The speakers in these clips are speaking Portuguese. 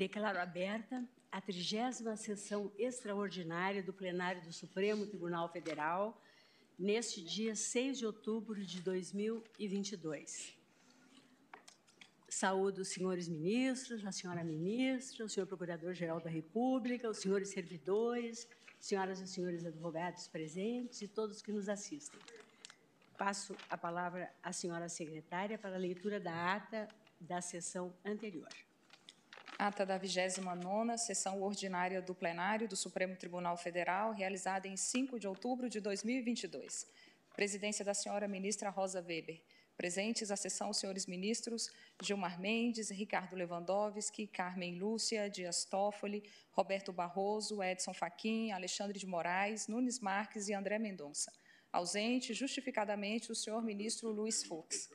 Declaro aberta a trigésima sessão extraordinária do plenário do Supremo Tribunal Federal, neste dia 6 de outubro de 2022. Saúdo os senhores ministros, a senhora ministra, o senhor Procurador-Geral da República, os senhores servidores, senhoras e senhores advogados presentes e todos que nos assistem. Passo a palavra à senhora secretária para a leitura da ata da sessão anterior. Ata da 29ª Sessão Ordinária do Plenário do Supremo Tribunal Federal, realizada em 5 de outubro de 2022. Presidência da senhora ministra Rosa Weber. Presentes à sessão os senhores ministros Gilmar Mendes, Ricardo Lewandowski, Carmen Lúcia, Dias Toffoli, Roberto Barroso, Edson Fachin, Alexandre de Moraes, Nunes Marques e André Mendonça. Ausente, justificadamente, o senhor ministro Luiz Fux.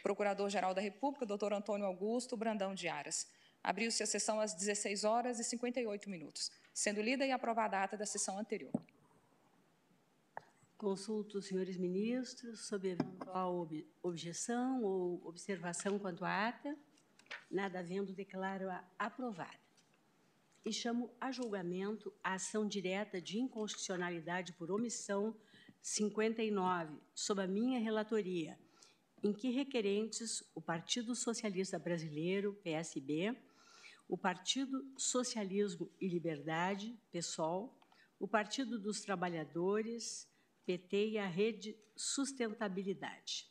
Procurador-Geral da República, doutor Antônio Augusto Brandão de Aras. Abriu-se a sessão às 16 horas e 58 minutos, sendo lida e aprovada a ata da sessão anterior. Consulto os senhores ministros sobre eventual ob objeção ou observação quanto à ata. Nada havendo, declaro-a aprovada. E chamo a julgamento a ação direta de inconstitucionalidade por omissão 59, sob a minha relatoria, em que requerentes o Partido Socialista Brasileiro, PSB, o Partido Socialismo e Liberdade, PSOL, o Partido dos Trabalhadores, PT e a Rede Sustentabilidade.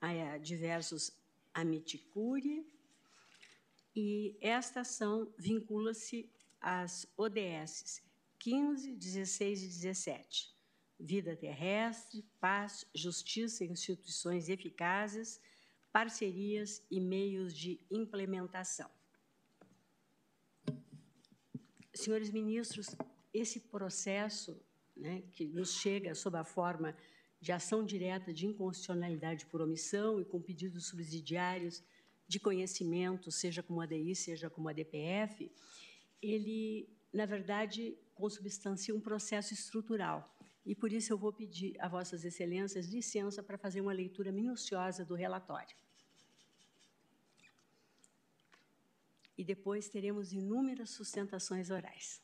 Há diversos Amiticuri, e esta ação vincula-se às ODS 15, 16 e 17. Vida terrestre, paz, justiça e instituições eficazes, parcerias e meios de implementação. Senhores ministros, esse processo né, que nos chega sob a forma de ação direta de inconstitucionalidade por omissão e com pedidos subsidiários de conhecimento, seja como ADI, seja como ADPF, ele, na verdade, consubstancia um processo estrutural. E por isso eu vou pedir a Vossas Excelências licença para fazer uma leitura minuciosa do relatório. E depois teremos inúmeras sustentações orais.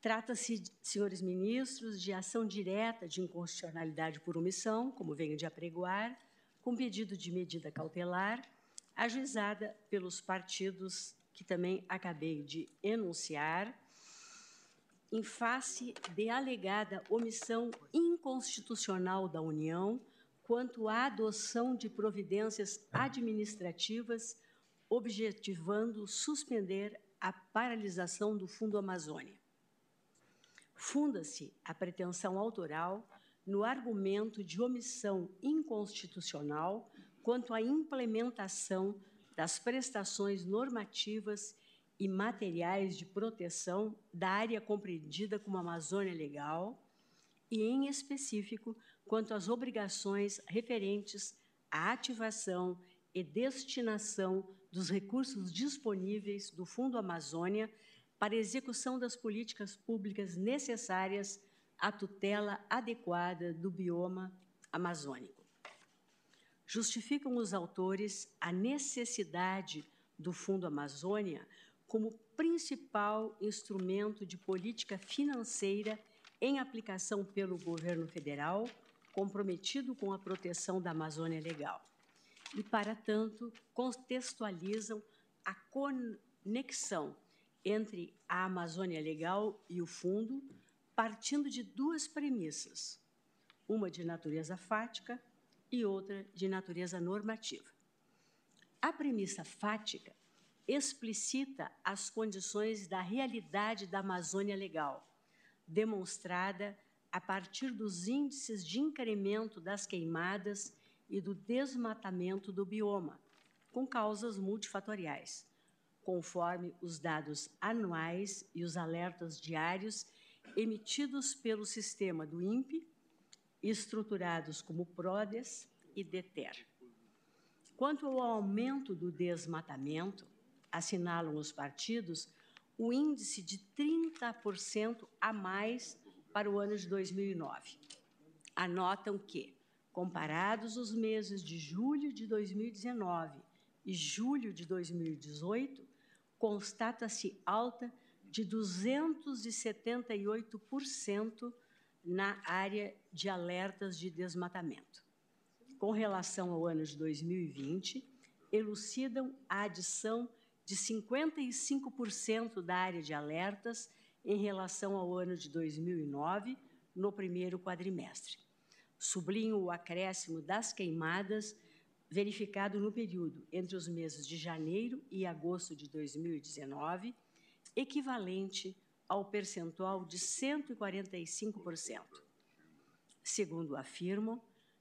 Trata-se, senhores ministros, de ação direta de inconstitucionalidade por omissão, como venho de apregoar, com pedido de medida cautelar, ajuizada pelos partidos que também acabei de enunciar, em face de alegada omissão inconstitucional da União quanto à adoção de providências administrativas objetivando suspender a paralisação do Fundo Amazônia. Funda-se a pretensão autoral no argumento de omissão inconstitucional quanto à implementação das prestações normativas e materiais de proteção da área compreendida como Amazônia Legal e, em específico, quanto às obrigações referentes à ativação e destinação dos recursos disponíveis do Fundo Amazônia para execução das políticas públicas necessárias à tutela adequada do bioma amazônico. Justificam os autores a necessidade do Fundo Amazônia como principal instrumento de política financeira em aplicação pelo governo federal, comprometido com a proteção da Amazônia Legal. E, para tanto, contextualizam a conexão entre a Amazônia Legal e o Fundo, partindo de duas premissas, uma de natureza fática e outra de natureza normativa. A premissa fática explicita as condições da realidade da Amazônia Legal, demonstrada a partir dos índices de incremento das queimadas e do desmatamento do bioma, com causas multifatoriais conforme os dados anuais e os alertas diários emitidos pelo sistema do INPE, estruturados como PRODES e DETER. Quanto ao aumento do desmatamento, assinalam os partidos o índice de 30% a mais para o ano de 2009. Anotam que, comparados os meses de julho de 2019 e julho de 2018, constata-se alta de 278% na área de alertas de desmatamento. Com relação ao ano de 2020, elucidam a adição de 55% da área de alertas em relação ao ano de 2009, no primeiro quadrimestre. Sublinho o acréscimo das queimadas verificado no período entre os meses de janeiro e agosto de 2019, equivalente ao percentual de 145%. Segundo afirmam,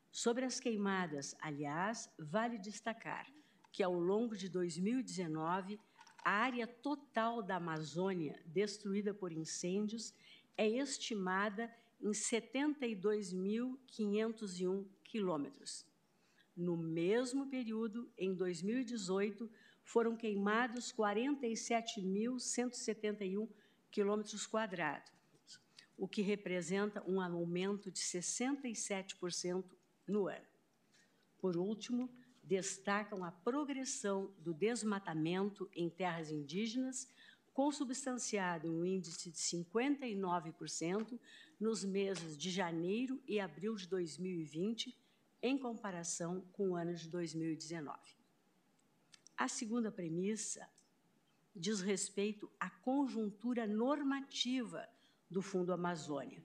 sobre as queimadas, aliás, vale destacar que ao longo de 2019, a área total da Amazônia destruída por incêndios é estimada em 72.501 quilômetros. No mesmo período, em 2018, foram queimados 47.171 quilômetros quadrados, o que representa um aumento de 67% no ano. Por último, destacam a progressão do desmatamento em terras indígenas, consubstanciado em um índice de 59% nos meses de janeiro e abril de 2020, em comparação com o ano de 2019. A segunda premissa diz respeito à conjuntura normativa do Fundo Amazônia.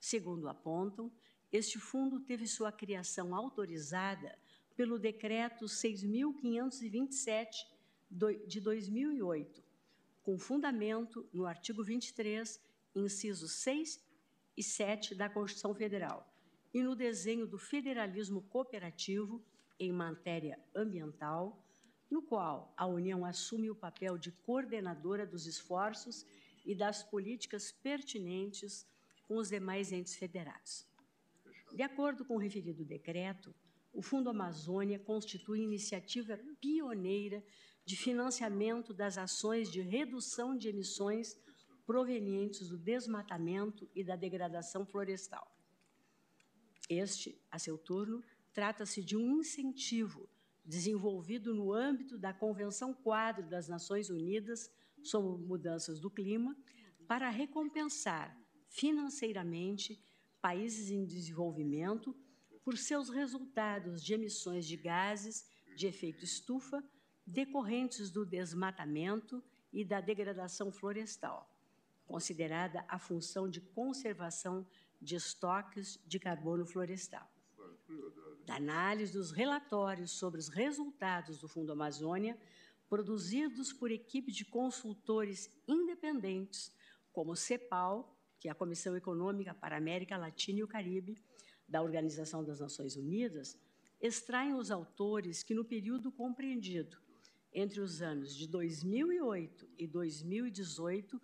Segundo apontam, este fundo teve sua criação autorizada pelo Decreto 6.527 de 2008, com fundamento no artigo 23, incisos 6 e 7 da Constituição Federal, e no desenho do federalismo cooperativo em matéria ambiental, no qual a União assume o papel de coordenadora dos esforços e das políticas pertinentes com os demais entes federados. De acordo com o referido decreto, o Fundo Amazônia constitui iniciativa pioneira de financiamento das ações de redução de emissões provenientes do desmatamento e da degradação florestal. Este, a seu turno, trata-se de um incentivo desenvolvido no âmbito da Convenção Quadro das Nações Unidas sobre Mudanças do Clima para recompensar financeiramente países em desenvolvimento por seus resultados de emissões de gases de efeito estufa decorrentes do desmatamento e da degradação florestal, considerada a função de conservação de estoques de carbono florestal. Da análise dos relatórios sobre os resultados do Fundo Amazônia, produzidos por equipe de consultores independentes, como o CEPAL, que é a Comissão Econômica para a América Latina e o Caribe, da Organização das Nações Unidas, extraem os autores que, no período compreendido entre os anos de 2008 e 2018,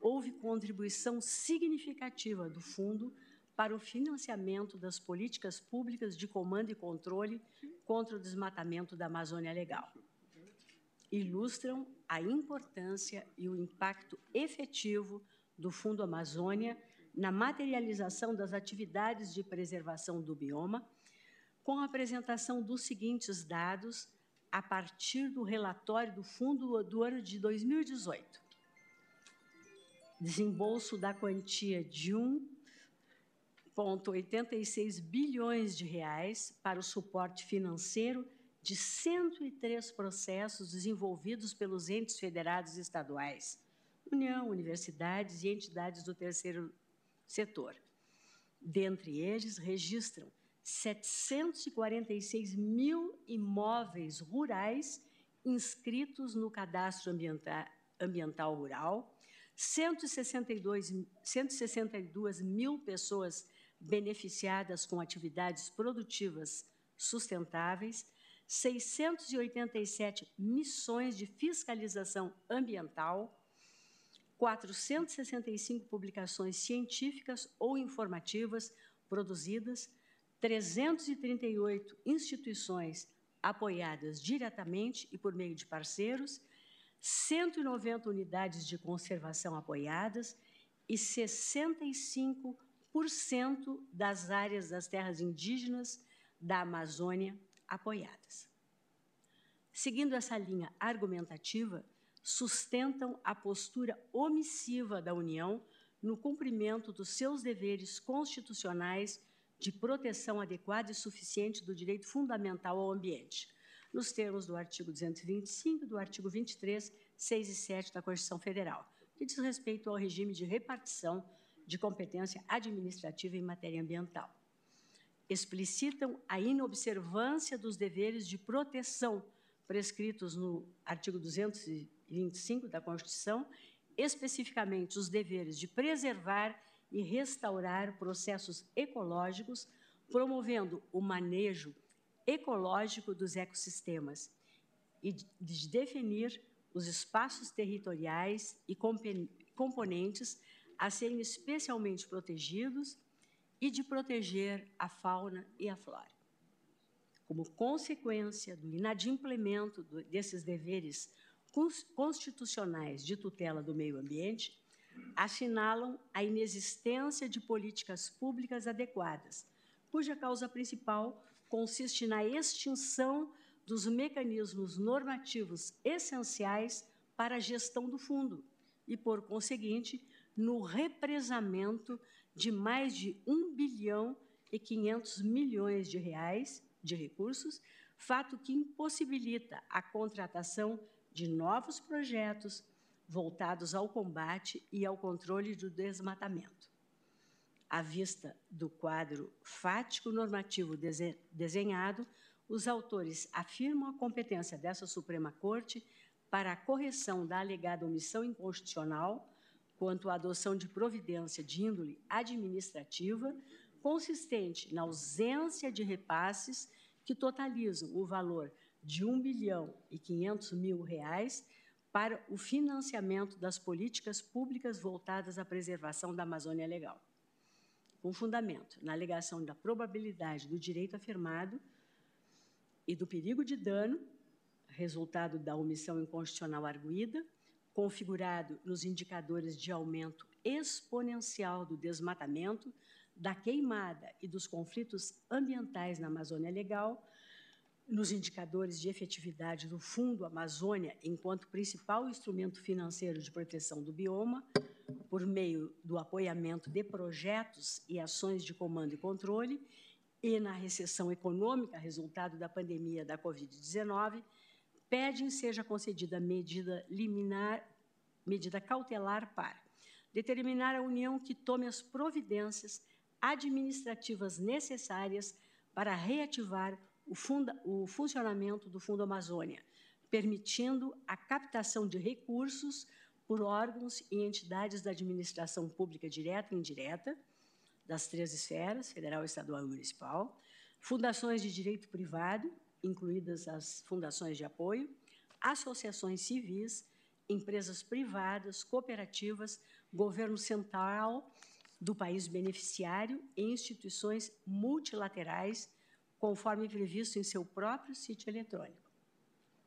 houve contribuição significativa do Fundo para o financiamento das políticas públicas de comando e controle contra o desmatamento da Amazônia Legal. Ilustram a importância e o impacto efetivo do Fundo Amazônia na materialização das atividades de preservação do bioma, com a apresentação dos seguintes dados a partir do relatório do Fundo do ano de 2018. Desembolso da quantia de 1,86 bilhões de reais para o suporte financeiro de 103 processos desenvolvidos pelos entes federados estaduais, União, universidades e entidades do terceiro setor. Dentre eles, registram 746 mil imóveis rurais inscritos no cadastro ambiental, ambiental rural, 162, 162 mil pessoas beneficiadas com atividades produtivas sustentáveis, 687 missões de fiscalização ambiental, 465 publicações científicas ou informativas produzidas, 338 instituições apoiadas diretamente e por meio de parceiros, 190 unidades de conservação apoiadas e 65% das áreas das terras indígenas da Amazônia apoiadas. Seguindo essa linha argumentativa, sustentam a postura omissiva da União no cumprimento dos seus deveres constitucionais de proteção adequada e suficiente do direito fundamental ao ambiente, nos termos do artigo 225 e do artigo 23, 6 e 7 da Constituição Federal, que diz respeito ao regime de repartição de competência administrativa em matéria ambiental. Explicitam a inobservância dos deveres de proteção prescritos no artigo 225 da Constituição, especificamente os deveres de preservar e restaurar processos ecológicos, promovendo o manejo ecológico dos ecossistemas e de definir os espaços territoriais e componentes a serem especialmente protegidos e de proteger a fauna e a flora. Como consequência do inadimplemento desses deveres constitucionais de tutela do meio ambiente, assinalam a inexistência de políticas públicas adequadas, cuja causa principal consiste na extinção dos mecanismos normativos essenciais para a gestão do fundo e, por conseguinte, no represamento de mais de 1 bilhão e 500 milhões de reais de recursos, fato que impossibilita a contratação de novos projetos voltados ao combate e ao controle do desmatamento. À vista do quadro fático normativo desenhado, os autores afirmam a competência dessa Suprema Corte para a correção da alegada omissão inconstitucional quanto à adoção de providência de índole administrativa, consistente na ausência de repasses que totalizam o valor de 1 bilhão e 500 mil reais para o financiamento das políticas públicas voltadas à preservação da Amazônia Legal. Com fundamento na alegação da probabilidade do direito afirmado e do perigo de dano, resultado da omissão inconstitucional arguída, configurado nos indicadores de aumento exponencial do desmatamento, da queimada e dos conflitos ambientais na Amazônia Legal, nos indicadores de efetividade do Fundo Amazônia enquanto principal instrumento financeiro de proteção do bioma, por meio do apoiamento de projetos e ações de comando e controle, e na recessão econômica resultado da pandemia da Covid-19, pedem seja concedida medida liminar, medida cautelar para determinar a União que tome as providências administrativas necessárias para reativar o, funda, o funcionamento do Fundo Amazônia, permitindo a captação de recursos por órgãos e entidades da administração pública direta e indireta, das três esferas, federal, estadual e municipal, fundações de direito privado, incluídas as fundações de apoio, associações civis, empresas privadas, cooperativas, governo central do país beneficiário e instituições multilaterais, conforme previsto em seu próprio sítio eletrônico.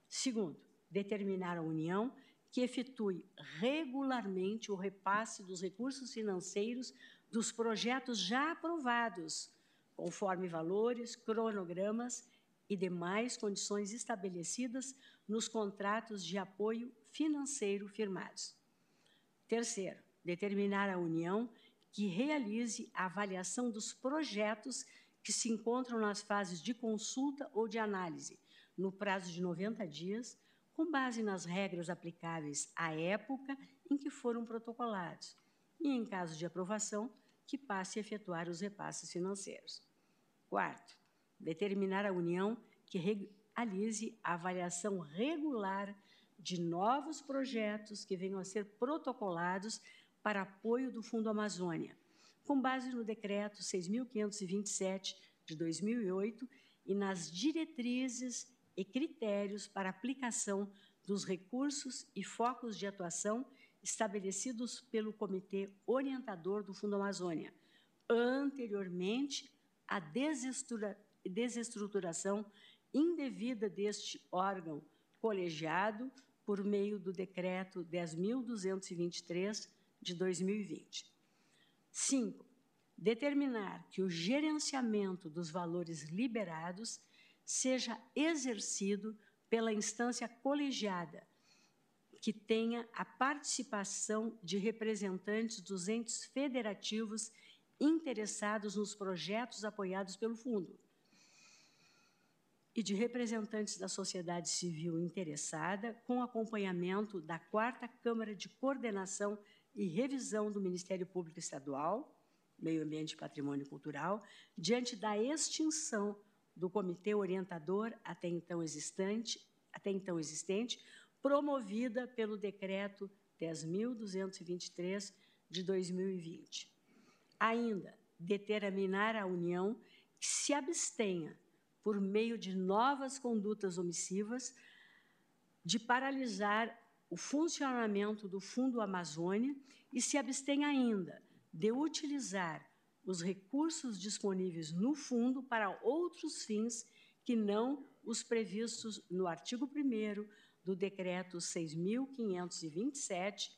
Segundo, determinar a União que efetue regularmente o repasse dos recursos financeiros dos projetos já aprovados, conforme valores, cronogramas e demais condições estabelecidas nos contratos de apoio financeiro firmados. Terceiro, determinar à União que realize a avaliação dos projetos que se encontram nas fases de consulta ou de análise, no prazo de 90 dias, com base nas regras aplicáveis à época em que foram protocolados, e, em caso de aprovação, que passe a efetuar os repasses financeiros. Quarto, determinar à União que realize a avaliação regular de novos projetos que venham a ser protocolados para apoio do Fundo Amazônia, com base no Decreto 6.527 de 2008 e nas diretrizes e critérios para aplicação dos recursos e focos de atuação estabelecidos pelo Comitê Orientador do Fundo Amazônia, anteriormente à desestruturação indevida deste órgão colegiado por meio do Decreto 10.223 de 2020. 5. Determinar que o gerenciamento dos valores liberados seja exercido pela instância colegiada, que tenha a participação de representantes dos entes federativos interessados nos projetos apoiados pelo Fundo e de representantes da sociedade civil interessada, com acompanhamento da Quarta Câmara de Coordenação e Revisão do Ministério Público Estadual, Meio Ambiente e Patrimônio Cultural, diante da extinção do Comitê Orientador até então existente, até então existente promovida pelo Decreto 10.223 de 2020. Ainda, determinar a União que se abstenha, por meio de novas condutas omissivas, de paralisar o funcionamento do Fundo Amazônia e se abstenha ainda de utilizar os recursos disponíveis no fundo para outros fins que não os previstos no artigo 1 do Decreto 6.527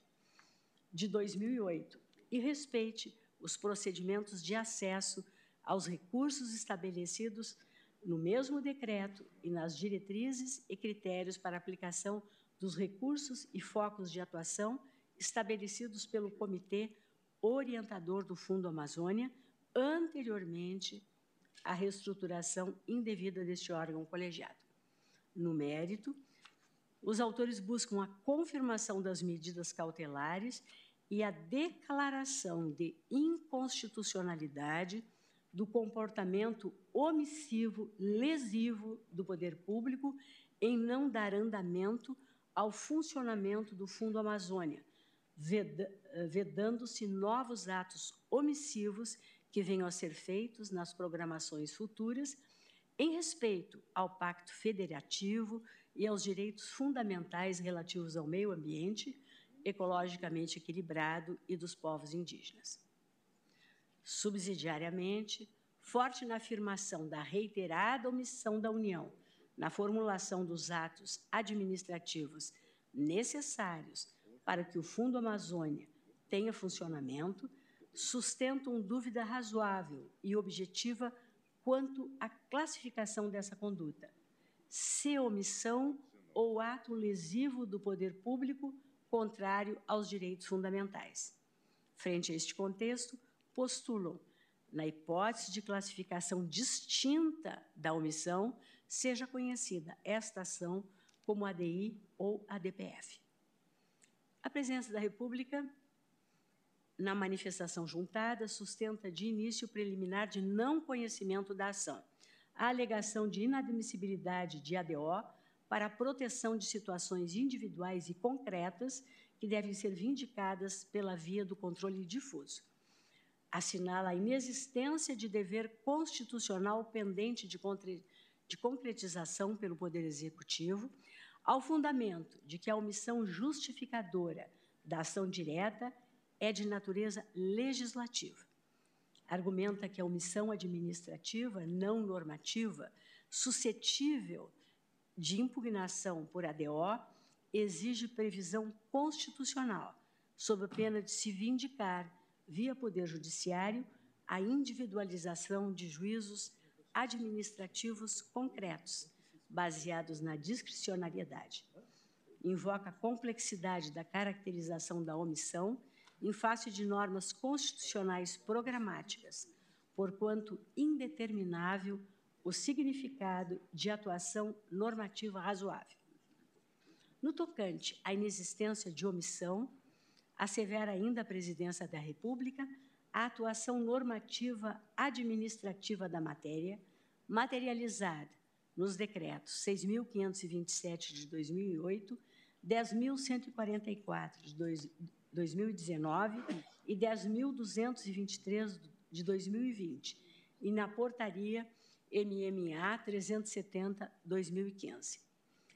de 2008 e respeite os procedimentos de acesso aos recursos estabelecidos no mesmo decreto e nas diretrizes e critérios para aplicação dos recursos e focos de atuação estabelecidos pelo Comitê Orientador do Fundo Amazônia anteriormente à reestruturação indevida deste órgão colegiado. No mérito, os autores buscam a confirmação das medidas cautelares e a declaração de inconstitucionalidade do comportamento omissivo, lesivo do poder público em não dar andamento ao funcionamento do Fundo Amazônia, vedando-se novos atos omissivos que venham a ser feitos nas programações futuras em respeito ao Pacto Federativo e aos direitos fundamentais relativos ao meio ambiente, ecologicamente equilibrado e dos povos indígenas. Subsidiariamente, forte na afirmação da reiterada omissão da União na formulação dos atos administrativos necessários para que o Fundo Amazônia tenha funcionamento, sustentam dúvida razoável e objetiva quanto à classificação dessa conduta se omissão ou ato lesivo do poder público contrário aos direitos fundamentais. Frente a este contexto, postulam, na hipótese de classificação distinta da omissão, seja conhecida esta ação como ADI ou ADPF. A presença da República na manifestação juntada sustenta de início preliminar de não conhecimento da ação a alegação de inadmissibilidade de ADO para a proteção de situações individuais e concretas que devem ser vindicadas pela via do controle difuso. Assinala a inexistência de dever constitucional pendente de, de concretização pelo Poder Executivo, ao fundamento de que a omissão justificadora da ação direta é de natureza legislativa. Argumenta que a omissão administrativa não normativa, suscetível de impugnação por ADO, exige previsão constitucional, sob a pena de se vindicar, via Poder Judiciário, a individualização de juízos administrativos concretos, baseados na discricionariedade. Invoca a complexidade da caracterização da omissão em face de normas constitucionais programáticas, porquanto indeterminável o significado de atuação normativa razoável. No tocante à inexistência de omissão, assevera ainda a Presidência da República a atuação normativa administrativa da matéria, materializada nos decretos 6.527 de 2008, 10.144 de 2019 e 10.223 de 2020, e na portaria MMA 370/2015.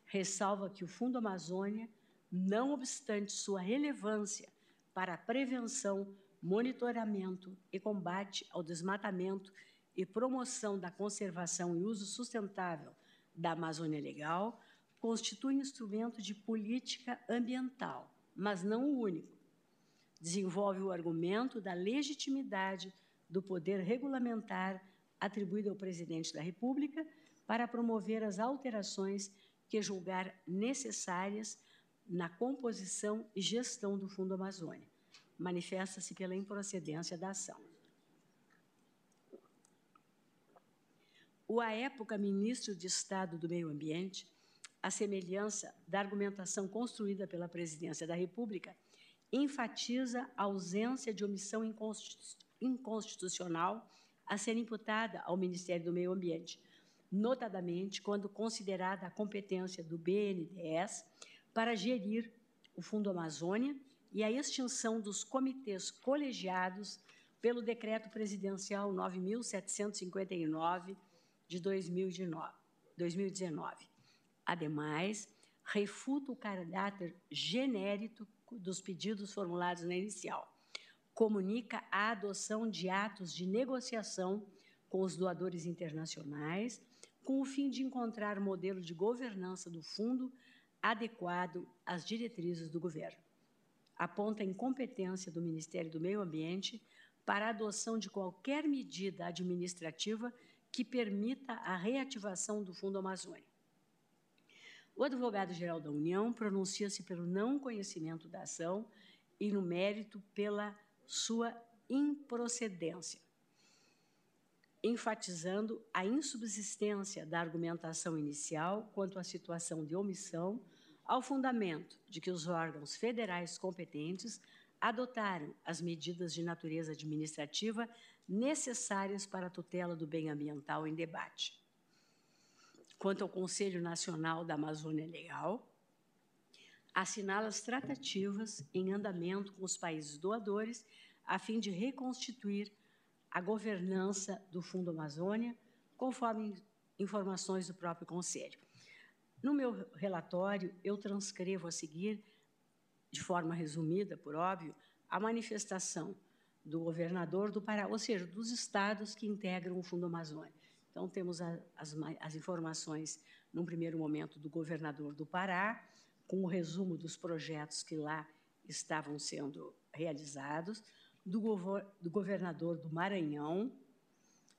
Ressalva que o Fundo Amazônia, não obstante sua relevância para a prevenção, monitoramento e combate ao desmatamento e promoção da conservação e uso sustentável da Amazônia Legal, constitui instrumento de política ambiental, mas não o único desenvolve o argumento da legitimidade do poder regulamentar atribuído ao presidente da República para promover as alterações que julgar necessárias na composição e gestão do Fundo Amazônia. Manifesta-se pela improcedência da ação. O, à época, ministro de Estado do Meio Ambiente, a semelhança da argumentação construída pela Presidência da República, enfatiza a ausência de omissão inconstitucional a ser imputada ao Ministério do Meio Ambiente, notadamente quando considerada a competência do BNDES para gerir o Fundo Amazônia e a extinção dos comitês colegiados pelo Decreto Presidencial 9.759 de 2019. Ademais, refuta o caráter genérico dos pedidos formulados na inicial. Comunica a adoção de atos de negociação com os doadores internacionais, com o fim de encontrar modelo de governança do fundo adequado às diretrizes do governo. Aponta a incompetência do Ministério do Meio Ambiente para a adoção de qualquer medida administrativa que permita a reativação do Fundo Amazônia. O advogado-geral da União pronuncia-se pelo não conhecimento da ação e, no mérito, pela sua improcedência, enfatizando a insubsistência da argumentação inicial quanto à situação de omissão, ao fundamento de que os órgãos federais competentes adotaram as medidas de natureza administrativa necessárias para a tutela do bem ambiental em debate. Quanto ao Conselho Nacional da Amazônia Legal, assinala as tratativas em andamento com os países doadores a fim de reconstituir a governança do Fundo Amazônia, conforme informações do próprio Conselho. No meu relatório, eu transcrevo a seguir, de forma resumida, por óbvio, a manifestação do governador do Pará, ou seja, dos estados que integram o Fundo Amazônia. Então, temos a, as, as, informações, num primeiro momento, do governador do Pará, com o resumo dos projetos que lá estavam sendo realizados, do, do governador do Maranhão,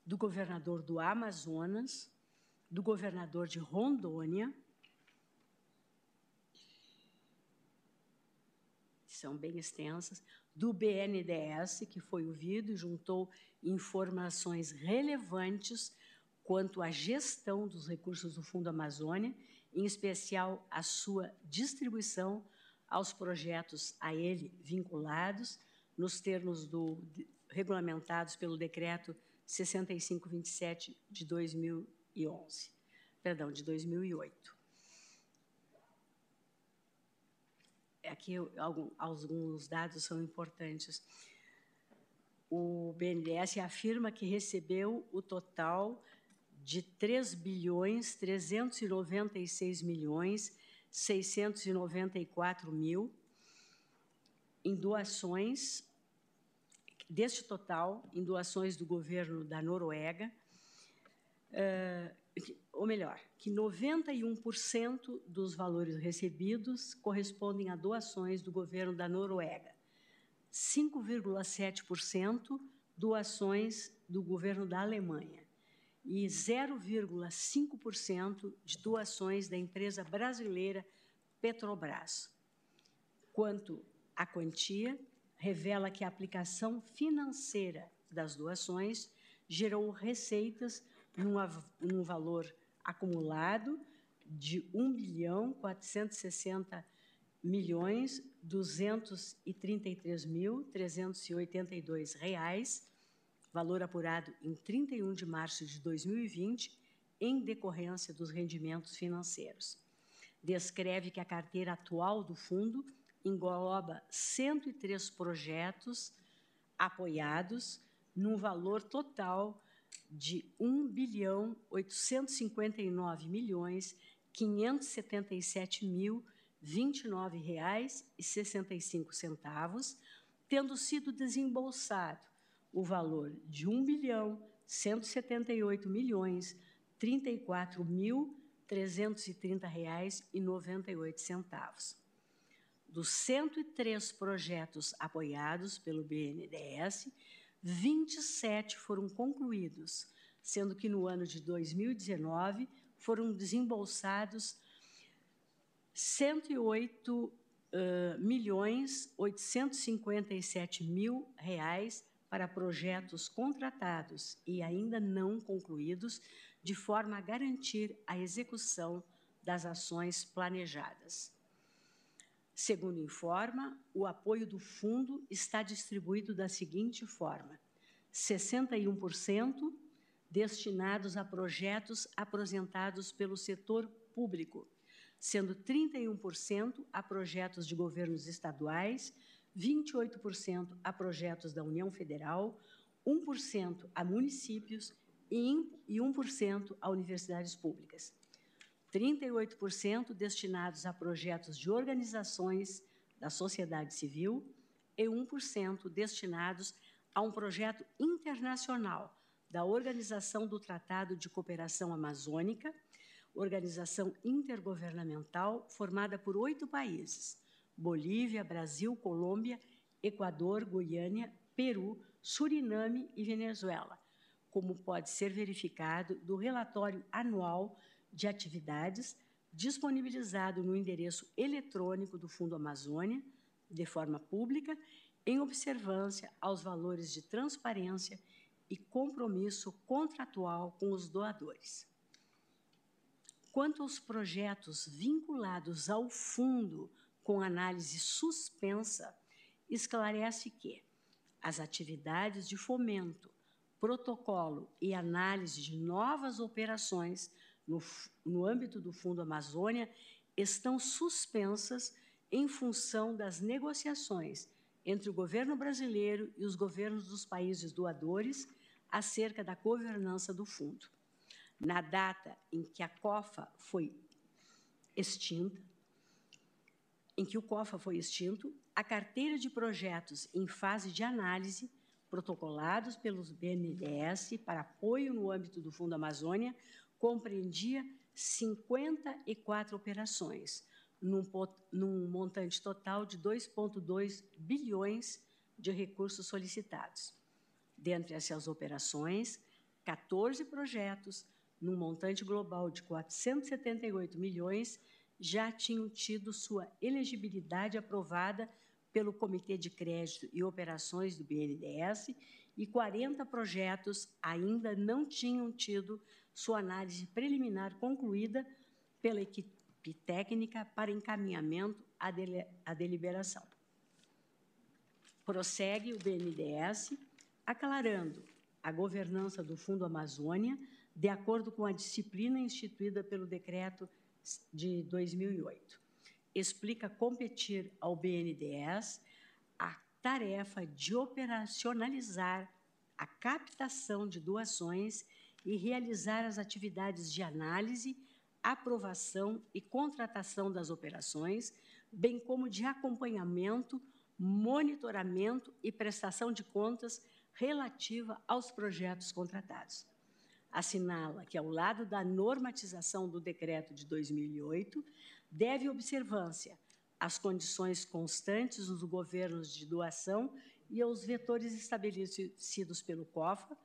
do governador do Amazonas, do governador de Rondônia, são bem extensas, do BNDES, que foi ouvido e juntou informações relevantes quanto à gestão dos recursos do Fundo Amazônia, em especial a sua distribuição aos projetos a ele vinculados, nos termos do, regulamentados pelo Decreto 6527 de 2011, perdão, de 2008. Aqui alguns dados são importantes. O BNDES afirma que recebeu o total de 3 bilhões 396 milhões 694 mil em doações, deste total, em doações do governo da Noruega, uh, ou melhor, que 91% dos valores recebidos correspondem a doações do governo da Noruega, 5,7% doações do governo da Alemanha e 0,5% de doações da empresa brasileira Petrobras. Quanto à quantia, revela que a aplicação financeira das doações gerou receitas num, num valor acumulado de 1 bilhão 460 milhões 233 mil 382 reais, valor apurado em 31 de março de 2020, em decorrência dos rendimentos financeiros. Descreve que a carteira atual do fundo engloba 103 projetos apoiados num valor total de 1 bilhão 859 milhões 577 mil 29 reais 65 centavos, tendo sido desembolsado o valor de 1 bilhão 178 milhões 34 mil 330 reais 98 centavos. Dos 103 projetos apoiados pelo BNDES, 27 foram concluídos, sendo que no ano de 2019 foram desembolsados 108 uh, milhões 857 mil reais para projetos contratados e ainda não concluídos, de forma a garantir a execução das ações planejadas. Segundo informa, o apoio do fundo está distribuído da seguinte forma: 61% destinados a projetos apresentados pelo setor público, sendo 31% a projetos de governos estaduais, 28% a projetos da União Federal, 1% a municípios e 1% a universidades públicas. 38% destinados a projetos de organizações da sociedade civil e 1% destinados a um projeto internacional da Organização do Tratado de Cooperação Amazônica, organização intergovernamental formada por oito países: Bolívia, Brasil, Colômbia, Equador, Guiânia, Peru, Suriname e Venezuela, como pode ser verificado do relatório anual de atividades disponibilizado no endereço eletrônico do Fundo Amazônia, de forma pública, em observância aos valores de transparência e compromisso contratual com os doadores. Quanto aos projetos vinculados ao fundo com análise suspensa, esclarece que as atividades de fomento, protocolo e análise de novas operações no, no âmbito do Fundo Amazônia estão suspensas em função das negociações entre o governo brasileiro e os governos dos países doadores acerca da governança do fundo. Na data em que a COFA foi extinta, em que o COFA foi extinto, a carteira de projetos em fase de análise, protocolados pelos BNDES para apoio no âmbito do Fundo Amazônia, compreendia 54 operações, num, num montante total de 2,2 bilhões de recursos solicitados. Dentre essas operações, 14 projetos, num montante global de 478 milhões, já tinham tido sua elegibilidade aprovada pelo Comitê de Crédito e Operações do BNDES e 40 projetos ainda não tinham tido sua análise preliminar concluída pela equipe técnica para encaminhamento à, à deliberação. Prossegue o BNDES aclarando a governança do Fundo Amazônia de acordo com a disciplina instituída pelo decreto de 2008. Explica competir ao BNDES tarefa de operacionalizar a captação de doações e realizar as atividades de análise, aprovação e contratação das operações, bem como de acompanhamento, monitoramento e prestação de contas relativa aos projetos contratados. Assinala que, ao lado da normatização do decreto de 2008, deve observância às condições constantes dos governos de doação e aos vetores estabelecidos pelo COFA,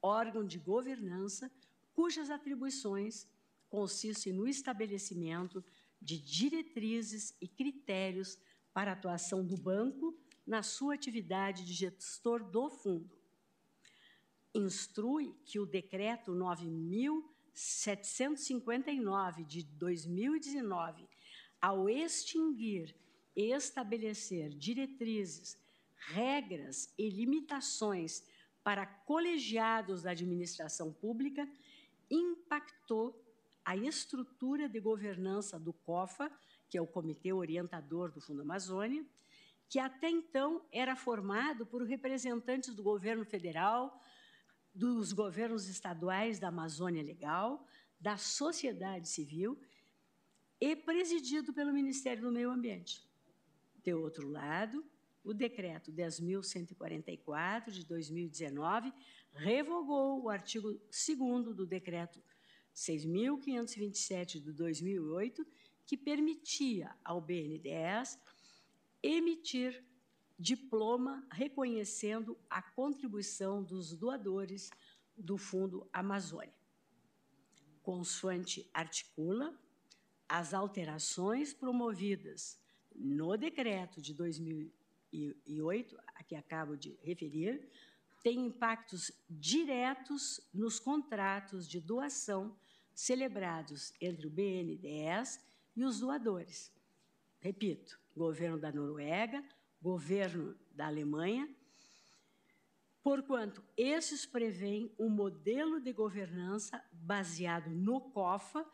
órgão de governança cujas atribuições consistem no estabelecimento de diretrizes e critérios para a atuação do banco na sua atividade de gestor do fundo. Instrui que o decreto 9759 de 2019, ao extinguir e estabelecer diretrizes, regras e limitações para colegiados da administração pública, impactou a estrutura de governança do COFA, que é o Comitê Orientador do Fundo Amazônia, que até então era formado por representantes do governo federal, dos governos estaduais da Amazônia Legal, da sociedade civil e presidido pelo Ministério do Meio Ambiente. De outro lado, o decreto 10.144 de 2019 revogou o artigo 2 do decreto 6.527 de 2008, que permitia ao BNDES emitir diploma reconhecendo a contribuição dos doadores do Fundo Amazônia. Consoante articula, as alterações promovidas no decreto de 2008, a que acabo de referir, têm impactos diretos nos contratos de doação celebrados entre o BNDES e os doadores. Repito, governo da Noruega, governo da Alemanha, porquanto esses prevêem um modelo de governança baseado no COFA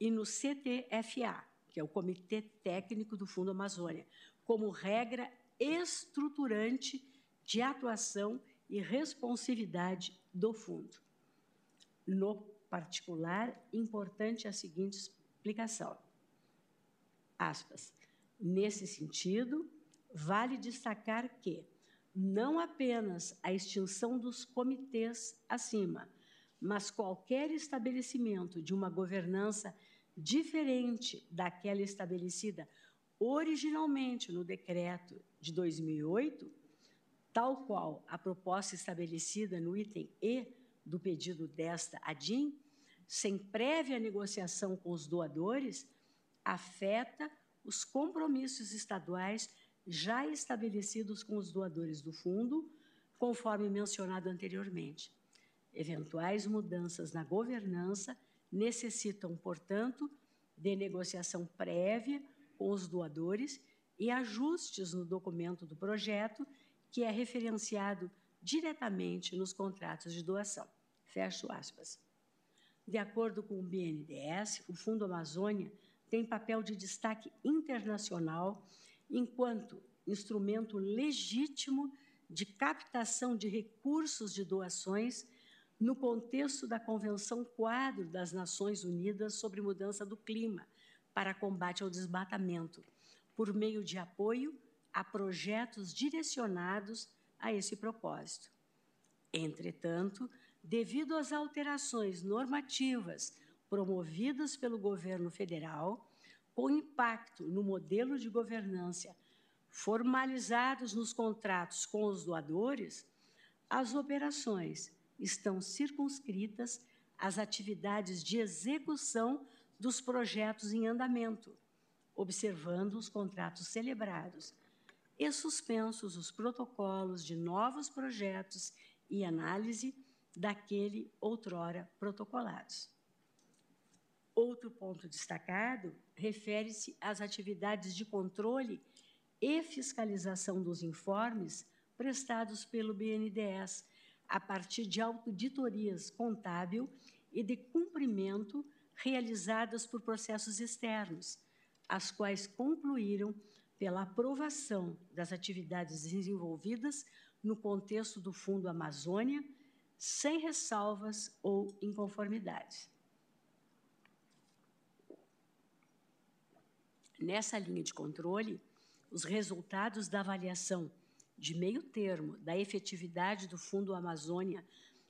e no CTFA, que é o Comitê Técnico do Fundo Amazônia, como regra estruturante de atuação e responsividade do fundo. No particular, importante a seguinte explicação. Aspas. Nesse sentido, vale destacar que não apenas a extinção dos comitês acima, mas qualquer estabelecimento de uma governança diferente daquela estabelecida originalmente no decreto de 2008, tal qual a proposta estabelecida no item E do pedido desta ADIM, sem prévia negociação com os doadores, afeta os compromissos estaduais já estabelecidos com os doadores do fundo, conforme mencionado anteriormente. Eventuais mudanças na governança necessitam, portanto, de negociação prévia com os doadores e ajustes no documento do projeto, que é referenciado diretamente nos contratos de doação. Fecho aspas. De acordo com o BNDES, o Fundo Amazônia tem papel de destaque internacional enquanto instrumento legítimo de captação de recursos de doações no contexto da Convenção Quadro das Nações Unidas sobre Mudança do Clima para combate ao desmatamento, por meio de apoio a projetos direcionados a esse propósito. Entretanto, devido às alterações normativas promovidas pelo governo federal, com impacto no modelo de governança formalizados nos contratos com os doadores, as operações estão circunscritas às atividades de execução dos projetos em andamento, observando os contratos celebrados e suspensos os protocolos de novos projetos e análise daquele outrora protocolados. Outro ponto destacado refere-se às atividades de controle e fiscalização dos informes prestados pelo BNDES, a partir de auditorias contábil e de cumprimento realizadas por processos externos, as quais concluíram pela aprovação das atividades desenvolvidas no contexto do Fundo Amazônia, sem ressalvas ou inconformidades. Nessa linha de controle, os resultados da avaliação de meio termo da efetividade do Fundo Amazônia,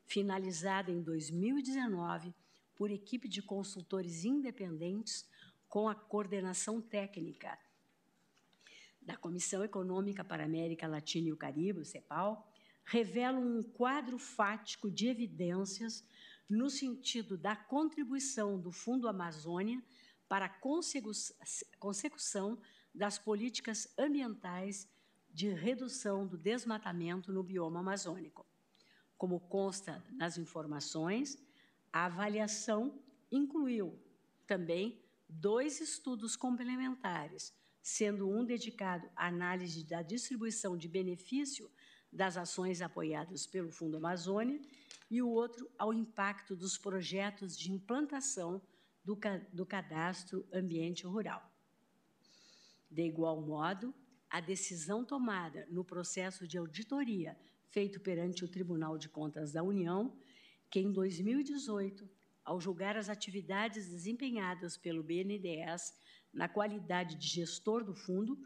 finalizada em 2019 por equipe de consultores independentes com a coordenação técnica da Comissão Econômica para a América Latina e o Caribe, o CEPAL, revelam um quadro fático de evidências no sentido da contribuição do Fundo Amazônia para a consecução das políticas ambientais de redução do desmatamento no bioma amazônico. Como consta nas informações, a avaliação incluiu também dois estudos complementares, sendo um dedicado à análise da distribuição de benefício das ações apoiadas pelo Fundo Amazônia e o outro ao impacto dos projetos de implantação do, do cadastro ambiente rural. De igual modo, a decisão tomada no processo de auditoria feito perante o Tribunal de Contas da União, que em 2018, ao julgar as atividades desempenhadas pelo BNDES na qualidade de gestor do fundo,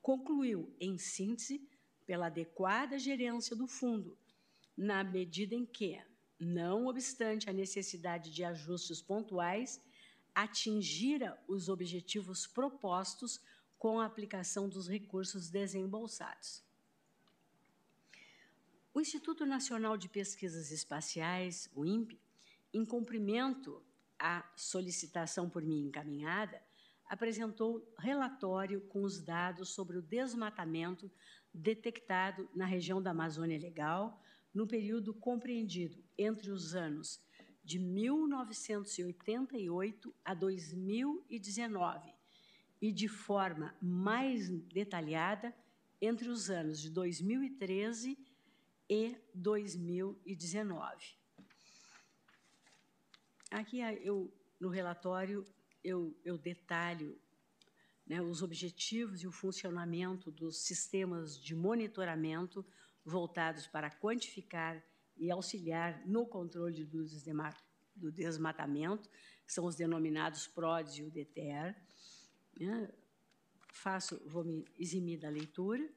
concluiu, em síntese, pela adequada gerência do fundo, na medida em que, não obstante a necessidade de ajustes pontuais, atingira os objetivos propostos com a aplicação dos recursos desembolsados. O Instituto Nacional de Pesquisas Espaciais, o INPE, em cumprimento à solicitação por mim encaminhada, apresentou relatório com os dados sobre o desmatamento detectado na região da Amazônia Legal no período compreendido entre os anos de 1988 a 2019 e de forma mais detalhada entre os anos de 2013 e 2019. Aqui eu, no relatório eu, eu detalho né, os objetivos e o funcionamento dos sistemas de monitoramento voltados para quantificar e auxiliar no controle do, do desmatamento, são os denominados PRODES e o DETER. Né? Faço, vou me eximir da leitura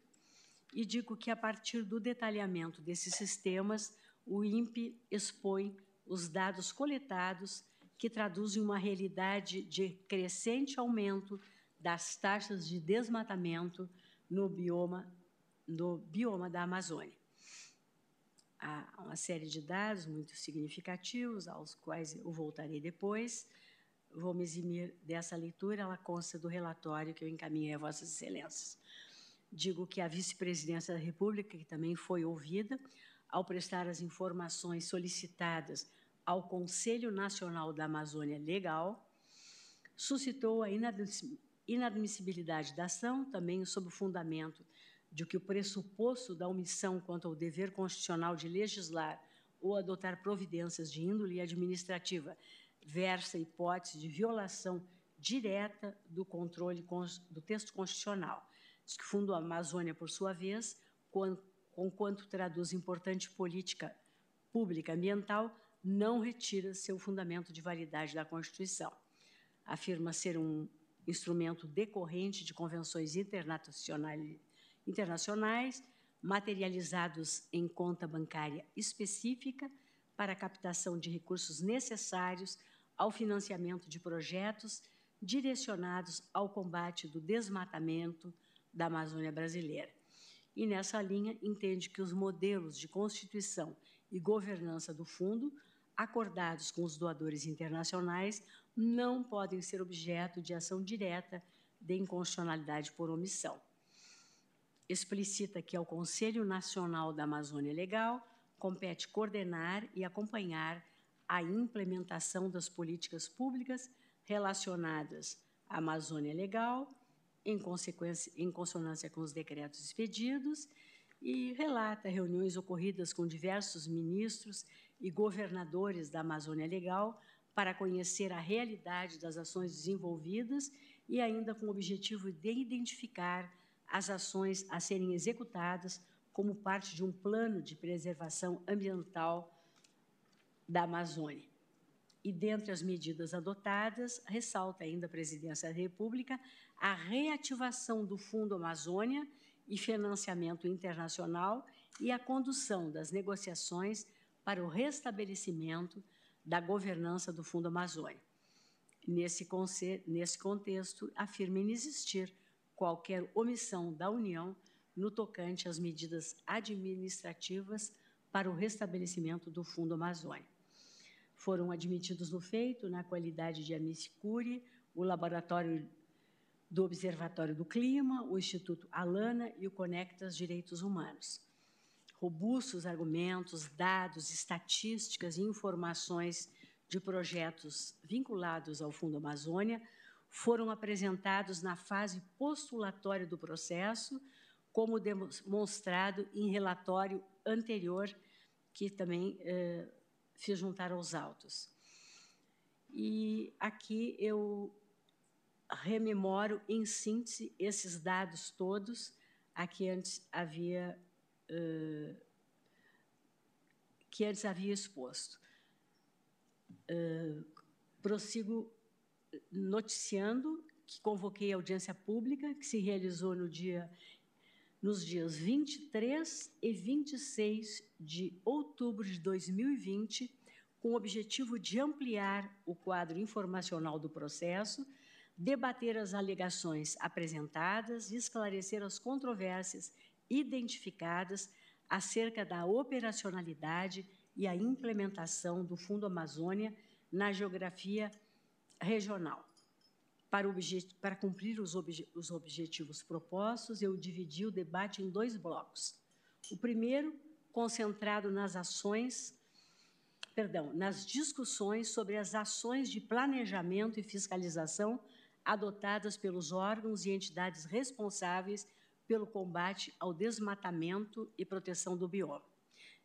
e digo que, a partir do detalhamento desses sistemas, o INPE expõe os dados coletados que traduzem uma realidade de crescente aumento das taxas de desmatamento no bioma, no bioma da Amazônia. Há uma série de dados muito significativos, aos quais eu voltarei depois. Vou me eximir dessa leitura, ela consta do relatório que eu encaminhei a Vossas Excelências. Digo que a Vice-Presidência da República, que também foi ouvida, ao prestar as informações solicitadas ao Conselho Nacional da Amazônia Legal, suscitou a inadmissibilidade da ação, também sob o fundamento de que o pressuposto da omissão quanto ao dever constitucional de legislar ou adotar providências de índole administrativa versa hipótese de violação direta do controle do texto constitucional. Diz que o Fundo Amazônia, por sua vez, conquanto traduz importante política pública ambiental, não retira seu fundamento de validade da Constituição. Afirma ser um instrumento decorrente de convenções internacionais, materializados em conta bancária específica para a captação de recursos necessários ao financiamento de projetos direcionados ao combate do desmatamento da Amazônia brasileira. E nessa linha entende que os modelos de constituição e governança do fundo acordados com os doadores internacionais não podem ser objeto de ação direta de inconstitucionalidade por omissão. Explicita que ao Conselho Nacional da Amazônia Legal compete coordenar e acompanhar a implementação das políticas públicas relacionadas à Amazônia Legal, em, consequência, em consonância com os decretos expedidos, e relata reuniões ocorridas com diversos ministros e governadores da Amazônia Legal para conhecer a realidade das ações desenvolvidas e ainda com o objetivo de identificar as ações a serem executadas como parte de um plano de preservação ambiental da Amazônia. E dentre as medidas adotadas, ressalta ainda a Presidência da República a reativação do Fundo Amazônia e financiamento internacional e a condução das negociações para o restabelecimento da governança do Fundo Amazônia. Nesse, nesse contexto, afirma inexistir qualquer omissão da União no tocante às medidas administrativas para o restabelecimento do Fundo Amazônia. Foram admitidos no feito, na qualidade de Amicicuri, o Laboratório do Observatório do Clima, o Instituto Alana e o Conectas Direitos Humanos. Robustos argumentos, dados, estatísticas e informações de projetos vinculados ao Fundo Amazônia foram apresentados na fase postulatória do processo, como demonstrado em relatório anterior, que também eh, fiz juntar aos autos. E aqui eu rememoro, em síntese, esses dados todos. Aqui antes havia que antes havia exposto. Uh, prossigo noticiando que convoquei a audiência pública, que se realizou no dia, nos dias 23 e 26 de outubro de 2020, com o objetivo de ampliar o quadro informacional do processo, debater as alegações apresentadas e esclarecer as controvérsias identificadas acerca da operacionalidade e a implementação do Fundo Amazônia na geografia regional. Para, para cumprir os, obje os objetivos propostos, eu dividi o debate em dois blocos. O primeiro, concentrado nas ações, perdão, nas discussões sobre as ações de planejamento e fiscalização adotadas pelos órgãos e entidades responsáveis pelo combate ao desmatamento e proteção do bioma.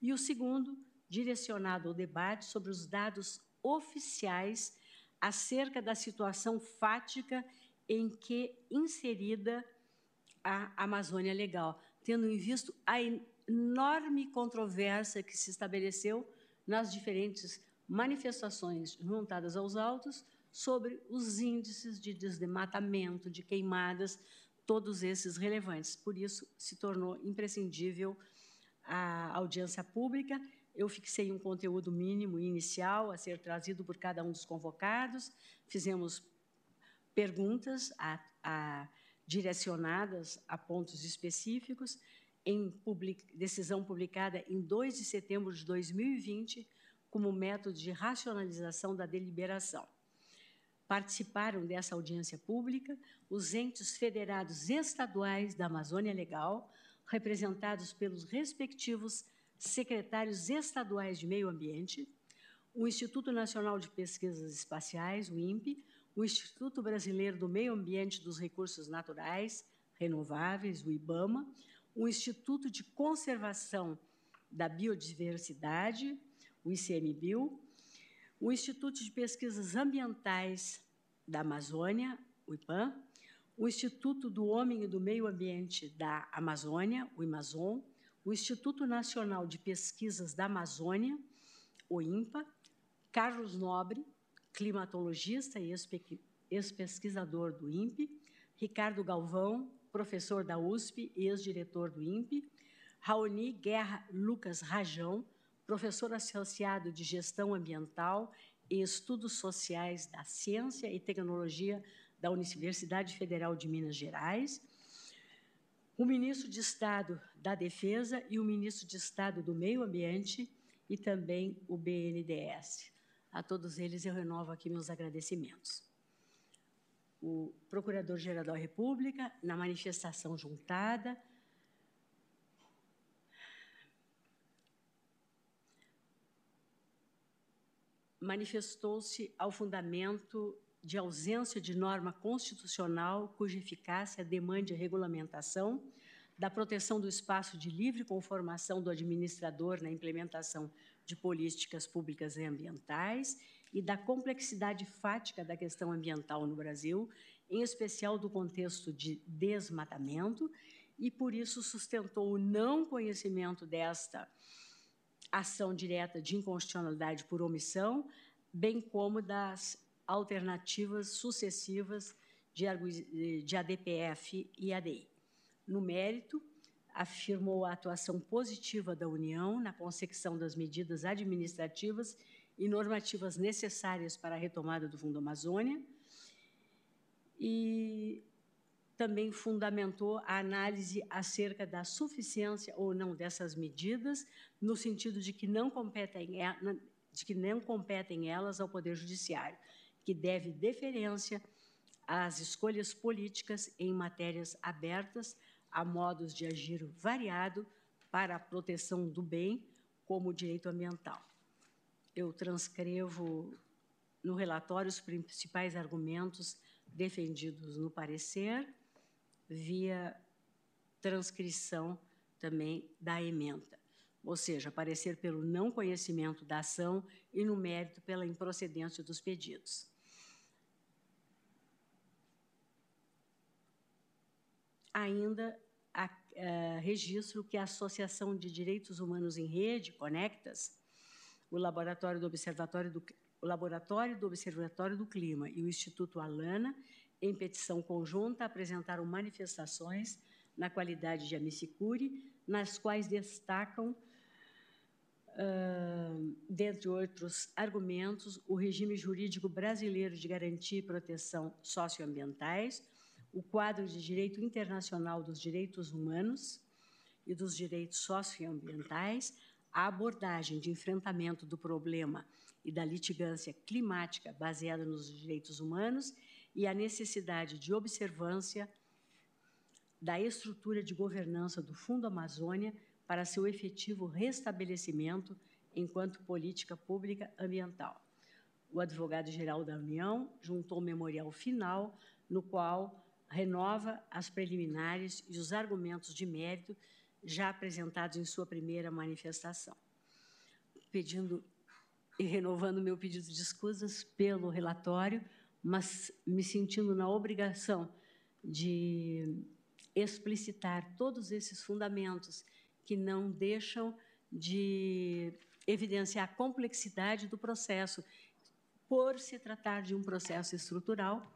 E o segundo, direcionado ao debate sobre os dados oficiais acerca da situação fática em que inserida a Amazônia Legal, tendo em vista a enorme controvérsia que se estabeleceu nas diferentes manifestações juntadas aos autos sobre os índices de desmatamento, de queimadas, todos esses relevantes. Por isso, se tornou imprescindível a audiência pública eu fixei um conteúdo mínimo inicial a ser trazido por cada um dos convocados, fizemos perguntas a, a, direcionadas a pontos específicos, em public, decisão publicada em 2 de setembro de 2020, como método de racionalização da deliberação. Participaram dessa audiência pública os entes federados estaduais da Amazônia Legal, representados pelos respectivos secretários estaduais de Meio Ambiente, o Instituto Nacional de Pesquisas Espaciais, o INPE, o Instituto Brasileiro do Meio Ambiente e dos Recursos Naturais Renováveis, o IBAMA, o Instituto de Conservação da Biodiversidade, o ICMBio, o Instituto de Pesquisas Ambientais da Amazônia, o IPAM, o Instituto do Homem e do Meio Ambiente da Amazônia, o IMAZON, o Instituto Nacional de Pesquisas da Amazônia, o INPA, Carlos Nobre, climatologista e ex-pesquisador do INPE, Ricardo Galvão, professor da USP e ex-diretor do INPE, Raoni Guerra Lucas Rajão, professor associado de Gestão Ambiental e Estudos Sociais da Ciência e Tecnologia da Universidade Federal de Minas Gerais, o ministro de Estado da Defesa e o ministro de Estado do Meio Ambiente e também o BNDES. A todos eles eu renovo aqui meus agradecimentos. O Procurador-Geral da República, na manifestação juntada, manifestou-se ao fundamento de ausência de norma constitucional cuja eficácia demande regulamentação, da proteção do espaço de livre conformação do administrador na implementação de políticas públicas e ambientais e da complexidade fática da questão ambiental no Brasil, em especial do contexto de desmatamento, e por isso sustentou o não conhecimento desta ação direta de inconstitucionalidade por omissão, bem como das alternativas sucessivas de, ADPF e ADI. No mérito, afirmou a atuação positiva da União na consecução das medidas administrativas e normativas necessárias para a retomada do Fundo Amazônia e também fundamentou a análise acerca da suficiência ou não dessas medidas, no sentido de que não competem, de que não competem elas ao Poder Judiciário, que deve deferência às escolhas políticas em matérias abertas a modos de agir variado para a proteção do bem, como o direito ambiental. Eu transcrevo no relatório os principais argumentos defendidos no parecer, via transcrição também da emenda, ou seja, parecer pelo não conhecimento da ação e no mérito pela improcedência dos pedidos. Ainda a, a, registro que a Associação de Direitos Humanos em Rede, Conectas, o Laboratório do Observatório do, o Laboratório do Observatório do Clima e o Instituto Alana, em petição conjunta, apresentaram manifestações na qualidade de amicicure, nas quais destacam, uh, dentre outros argumentos, o regime jurídico brasileiro de garantia e proteção socioambientais, o quadro de direito internacional dos direitos humanos e dos direitos socioambientais, a abordagem de enfrentamento do problema e da litigância climática baseada nos direitos humanos e a necessidade de observância da estrutura de governança do Fundo Amazônia para seu efetivo restabelecimento enquanto política pública ambiental. O advogado-geral da União juntou o memorial final, no qual renova as preliminares e os argumentos de mérito já apresentados em sua primeira manifestação. Pedindo e renovando meu pedido de escusas pelo relatório, mas me sentindo na obrigação de explicitar todos esses fundamentos que não deixam de evidenciar a complexidade do processo. Por se tratar de um processo estrutural,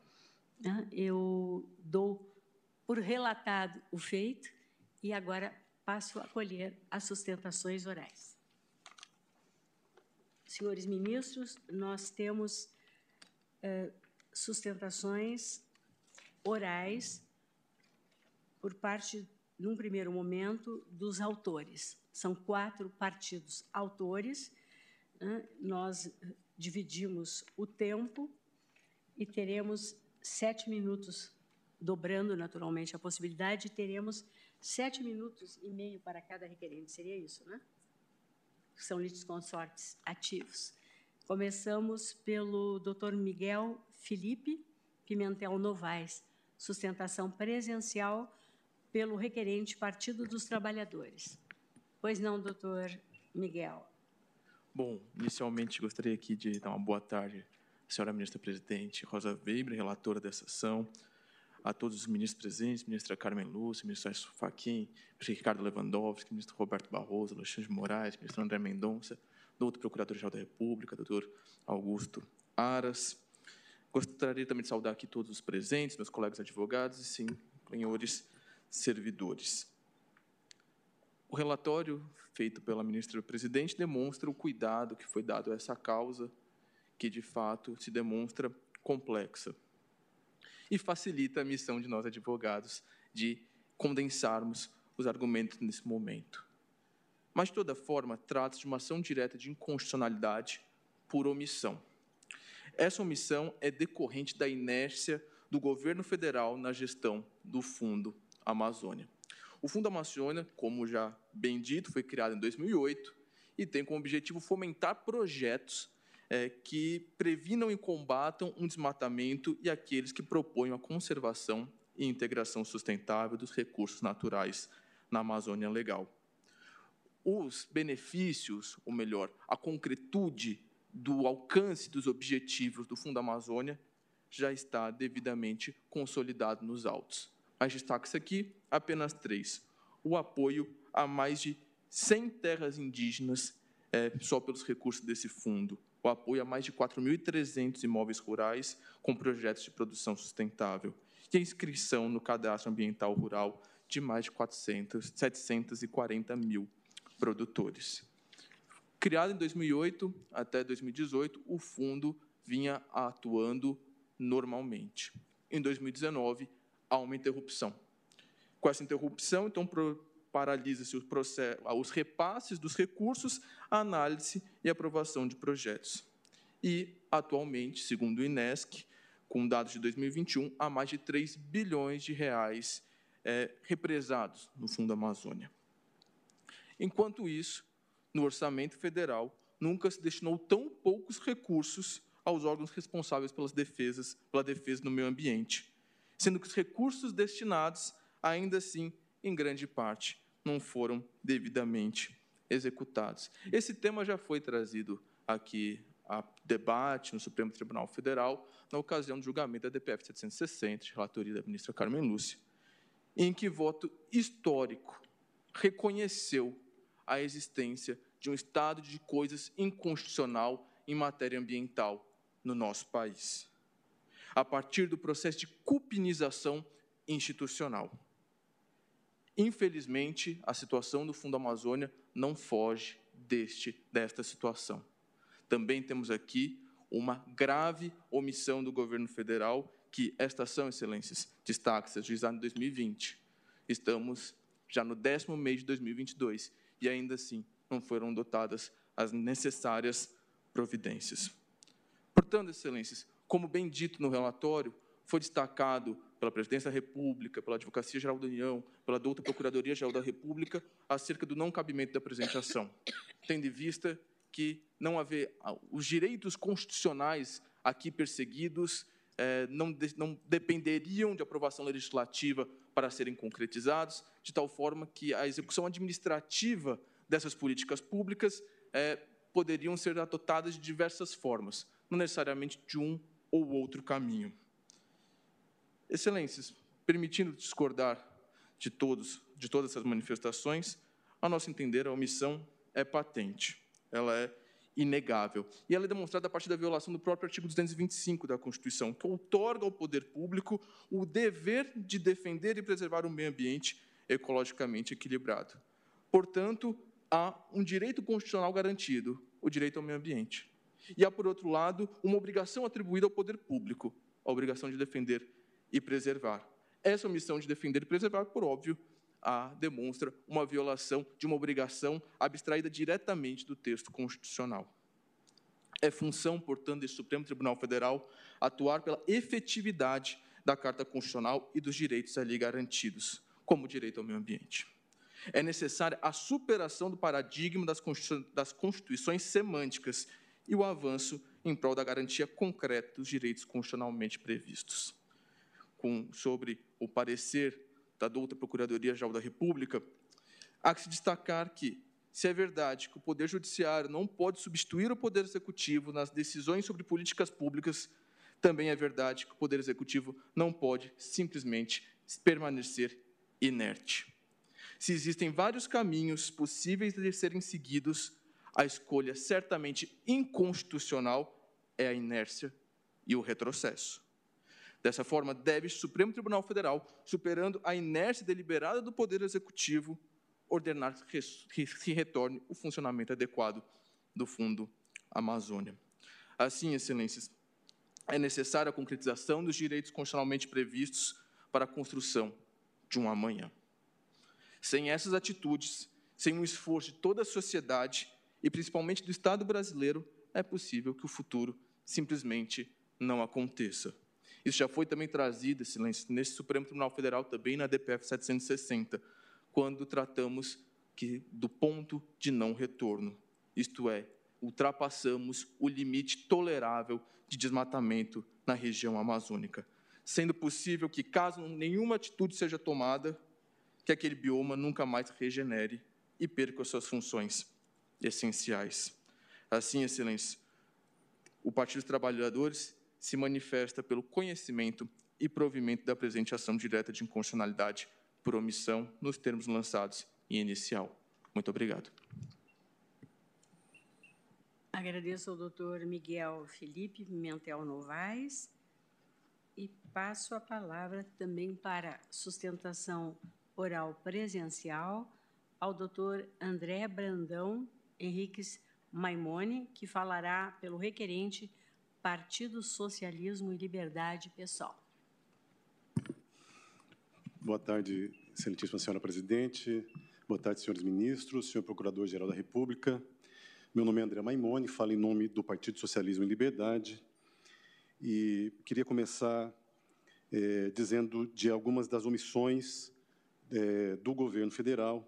né, eu dou por relatado o feito e agora passo a colher as sustentações orais. Senhores ministros, nós temos eh, sustentações orais por parte, num primeiro momento, dos autores. São quatro partidos autores. Né? Nós dividimos o tempo e teremos sete minutos, dobrando naturalmente a possibilidade, teremos sete minutos e meio para cada requerente. Seria isso, né? São litisconsortes ativos. Começamos pelo Dr. Miguel Felipe Pimentel Novaes, sustentação presencial pelo requerente Partido dos Trabalhadores. Pois não, doutor Miguel? Bom, inicialmente gostaria aqui de dar uma boa tarde senhora ministra-presidente Rosa Weber, relatora dessa ação, a todos os ministros presentes, ministra Carmen Lúcia, ministro Fachin, ministro Ricardo Lewandowski, ministro Roberto Barroso, Alexandre Moraes, ministro André Mendonça, doutor Procurador-Geral da República, doutor Augusto Aras. Gostaria também de saudar aqui todos os presentes, meus colegas advogados e, sim, senhores servidores. O relatório feito pela ministra-presidente demonstra o cuidado que foi dado a essa causa, que de fato se demonstra complexa. E facilita a missão de nós advogados de condensarmos os argumentos nesse momento. Mas, de toda forma, trata-se de uma ação direta de inconstitucionalidade por omissão. Essa omissão é decorrente da inércia do governo federal na gestão do fundo Amazônia. O Fundo Amazônia, como já bem dito, foi criado em 2008 e tem como objetivo fomentar projetos é, que previnam e combatam um desmatamento e aqueles que propõem a conservação e integração sustentável dos recursos naturais na Amazônia Legal. Os benefícios, ou melhor, a concretude do alcance dos objetivos do Fundo Amazônia já está devidamente consolidado nos autos mas destaca-se aqui apenas três. O apoio a mais de 100 terras indígenas é, só pelos recursos desse fundo. O apoio a mais de 4.300 imóveis rurais com projetos de produção sustentável. E a inscrição no cadastro ambiental rural de mais de 400, 740 mil produtores. Criado em 2008 até 2018, o fundo vinha atuando normalmente. Em 2019, há uma interrupção. Com essa interrupção, então, paralisa-se os repasses dos recursos, a análise e aprovação de projetos. E, atualmente, segundo o INESC, com dados de 2021, há mais de 3 bilhões de reais é, represados no Fundo Amazônia. Enquanto isso, no orçamento federal, nunca se destinou tão poucos recursos aos órgãos responsáveis pelas defesas, pela defesa do meio ambiente, sendo que os recursos destinados, ainda assim, em grande parte, não foram devidamente executados. Esse tema já foi trazido aqui a debate no Supremo Tribunal Federal na ocasião do julgamento da DPF 760, de relatoria da ministra Carmen Lúcia, em que voto histórico reconheceu a existência de um estado de coisas inconstitucional em matéria ambiental no nosso país a partir do processo de cupinização institucional. Infelizmente, a situação do Fundo Amazônia não foge deste, desta situação. Também temos aqui uma grave omissão do governo federal, que esta ação, excelências, destaque-se ajuizada em 2020. Estamos já no décimo mês de 2022 e ainda assim não foram dotadas as necessárias providências. Portanto, excelências, como bem dito no relatório, foi destacado pela Presidência da República, pela Advocacia Geral da União, pela douta Procuradoria Geral da República, acerca do não cabimento da presente ação, tendo em vista que não haver ah, os direitos constitucionais aqui perseguidos eh, não, de, não dependeriam de aprovação legislativa para serem concretizados, de tal forma que a execução administrativa dessas políticas públicas eh, poderiam ser adotadas de diversas formas, não necessariamente de um ou outro caminho. Excelências, permitindo discordar de todos, de todas essas manifestações, a nosso entender, a omissão é patente, ela é inegável. E ela é demonstrada a partir da violação do próprio artigo 225 da Constituição, que outorga ao poder público o dever de defender e preservar o meio ambiente ecologicamente equilibrado. Portanto, há um direito constitucional garantido, o direito ao meio ambiente. E há, por outro lado, uma obrigação atribuída ao poder público, a obrigação de defender e preservar. Essa omissão de defender e preservar, por óbvio, a demonstra uma violação de uma obrigação abstraída diretamente do texto constitucional. É função, portanto, do Supremo Tribunal Federal atuar pela efetividade da Carta Constitucional e dos direitos ali garantidos, como o direito ao meio ambiente. É necessária a superação do paradigma das constituições semânticas e o avanço em prol da garantia concreta dos direitos constitucionalmente previstos. Com, sobre o parecer da douta Procuradoria-Geral da República, há que se destacar que, se é verdade que o Poder Judiciário não pode substituir o Poder Executivo nas decisões sobre políticas públicas, também é verdade que o Poder Executivo não pode simplesmente permanecer inerte. Se existem vários caminhos possíveis de serem seguidos, a escolha certamente inconstitucional é a inércia e o retrocesso. Dessa forma, deve o Supremo Tribunal Federal, superando a inércia deliberada do Poder Executivo, ordenar que se retorne o funcionamento adequado do Fundo Amazônia. Assim, Excelências, é necessária a concretização dos direitos constitucionalmente previstos para a construção de um amanhã. Sem essas atitudes, sem um esforço de toda a sociedade e principalmente do Estado brasileiro, é possível que o futuro simplesmente não aconteça. Isso já foi também trazido, excelência, nesse Supremo Tribunal Federal, também na DPF 760, quando tratamos que, do ponto de não retorno, isto é, ultrapassamos o limite tolerável de desmatamento na região amazônica, sendo possível que, caso nenhuma atitude seja tomada, que aquele bioma nunca mais regenere e perca suas funções essenciais. Assim, excelência, o Partido dos Trabalhadores se manifesta pelo conhecimento e provimento da presente ação direta de inconstitucionalidade por omissão nos termos lançados em inicial. Muito obrigado. Agradeço ao doutor Miguel Felipe Pimentel Novaes e passo a palavra também para sustentação oral presencial ao doutor André Brandão Henriques Maimone, que falará pelo requerente Partido Socialismo e Liberdade Pessoal. Boa tarde, excelentíssima senhora presidente. Boa tarde, senhores ministros, senhor procurador-geral da República. Meu nome é André Maimone, falo em nome do Partido Socialismo e Liberdade. E queria começar é, dizendo de algumas das omissões é, do governo federal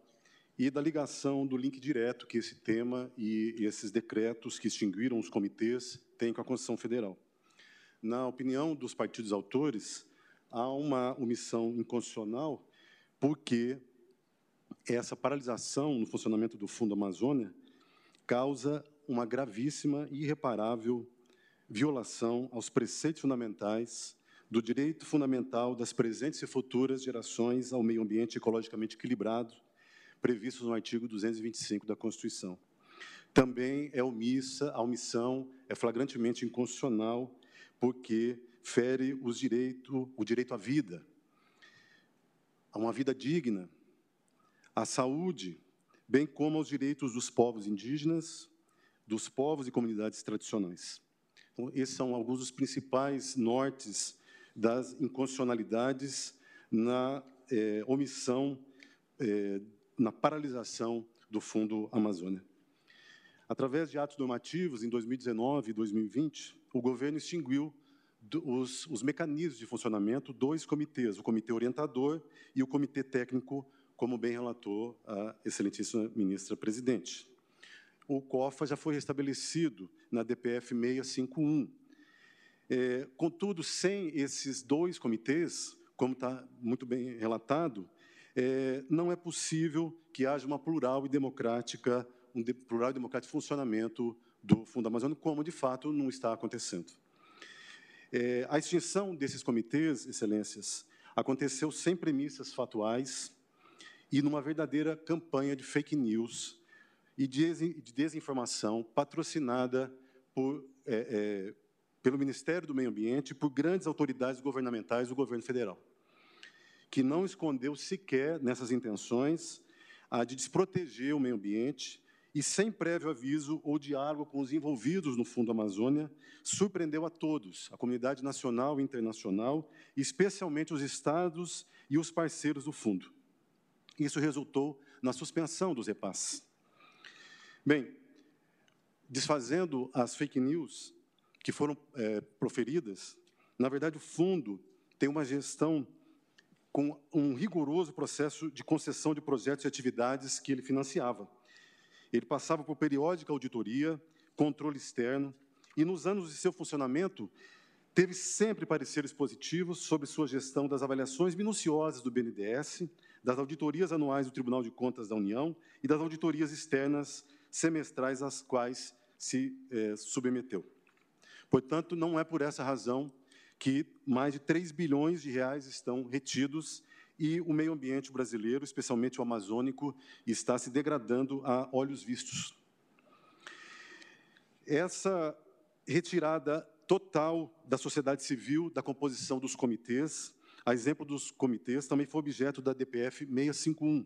e da ligação do link direto que esse tema e esses decretos que extinguiram os comitês têm com a Constituição Federal. Na opinião dos partidos autores, há uma omissão inconstitucional porque essa paralisação no funcionamento do Fundo Amazônia causa uma gravíssima e irreparável violação aos preceitos fundamentais do direito fundamental das presentes e futuras gerações ao meio ambiente ecologicamente equilibrado, previstos no artigo 225 da Constituição. Também é omissa, a omissão é flagrantemente inconstitucional, porque fere os direito, o direito à vida, a uma vida digna, à saúde, bem como aos direitos dos povos indígenas, dos povos e comunidades tradicionais. Então, esses são alguns dos principais nortes das inconstitucionalidades na é, omissão é, na paralisação do Fundo Amazônia. Através de atos normativos, em 2019 e 2020, o governo extinguiu os, os mecanismos de funcionamento dos comitês, o comitê orientador e o comitê técnico, como bem relatou a excelentíssima ministra presidente. O COFA já foi restabelecido na DPF 651. É, contudo, sem esses dois comitês, como está muito bem relatado, é, não é possível que haja uma plural e democrática, um de, plural e democrático funcionamento do Fundo Amazônico, como de fato não está acontecendo. É, a extinção desses comitês, excelências, aconteceu sem premissas fatuais e numa verdadeira campanha de fake news e de desinformação patrocinada por, é, é, pelo Ministério do Meio Ambiente e por grandes autoridades governamentais do governo federal, que não escondeu sequer nessas intenções a de desproteger o meio ambiente e, sem prévio aviso ou diálogo com os envolvidos no Fundo Amazônia, surpreendeu a todos, a comunidade nacional e internacional, especialmente os estados e os parceiros do Fundo. Isso resultou na suspensão dos repasses. Bem, desfazendo as fake news que foram é, proferidas, na verdade, o Fundo tem uma gestão com um rigoroso processo de concessão de projetos e atividades que ele financiava ele passava por periódica auditoria, controle externo, e nos anos de seu funcionamento, teve sempre pareceres positivos sobre sua gestão das avaliações minuciosas do BNDES, das auditorias anuais do Tribunal de Contas da União e das auditorias externas semestrais às quais se eh, submeteu. Portanto, não é por essa razão que mais de 3 bilhões de reais estão retidos e o meio ambiente brasileiro, especialmente o amazônico, está se degradando a olhos vistos. Essa retirada total da sociedade civil da composição dos comitês, a exemplo dos comitês, também foi objeto da DPF 651,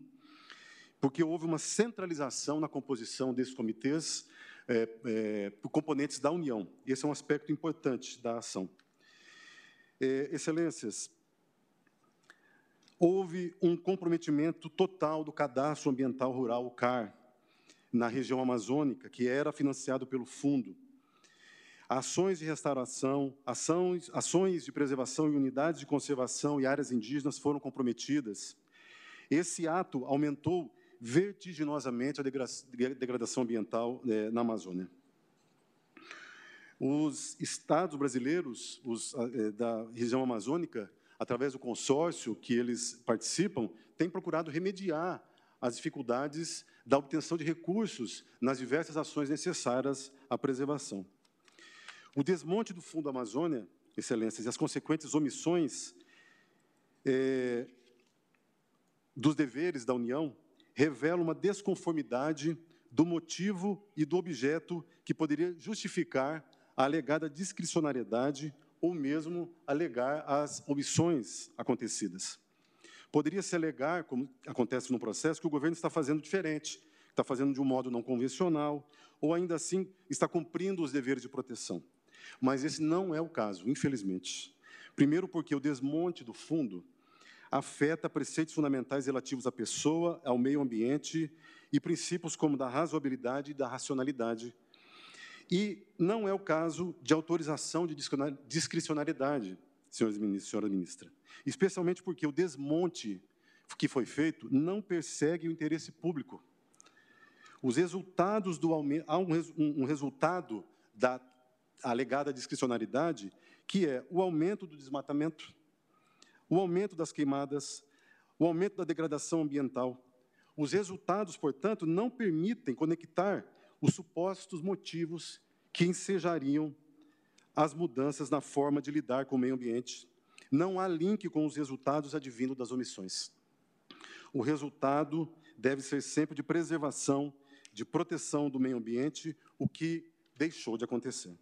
porque houve uma centralização na composição desses comitês é, é, por componentes da União. Esse é um aspecto importante da ação. É, excelências, houve um comprometimento total do cadastro ambiental rural, o CAR, na região amazônica, que era financiado pelo fundo. Ações de restauração, ações, ações de preservação e unidades de conservação e áreas indígenas foram comprometidas. Esse ato aumentou vertiginosamente a degradação ambiental eh, na Amazônia. Os estados brasileiros os, eh, da região amazônica através do consórcio que eles participam, têm procurado remediar as dificuldades da obtenção de recursos nas diversas ações necessárias à preservação. O desmonte do Fundo Amazônia, Excelências, e as consequentes omissões é, dos deveres da União revelam uma desconformidade do motivo e do objeto que poderia justificar a alegada discricionariedade ou mesmo alegar as omissões acontecidas. Poderia-se alegar, como acontece no processo, que o governo está fazendo diferente, está fazendo de um modo não convencional, ou ainda assim está cumprindo os deveres de proteção. Mas esse não é o caso, infelizmente. Primeiro, porque o desmonte do fundo afeta preceitos fundamentais relativos à pessoa, ao meio ambiente e princípios como da razoabilidade e da racionalidade e não é o caso de autorização de discricionariedade, senhores ministros, senhora ministra, especialmente porque o desmonte que foi feito não persegue o interesse público. Os resultados do há um, um resultado da alegada discricionariedade, que é o aumento do desmatamento, o aumento das queimadas, o aumento da degradação ambiental. Os resultados, portanto, não permitem conectar os supostos motivos que ensejariam as mudanças na forma de lidar com o meio ambiente. Não há link com os resultados advindo das omissões. O resultado deve ser sempre de preservação, de proteção do meio ambiente, o que deixou de acontecer.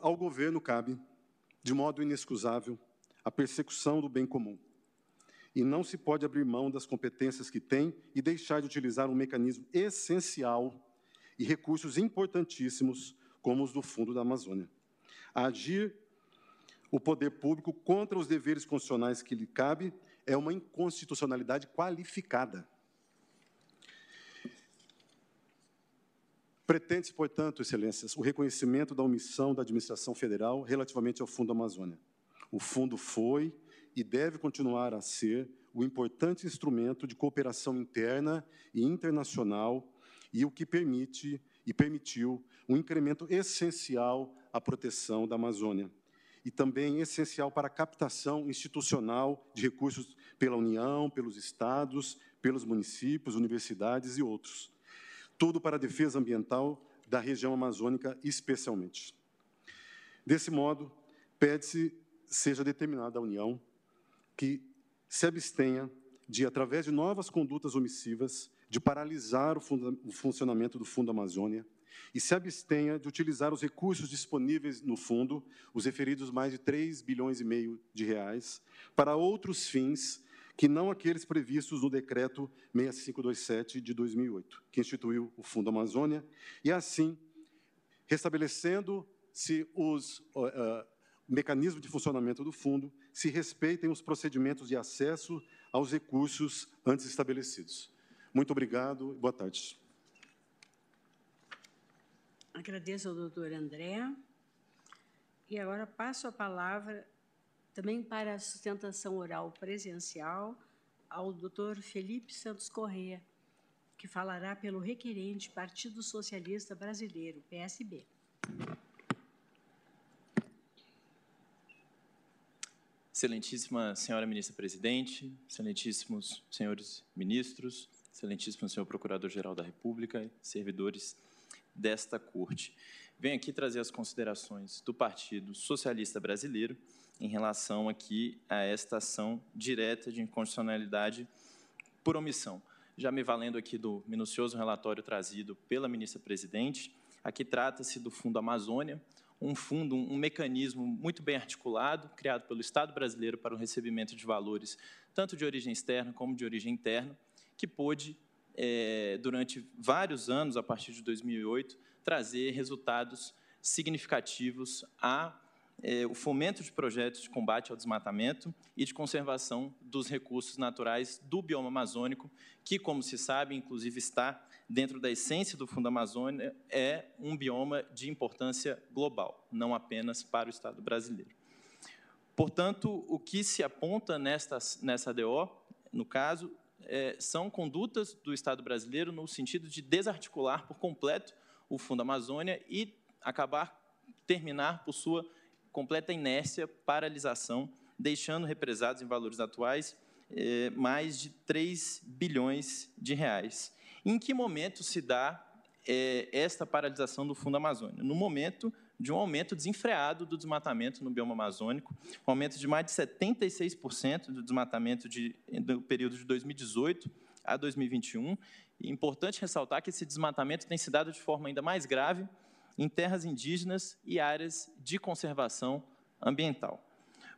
ao governo cabe, de modo inexcusável, a persecução do bem comum e não se pode abrir mão das competências que tem e deixar de utilizar um mecanismo essencial e recursos importantíssimos, como os do Fundo da Amazônia. Agir o poder público contra os deveres constitucionais que lhe cabe é uma inconstitucionalidade qualificada. Pretende-se, portanto, excelências, o reconhecimento da omissão da administração federal relativamente ao Fundo Amazônia. O fundo foi e deve continuar a ser o importante instrumento de cooperação interna e internacional e o que permite e permitiu um incremento essencial à proteção da Amazônia e também essencial para a captação institucional de recursos pela União, pelos estados, pelos municípios, universidades e outros. Tudo para a defesa ambiental da região amazônica, especialmente. Desse modo, pede-se seja determinada a União que se abstenha de, através de novas condutas omissivas, de paralisar o, o funcionamento do Fundo Amazônia e se abstenha de utilizar os recursos disponíveis no fundo, os referidos mais de 3 bilhões e meio de reais, para outros fins que não aqueles previstos no decreto 6527 de 2008, que instituiu o Fundo Amazônia, e assim restabelecendo-se os uh, mecanismos de funcionamento do fundo, se respeitem os procedimentos de acesso aos recursos antes estabelecidos. Muito obrigado e boa tarde. Agradeço ao doutor André. E agora passo a palavra também para a sustentação oral presencial ao doutor Felipe Santos Corrêa, que falará pelo requerente Partido Socialista Brasileiro, PSB. Excelentíssima senhora ministra-presidente, excelentíssimos senhores ministros, excelentíssimo senhor procurador-geral da República, servidores desta corte. Venho aqui trazer as considerações do Partido Socialista Brasileiro em relação aqui a esta ação direta de inconstitucionalidade por omissão. Já me valendo aqui do minucioso relatório trazido pela ministra-presidente, aqui trata-se do Fundo Amazônia, um fundo, um mecanismo muito bem articulado, criado pelo Estado brasileiro para o recebimento de valores, tanto de origem externa como de origem interna, que pôde, é, durante vários anos, a partir de 2008, trazer resultados significativos a é, o fomento de projetos de combate ao desmatamento e de conservação dos recursos naturais do bioma amazônico, que, como se sabe, inclusive está dentro da essência do Fundo Amazônia, é um bioma de importância global, não apenas para o Estado brasileiro. Portanto, o que se aponta nesta, nessa DO, no caso, é, são condutas do Estado brasileiro no sentido de desarticular por completo o Fundo Amazônia e acabar, terminar por sua completa inércia, paralisação, deixando represados em valores atuais é, mais de 3 bilhões de reais. Em que momento se dá é, esta paralisação do Fundo Amazônia? No momento de um aumento desenfreado do desmatamento no bioma amazônico, um aumento de mais de 76% do desmatamento de, do período de 2018 a 2021. E é importante ressaltar que esse desmatamento tem se dado de forma ainda mais grave em terras indígenas e áreas de conservação ambiental.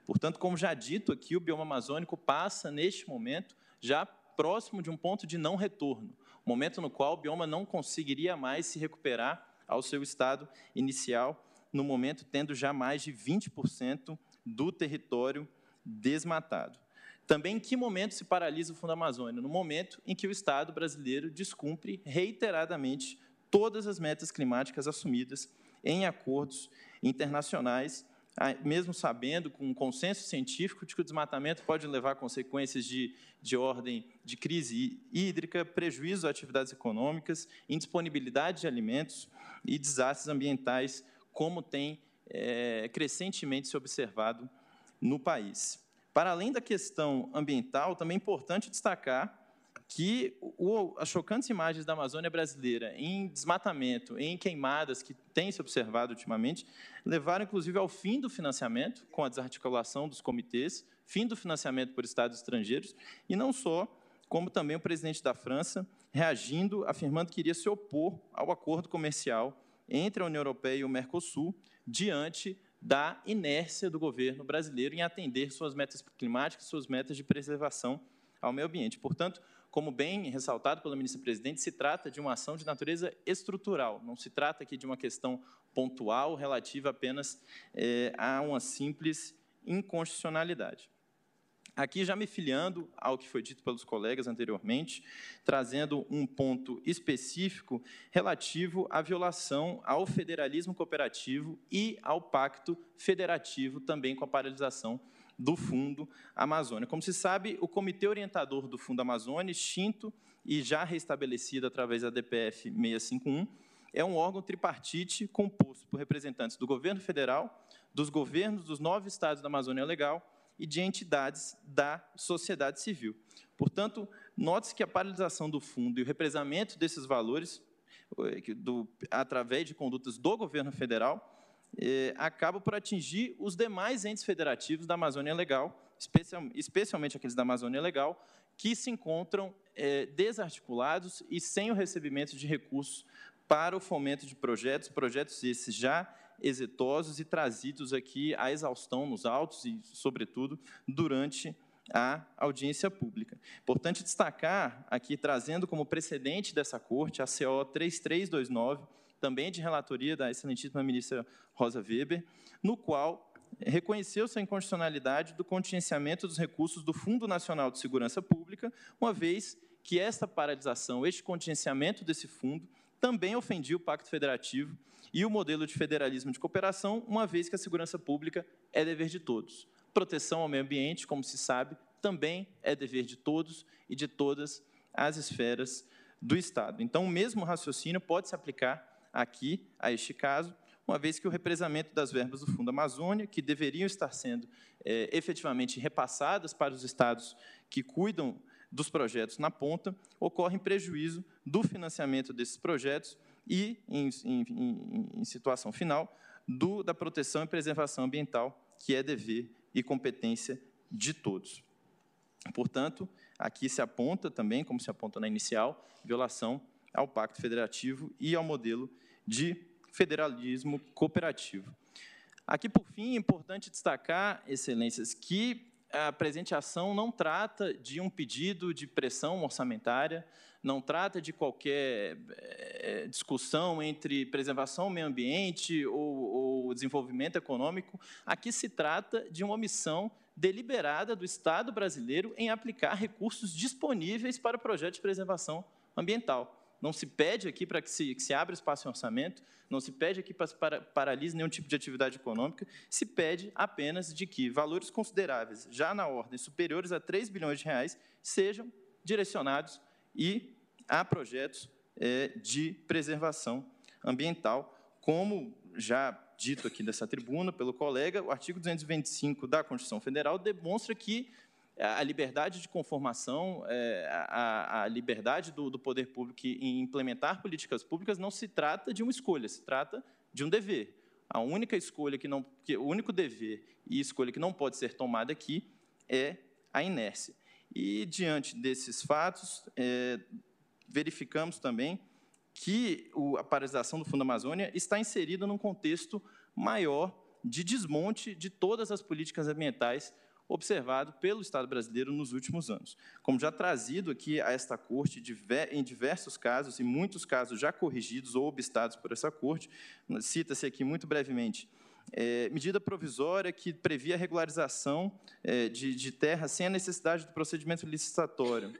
Portanto, como já dito aqui, o bioma amazônico passa, neste momento, já próximo de um ponto de não retorno momento no qual o bioma não conseguiria mais se recuperar ao seu estado inicial, no momento tendo já mais de 20% do território desmatado. Também em que momento se paralisa o Fundo Amazônia? No momento em que o Estado brasileiro descumpre reiteradamente todas as metas climáticas assumidas em acordos internacionais mesmo sabendo, com um consenso científico, de que o desmatamento pode levar a consequências de, de ordem de crise hídrica, prejuízo às atividades econômicas, indisponibilidade de alimentos e desastres ambientais, como tem é, crescentemente se observado no país. Para além da questão ambiental, também é importante destacar que o, as chocantes imagens da Amazônia brasileira em desmatamento, em queimadas que têm se observado ultimamente, levaram inclusive ao fim do financiamento, com a desarticulação dos comitês, fim do financiamento por estados estrangeiros, e não só, como também o presidente da França reagindo, afirmando que iria se opor ao acordo comercial entre a União Europeia e o Mercosul, diante da inércia do governo brasileiro em atender suas metas climáticas, suas metas de preservação ao meio ambiente. Portanto, como bem ressaltado pela ministra-presidente, se trata de uma ação de natureza estrutural, não se trata aqui de uma questão pontual relativa apenas é, a uma simples inconstitucionalidade. Aqui já me filiando ao que foi dito pelos colegas anteriormente, trazendo um ponto específico relativo à violação ao federalismo cooperativo e ao pacto federativo, também com a paralisação do Fundo Amazônia. Como se sabe, o Comitê Orientador do Fundo Amazônia, extinto e já restabelecido através da DPF 651, é um órgão tripartite composto por representantes do governo federal, dos governos dos nove estados da Amazônia Legal e de entidades da sociedade civil. Portanto, note-se que a paralisação do fundo e o represamento desses valores, eh, do, através de condutas do governo federal, eh, acaba por atingir os demais entes federativos da Amazônia Legal, especial, especialmente aqueles da Amazônia Legal, que se encontram eh, desarticulados e sem o recebimento de recursos para o fomento de projetos, projetos esses já exitosos e trazidos aqui à exaustão nos autos e, sobretudo, durante a audiência pública. Importante destacar aqui, trazendo como precedente dessa corte, a CO 3329, também de relatoria da excelentíssima ministra Rosa Weber, no qual reconheceu-se a inconstitucionalidade do contingenciamento dos recursos do Fundo Nacional de Segurança Pública, uma vez que esta paralisação, este contingenciamento desse fundo, também ofendia o Pacto Federativo e o modelo de federalismo de cooperação, uma vez que a segurança pública é dever de todos. Proteção ao meio ambiente, como se sabe, também é dever de todos e de todas as esferas do Estado. Então, o mesmo raciocínio pode se aplicar aqui, a este caso, uma vez que o represamento das verbas do Fundo Amazônia, que deveriam estar sendo é, efetivamente repassadas para os estados que cuidam dos projetos na ponta, ocorre em prejuízo do financiamento desses projetos e, em, em, em situação final, do, da proteção e preservação ambiental, que é dever e competência de todos. Portanto, aqui se aponta também, como se aponta na inicial, violação ao Pacto Federativo e ao modelo de federalismo cooperativo. Aqui, por fim, é importante destacar, excelências, que a presente ação não trata de um pedido de pressão orçamentária, não trata de qualquer é, discussão entre preservação ao meio ambiente ou, ou desenvolvimento econômico. Aqui se trata de uma omissão deliberada do Estado brasileiro em aplicar recursos disponíveis para o projeto de preservação ambiental. Não se pede aqui para que se, que se abra espaço em orçamento, não se pede aqui para se para, paralise nenhum tipo de atividade econômica, se pede apenas de que valores consideráveis, já na ordem superiores a 3 bilhões de reais, sejam direcionados e a projetos é, de preservação ambiental, como já dito aqui nessa tribuna pelo colega, o artigo 225 da Constituição Federal demonstra que a liberdade de conformação, é, a, liberdade do, poder público em implementar políticas públicas não se trata de uma escolha, se trata de um dever. A única escolha que não, o único dever e escolha que não pode ser tomada aqui é a inércia. E diante desses fatos, é, verificamos também que a paralisação do Fundo Amazônia está inserida num contexto maior de desmonte de todas as políticas ambientais observado pelo Estado brasileiro nos últimos anos. Como já trazido aqui a esta Corte, em diversos casos, e muitos casos já corrigidos ou obstados por essa Corte, cita-se aqui muito brevemente, é, medida provisória que previa a regularização é, de, de terra sem a necessidade do procedimento licitatório,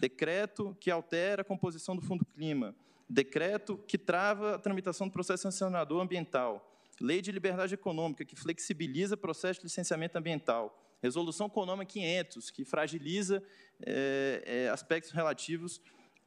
decreto que altera a composição do Fundo Clima, decreto que trava a tramitação do processo sancionador ambiental, lei de liberdade econômica que flexibiliza o processo de licenciamento ambiental, Resolução CONOMA 500, que fragiliza é, aspectos relativos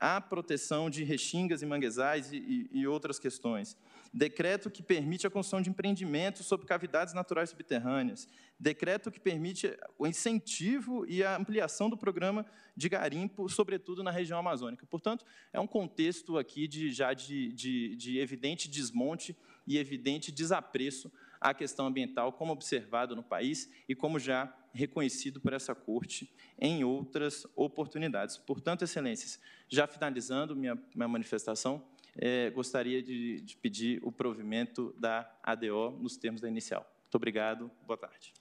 à proteção de restingas e manguezais e, e, e, outras questões. Decreto que permite a construção de empreendimentos sobre cavidades naturais subterrâneas. Decreto que permite o incentivo e a ampliação do programa de garimpo, sobretudo na região amazônica. Portanto, é um contexto aqui de, já de, de, de evidente desmonte e evidente desapreço à questão ambiental, como observado no país e como já reconhecido por essa Corte em outras oportunidades. Portanto, Excelências, já finalizando minha, minha manifestação, é, gostaria de, de pedir o provimento da ADO nos termos da inicial. Muito obrigado, boa tarde.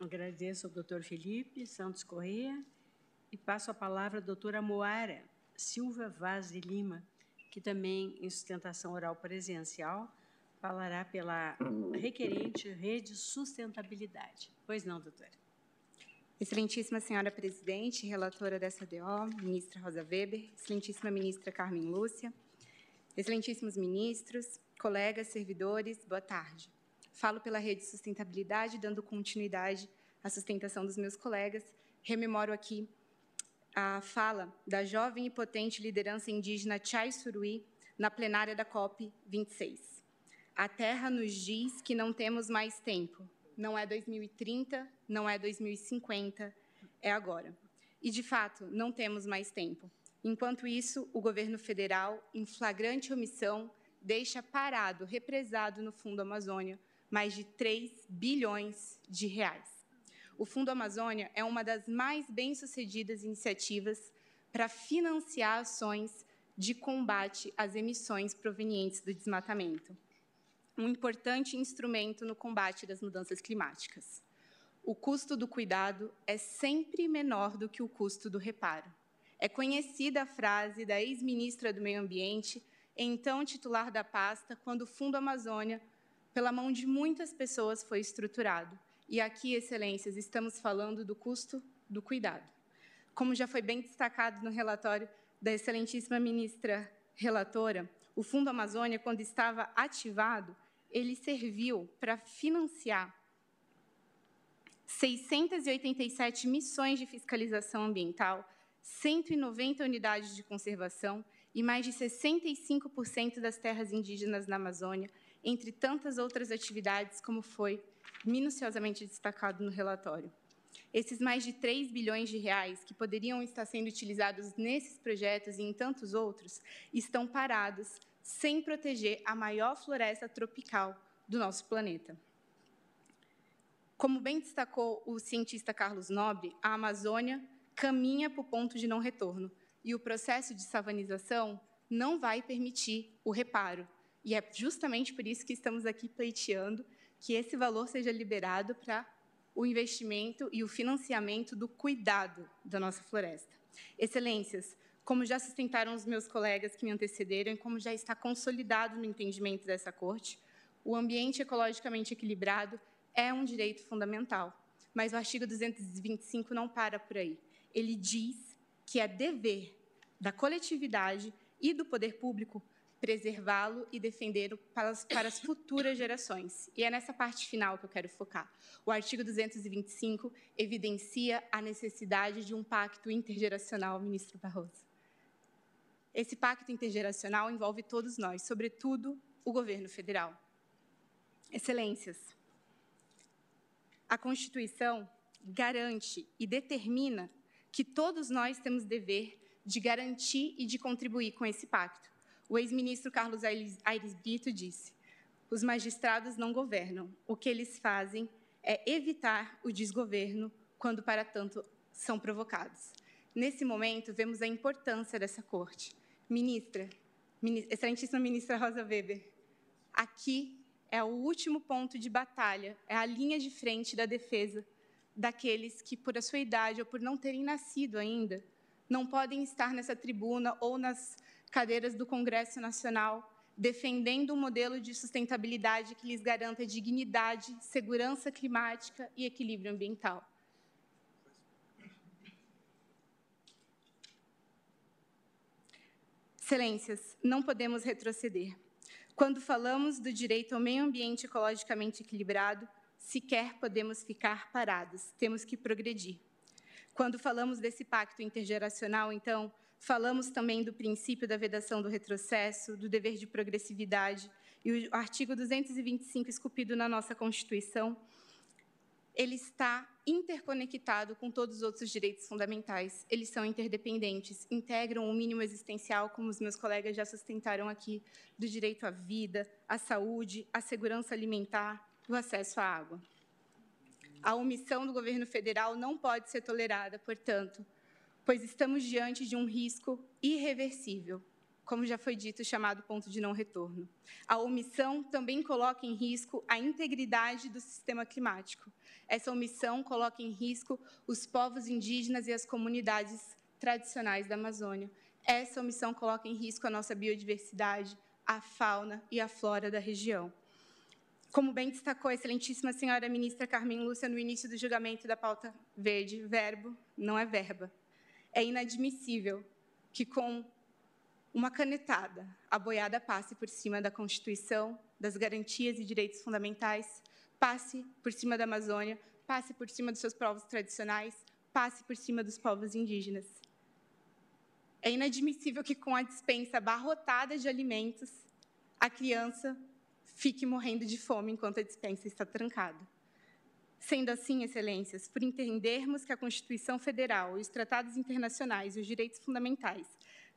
Agradeço ao doutor Felipe Santos Corrêa e passo a palavra à doutora Moara Silva Vaz de Lima, que também em sustentação oral presencial falará pela requerente Rede Sustentabilidade. Pois não, doutora. Excelentíssima Senhora Presidente, relatora dessa DO, ministra Rosa Weber, excelentíssima ministra Carmen Lúcia, excelentíssimos ministros, colegas, servidores, boa tarde. Falo pela Rede Sustentabilidade, dando continuidade à sustentação dos meus colegas. Rememoro aqui a fala da jovem e potente liderança indígena Chai Surui na plenária da COP 26. A Terra nos diz que não temos mais tempo. Não é 2030, não é 2050, é agora. E, de fato, não temos mais tempo. Enquanto isso, o governo federal, em flagrante omissão, deixa parado, represado no Fundo Amazônia, mais de 3 bilhões de reais. O Fundo Amazônia é uma das mais bem-sucedidas iniciativas para financiar ações de combate às emissões provenientes do desmatamento um importante instrumento no combate das mudanças climáticas. O custo do cuidado é sempre menor do que o custo do reparo. É conhecida a frase da ex-ministra do Meio Ambiente, então titular da pasta, quando o Fundo Amazônia, pela mão de muitas pessoas, foi estruturado. E aqui, excelências, estamos falando do custo do cuidado. Como já foi bem destacado no relatório da excelentíssima ministra relatora, o Fundo Amazônia, quando estava ativado, ele serviu para financiar 687 missões de fiscalização ambiental, 190 unidades de conservação e mais de 65% das terras indígenas na Amazônia, entre tantas outras atividades, como foi minuciosamente destacado no relatório. Esses mais de 3 bilhões de reais que poderiam estar sendo utilizados nesses projetos e em tantos outros estão parados sem proteger a maior floresta tropical do nosso planeta. Como bem destacou o cientista Carlos Nobre, a Amazônia caminha para o ponto de não retorno e o processo de savanização não vai permitir o reparo. E é justamente por isso que estamos aqui pleiteando que esse valor seja liberado para o investimento e o financiamento do cuidado da nossa floresta. Excelências, como já sustentaram os meus colegas que me antecederam e como já está consolidado no entendimento dessa Corte, o ambiente ecologicamente equilibrado é um direito fundamental. Mas o artigo 225 não para por aí. Ele diz que é dever da coletividade e do poder público preservá-lo e defendê-lo para, para as, futuras gerações. E é nessa parte final que eu quero focar. O artigo 225 evidencia a necessidade de um pacto intergeracional, ministro Barroso. Esse pacto intergeracional envolve todos nós, sobretudo o governo federal. Excelências, a Constituição garante e determina que todos nós temos dever de garantir e de contribuir com esse pacto. O ex-ministro Carlos Aires Brito disse: os magistrados não governam, o que eles fazem é evitar o desgoverno quando, para tanto, são provocados. Nesse momento, vemos a importância dessa corte. Ministra, excelentíssima ministra Rosa Weber, aqui é o último ponto de batalha, é a linha de frente da defesa daqueles que, por a sua idade ou por não terem nascido ainda, não podem estar nessa tribuna ou nas cadeiras do Congresso Nacional defendendo um modelo de sustentabilidade que lhes garanta dignidade, segurança climática e equilíbrio ambiental. Excelências, não podemos retroceder. Quando falamos do direito ao meio ambiente ecologicamente equilibrado, sequer podemos ficar parados, temos que progredir. Quando falamos desse pacto intergeracional, então, falamos também do princípio da vedação do retrocesso, do dever de progressividade, e o artigo 225, esculpido na nossa Constituição, ele está interconectado com todos os outros direitos fundamentais. Eles são interdependentes, integram o mínimo existencial, como os meus colegas já sustentaram aqui, do direito à vida, à saúde, à segurança alimentar, do acesso à água. A omissão do governo federal não pode ser tolerada, portanto, pois estamos diante de um risco irreversível como já foi dito, chamado ponto de não retorno. A omissão também coloca em risco a integridade do sistema climático. Essa omissão coloca em risco os povos indígenas e as comunidades tradicionais da Amazônia. Essa omissão coloca em risco a nossa biodiversidade, a fauna e a flora da região. Como bem destacou a excelentíssima senhora ministra Carmen Lúcia no início do julgamento da pauta verde, verbo não é verba. É inadmissível que com uma canetada a boiada passe por cima da Constituição, das garantias e direitos fundamentais, passe por cima da Amazônia, passe por cima dos seus povos tradicionais, passe por cima dos povos indígenas. É inadmissível que, com a dispensa abarrotada de alimentos, a criança fique morrendo de fome enquanto a dispensa está trancada. Sendo assim, excelências, por entendermos que a Constituição Federal, os tratados internacionais e os direitos fundamentais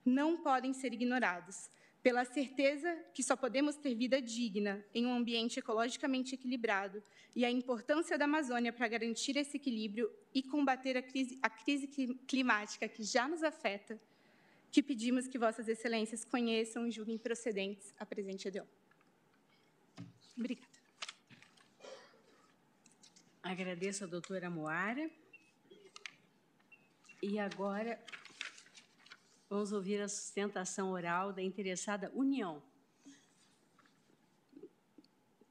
não podem ser ignorados, pela certeza que só podemos ter vida digna em um ambiente ecologicamente equilibrado e a importância da Amazônia para garantir esse equilíbrio e combater a crise, a crise climática que já nos afeta, que pedimos que Vossas Excelências conheçam e julguem procedentes a presente EDO. Obrigada. Agradeço a doutora Moara. E agora vamos ouvir a sustentação oral da interessada União,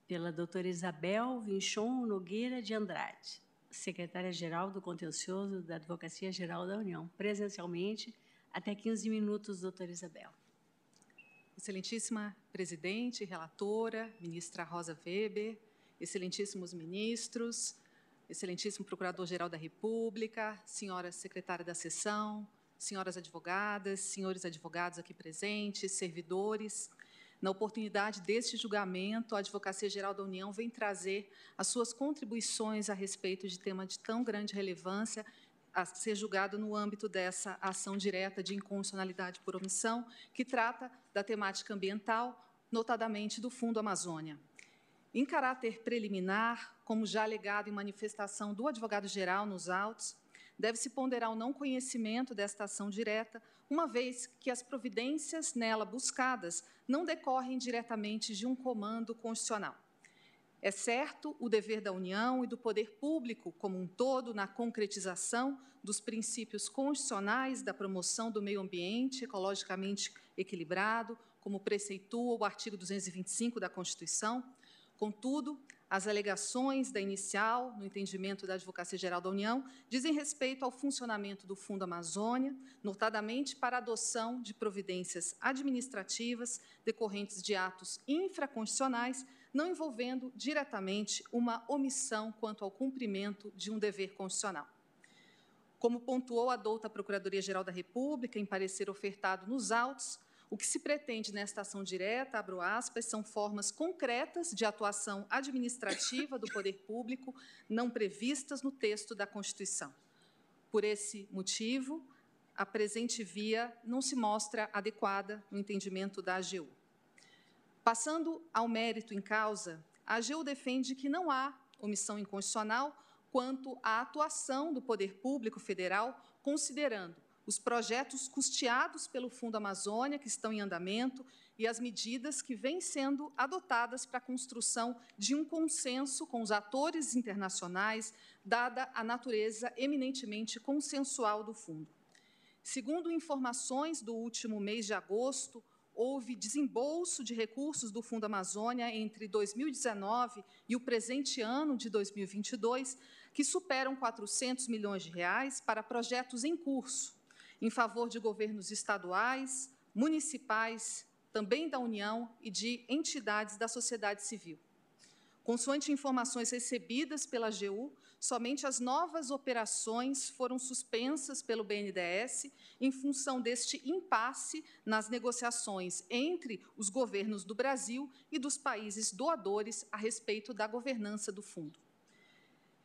pela doutora Isabel Vinchon Nogueira de Andrade, secretária-geral do Contencioso da Advocacia Geral da União, presencialmente, até 15 minutos, doutora Isabel. Excelentíssima presidente, relatora, ministra Rosa Weber, excelentíssimos ministros, excelentíssimo procurador-geral da República, senhora secretária da sessão, senhoras advogadas, senhores advogados aqui presentes, servidores. Na oportunidade deste julgamento, a Advocacia Geral da União vem trazer as suas contribuições a respeito de tema de tão grande relevância a ser julgado no âmbito dessa ação direta de inconstitucionalidade por omissão, que trata da temática ambiental, notadamente do Fundo Amazônia. Em caráter preliminar, como já alegado em manifestação do advogado-geral nos autos, deve-se ponderar o não conhecimento desta ação direta, uma vez que as providências nela buscadas não decorrem diretamente de um comando constitucional. É certo o dever da União e do poder público como um todo na concretização dos princípios constitucionais da promoção do meio ambiente ecologicamente equilibrado, como preceitua o artigo 225 da Constituição. Contudo, as alegações da inicial, no entendimento da Advocacia Geral da União, dizem respeito ao funcionamento do Fundo Amazônia, notadamente para adoção de providências administrativas decorrentes de atos infraconstitucionais não envolvendo diretamente uma omissão quanto ao cumprimento de um dever constitucional. Como pontuou a douta Procuradoria-Geral da República em parecer ofertado nos autos, o que se pretende nesta ação direta, abro aspas, são formas concretas de atuação administrativa do poder público não previstas no texto da Constituição. Por esse motivo, a presente via não se mostra adequada no entendimento da AGU. Passando ao mérito em causa, a AGU defende que não há omissão inconstitucional quanto à atuação do poder público federal, considerando os projetos custeados pelo Fundo Amazônia, que estão em andamento, e as medidas que vêm sendo adotadas para a construção de um consenso com os atores internacionais, dada a natureza eminentemente consensual do fundo. Segundo informações do último mês de agosto, houve desembolso de recursos do Fundo Amazônia entre 2019 e o presente ano de 2022, que superam 400 milhões de reais para projetos em curso, em favor de governos estaduais, municipais, também da União e de entidades da sociedade civil. Consoante informações recebidas pela AGU, somente as novas operações foram suspensas pelo BNDES em função deste impasse nas negociações entre os governos do Brasil e dos países doadores a respeito da governança do fundo.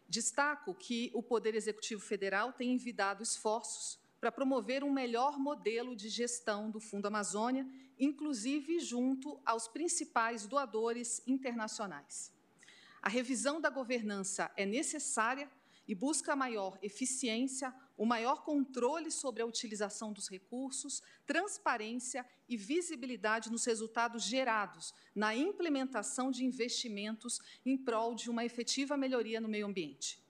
Destaco que o Poder Executivo Federal tem envidado esforços para promover um melhor modelo de gestão do Fundo Amazônia, inclusive junto aos principais doadores internacionais. A revisão da governança é necessária e busca maior eficiência, o maior controle sobre a utilização dos recursos, transparência e visibilidade nos resultados gerados na implementação de investimentos em prol de uma efetiva melhoria no meio ambiente.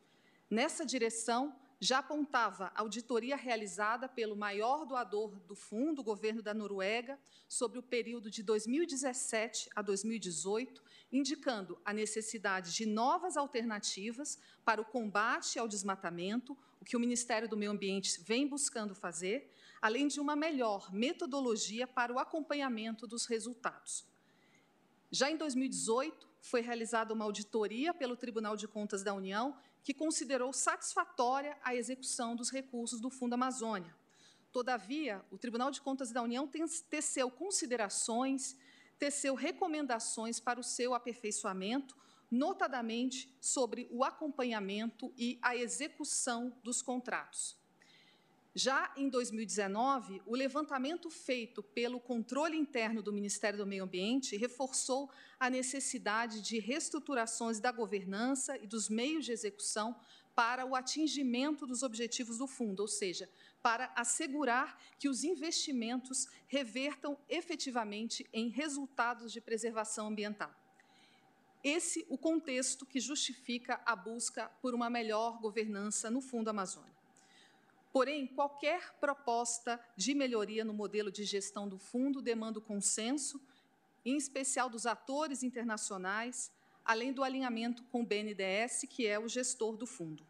Nessa direção, já apontava auditoria realizada pelo maior doador do fundo, o governo da Noruega, sobre o período de 2017 a 2018, indicando a necessidade de novas alternativas para o combate ao desmatamento, o que o Ministério do Meio Ambiente vem buscando fazer, além de uma melhor metodologia para o acompanhamento dos resultados. Já em 2018, foi realizada uma auditoria pelo Tribunal de Contas da União que considerou satisfatória a execução dos recursos do Fundo Amazônia. Todavia, o Tribunal de Contas da União teceu considerações, teceu recomendações para o seu aperfeiçoamento, notadamente sobre o acompanhamento e a execução dos contratos. Já em 2019, o levantamento feito pelo controle interno do Ministério do Meio Ambiente reforçou a necessidade de reestruturações da governança e dos meios de execução para o atingimento dos objetivos do fundo, ou seja, para assegurar que os investimentos revertam efetivamente em resultados de preservação ambiental. Esse o contexto que justifica a busca por uma melhor governança no Fundo Amazônia. Porém, qualquer proposta de melhoria no modelo de gestão do fundo demanda o consenso, em especial dos atores internacionais, além do alinhamento com o BNDES, que é o gestor do fundo.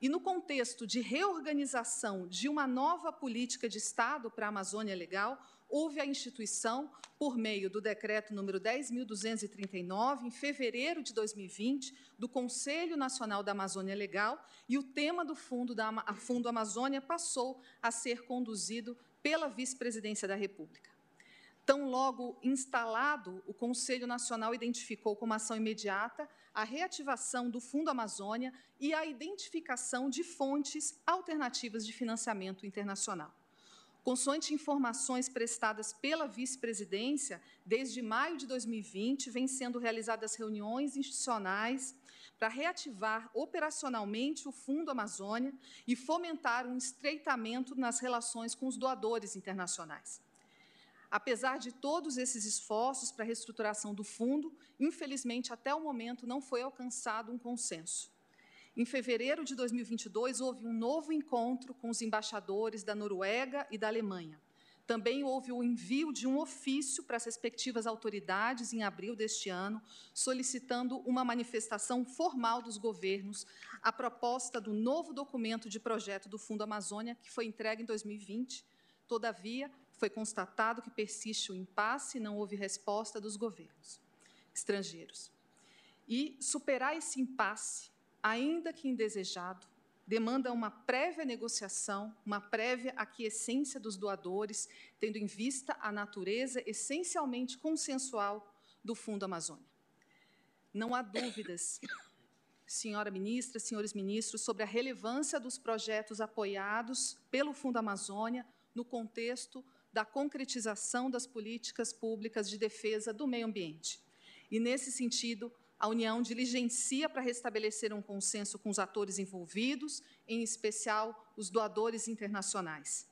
E no contexto de reorganização de uma nova política de Estado para a Amazônia Legal, houve a instituição, por meio do decreto número 10.239, em fevereiro de 2020, do Conselho Nacional da Amazônia Legal, e o tema do Fundo, da, Fundo Amazônia passou a ser conduzido pela Vice-Presidência da República. Tão logo instalado, o Conselho Nacional identificou como ação imediata a reativação do Fundo Amazônia e a identificação de fontes alternativas de financiamento internacional. Consoante informações prestadas pela vice-presidência, desde maio de 2020, vêm sendo realizadas reuniões institucionais para reativar operacionalmente o Fundo Amazônia e fomentar um estreitamento nas relações com os doadores internacionais. Apesar de todos esses esforços para a reestruturação do fundo, infelizmente, até o momento, não foi alcançado um consenso. Em fevereiro de 2022, houve um novo encontro com os embaixadores da Noruega e da Alemanha. Também houve o envio de um ofício para as respectivas autoridades em abril deste ano, solicitando uma manifestação formal dos governos à proposta do novo documento de projeto do Fundo Amazônia, que foi entregue em 2020. Todavia, foi constatado que persiste o impasse e não houve resposta dos governos estrangeiros. E superar esse impasse ainda que indesejado, demanda uma prévia negociação, uma prévia aquiescência dos doadores, tendo em vista a natureza essencialmente consensual do Fundo Amazônia. Não há dúvidas, senhora ministra, senhores ministros, sobre a relevância dos projetos apoiados pelo Fundo Amazônia no contexto da concretização das políticas públicas de defesa do meio ambiente. E, nesse sentido, a União diligencia para restabelecer um consenso com os atores envolvidos, em especial os doadores internacionais.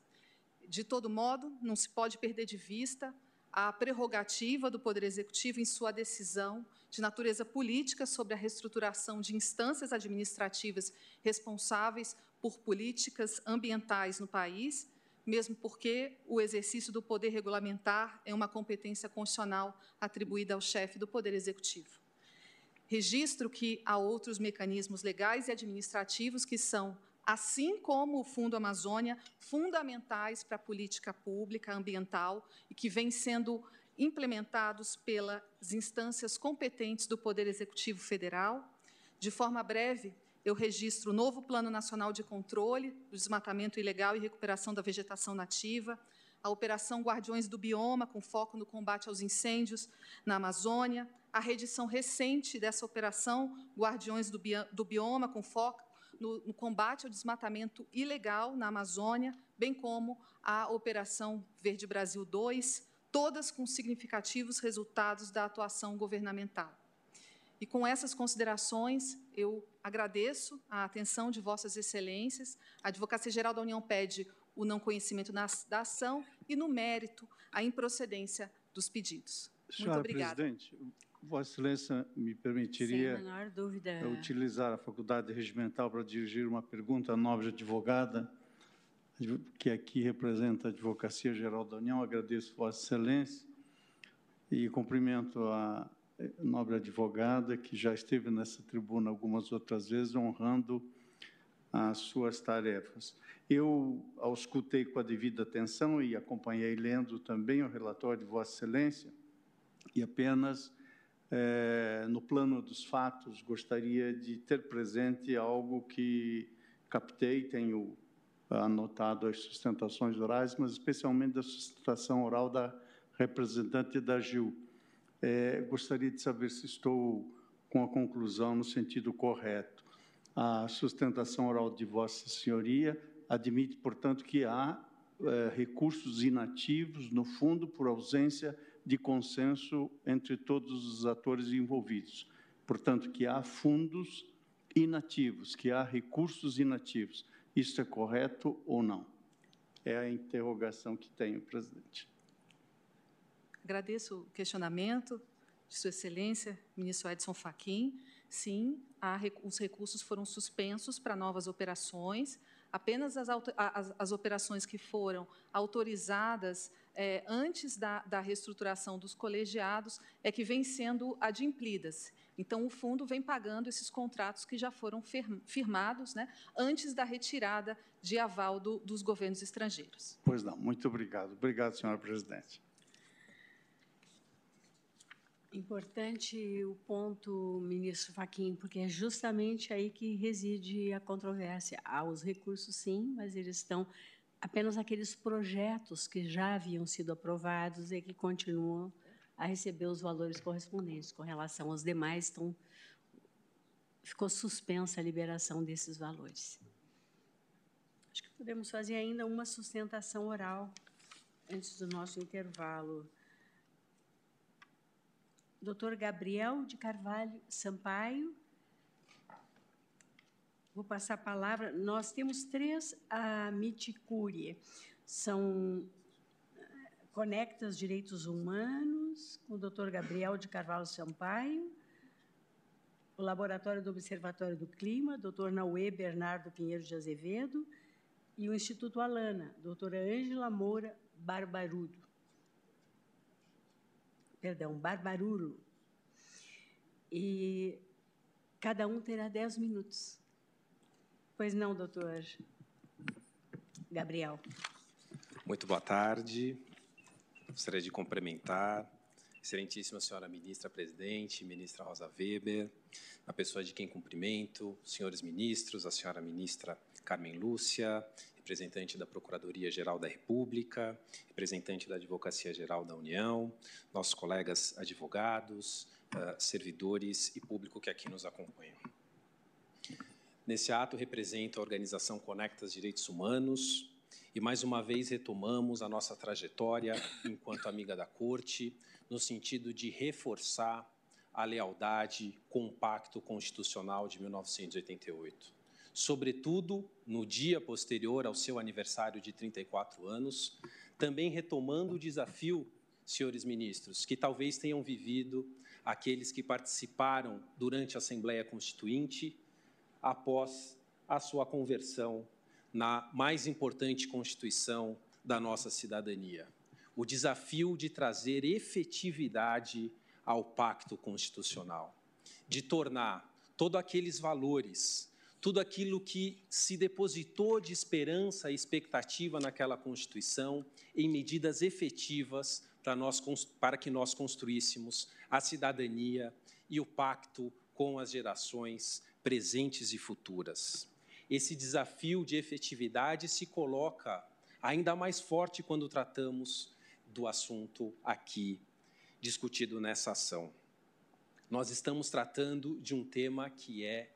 De todo modo, não se pode perder de vista a prerrogativa do Poder Executivo em sua decisão de natureza política sobre a reestruturação de instâncias administrativas responsáveis por políticas ambientais no país, mesmo porque o exercício do poder regulamentar é uma competência constitucional atribuída ao chefe do Poder Executivo. Registro que há outros mecanismos legais e administrativos que são, assim como o Fundo Amazônia, fundamentais para a política pública ambiental e que vêm sendo implementados pelas instâncias competentes do Poder Executivo Federal. De forma breve, eu registro o novo Plano Nacional de Controle do Desmatamento Ilegal e Recuperação da Vegetação Nativa, a Operação Guardiões do Bioma, com foco no combate aos incêndios na Amazônia, a reedição recente dessa operação Guardiões do, Bioma, com foco no, no, combate ao desmatamento ilegal na Amazônia, bem como a Operação Verde Brasil 2, todas com significativos resultados da atuação governamental. E com essas considerações, eu agradeço a atenção de Vossas Excelências. A Advocacia Geral da União pede o não conhecimento da ação e, no mérito, a improcedência dos pedidos. Senhora Muito obrigada. Presidente, Vossa Excelência me permitiria utilizar a faculdade regimental para dirigir uma pergunta à nobre advogada, que aqui representa a Advocacia Geral da União. Agradeço Vossa Excelência e cumprimento a nobre advogada, que já esteve nessa tribuna algumas outras vezes, honrando as suas tarefas. Eu auscultei com a devida atenção e acompanhei lendo também o relatório de Vossa Excelência, e apenas é, no plano dos fatos gostaria de ter presente algo que captei, tenho anotado as sustentações orais, mas especialmente a sustentação oral da representante da GIL. É, gostaria de saber se estou com a conclusão no sentido correto. A sustentação oral de Vossa Senhoria admite, portanto, que há é, recursos inativos no fundo por ausência de consenso entre todos os atores envolvidos. Portanto, que há fundos inativos, que há recursos inativos. Isso é correto ou não? É a interrogação que tenho, presidente. Agradeço o questionamento de Sua Excelência, ministro Edson Fachin. Sim, os recursos foram suspensos para novas operações. Apenas as, as, as operações que foram autorizadas é, antes da, da, reestruturação dos colegiados é que vêm sendo adimplidas. Então, o fundo vem pagando esses contratos que já foram firmados né, antes da retirada de aval do, dos governos estrangeiros. Pois não, muito obrigado. Obrigado, senhora presidente. Importante o ponto, ministro Faquim, porque é justamente aí que reside a controvérsia. Há os recursos, sim, mas eles estão apenas aqueles projetos que já haviam sido aprovados e que continuam a receber os valores correspondentes. Com relação aos demais, estão, ficou suspensa a liberação desses valores. Acho que podemos fazer ainda uma sustentação oral antes do nosso intervalo. Doutor Gabriel de Carvalho Sampaio. Vou passar a palavra. Nós temos três amiticúrie. São Conectas Direitos Humanos, com o doutor Gabriel de Carvalho Sampaio, o Laboratório do Observatório do Clima, doutor Nauê Bernardo Pinheiro de Azevedo, e o Instituto Alana, doutora Ângela Moura Barbarudo. Perdão, Barbarulo. E cada um terá dez minutos. Pois não, doutor Gabriel. Muito boa tarde. Gostaria de cumprimentar excelentíssima senhora ministra presidente, ministra Rosa Weber, a pessoa de quem cumprimento, senhores ministros, a senhora ministra Carmen Lúcia, representante da Procuradoria-Geral da República, representante da Advocacia Geral da União, nossos colegas advogados, ah, servidores e público que aqui nos acompanham. Nesse ato, represento a organização Conectas Direitos Humanos, e mais uma vez retomamos a nossa trajetória enquanto amiga da Corte, no sentido de reforçar a lealdade com o Pacto Constitucional de 1988. Sobretudo no dia posterior ao seu aniversário de 34 anos, também retomando o desafio, senhores ministros, que talvez tenham vivido aqueles que participaram durante a Assembleia Constituinte após a sua conversão na mais importante Constituição da nossa cidadania. O desafio de trazer efetividade ao pacto constitucional, de tornar todos aqueles valores, tudo aquilo que se depositou de esperança e expectativa naquela Constituição em medidas efetivas para, nós, para que nós construíssemos a cidadania e o pacto com as gerações presentes e futuras esse desafio de efetividade se coloca ainda mais forte quando tratamos do assunto aqui discutido nessa ação. Nós estamos tratando de um tema que é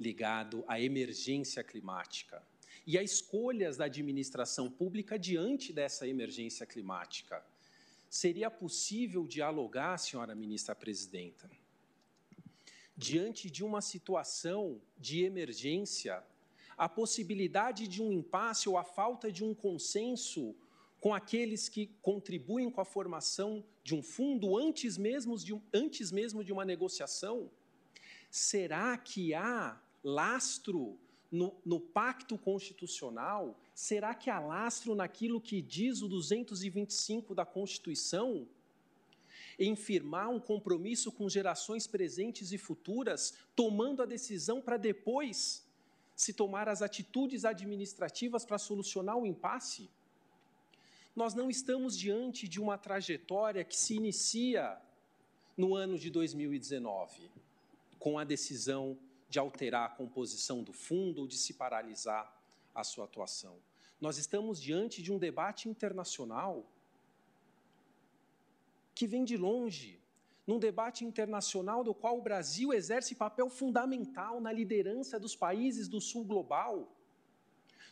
ligado à emergência climática e a escolhas da administração pública diante dessa emergência climática. Seria possível dialogar, senhora ministra presidenta, diante de uma situação de emergência a possibilidade de um impasse ou a falta de um consenso com aqueles que contribuem com a formação de um fundo antes mesmo de, antes mesmo de uma negociação? Será que há lastro no, no, pacto constitucional? Será que há lastro naquilo que diz o 225 da Constituição? em firmar um compromisso com gerações presentes e futuras, tomando a decisão para depois se tomar as atitudes administrativas para solucionar o impasse? Nós não estamos diante de uma trajetória que se inicia no ano de 2019, com a decisão de alterar a composição do fundo ou de se paralisar a sua atuação. Nós estamos diante de um debate internacional que vem de longe, num debate internacional do qual o Brasil exerce papel fundamental na liderança dos países do sul global,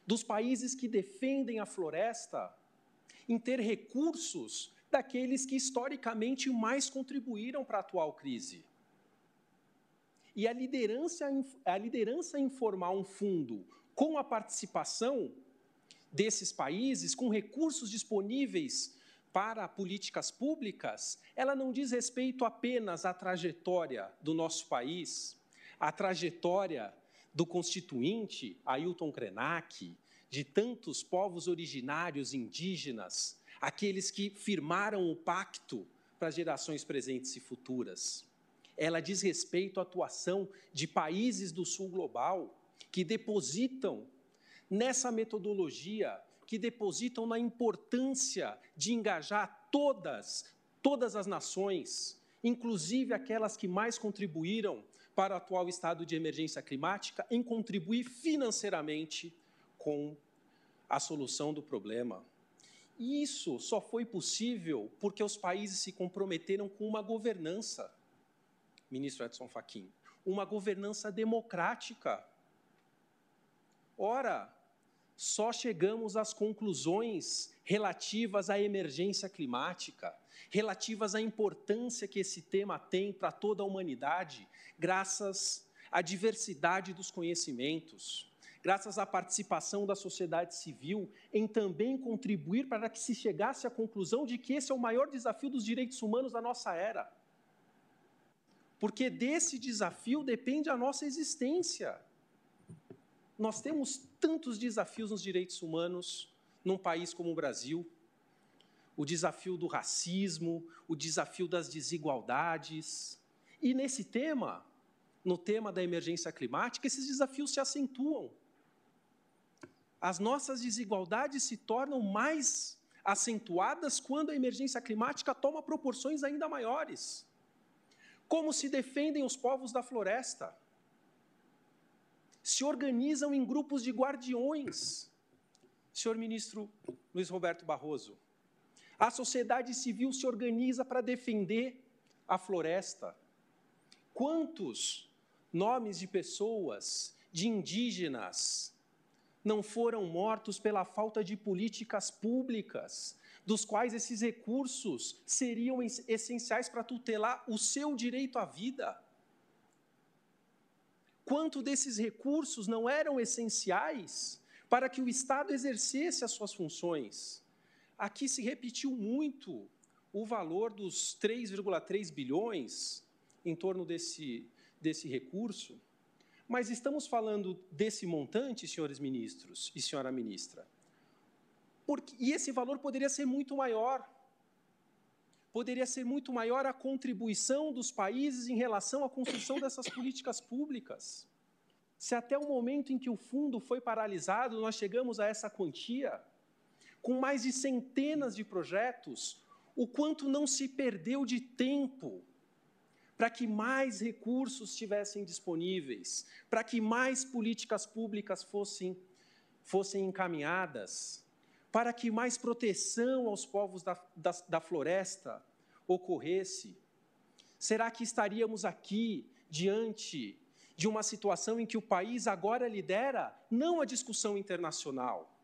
dos países que defendem a floresta, em ter recursos daqueles que historicamente mais contribuíram para a atual crise. E a liderança, a liderança em formar um fundo com a participação desses países, com recursos disponíveis para políticas públicas, ela não diz respeito apenas à trajetória do nosso país, à trajetória do constituinte Ailton Krenak, de tantos povos originários indígenas, aqueles que firmaram o pacto para gerações presentes e futuras. Ela diz respeito à atuação de países do sul global que depositam nessa metodologia que depositam na importância de engajar todas, todas as nações, inclusive aquelas que mais contribuíram para o atual estado de emergência climática, em contribuir financeiramente com a solução do problema. E isso só foi possível porque os países se comprometeram com uma governança, ministro Edson Fachin, uma governança democrática. Ora, só chegamos às conclusões relativas à emergência climática, relativas à importância que esse tema tem para toda a humanidade, graças à diversidade dos conhecimentos, graças à participação da sociedade civil em também contribuir para que se chegasse à conclusão de que esse é o maior desafio dos direitos humanos da nossa era. Porque desse desafio depende a nossa existência nós temos tantos desafios nos direitos humanos num país como o Brasil. O desafio do racismo, o desafio das desigualdades. E nesse tema, no tema da emergência climática, esses desafios se acentuam. As nossas desigualdades se tornam mais acentuadas quando a emergência climática toma proporções ainda maiores. Como se defendem os povos da floresta? se organizam em grupos de guardiões. Senhor ministro Luiz Roberto Barroso, a sociedade civil se organiza para defender a floresta. Quantos nomes de pessoas, de indígenas, não foram mortos pela falta de políticas públicas, dos quais esses recursos seriam essenciais para tutelar o seu direito à vida? quanto desses recursos não eram essenciais para que o Estado exercesse as suas funções. Aqui se repetiu muito o valor dos 3,3 bilhões em torno desse, desse recurso, mas estamos falando desse montante, senhores ministros e senhora ministra, porque, e esse valor poderia ser muito maior. Poderia ser muito maior a contribuição dos países em relação à construção dessas políticas públicas. Se até o momento em que o fundo foi paralisado, nós chegamos a essa quantia, com mais de centenas de projetos, o quanto não se perdeu de tempo para que mais recursos estivessem disponíveis, para que mais políticas públicas fossem, fossem encaminhadas, para que mais proteção aos povos da, da, da floresta ocorresse? Será que estaríamos aqui diante de uma situação em que o país agora lidera não a discussão internacional,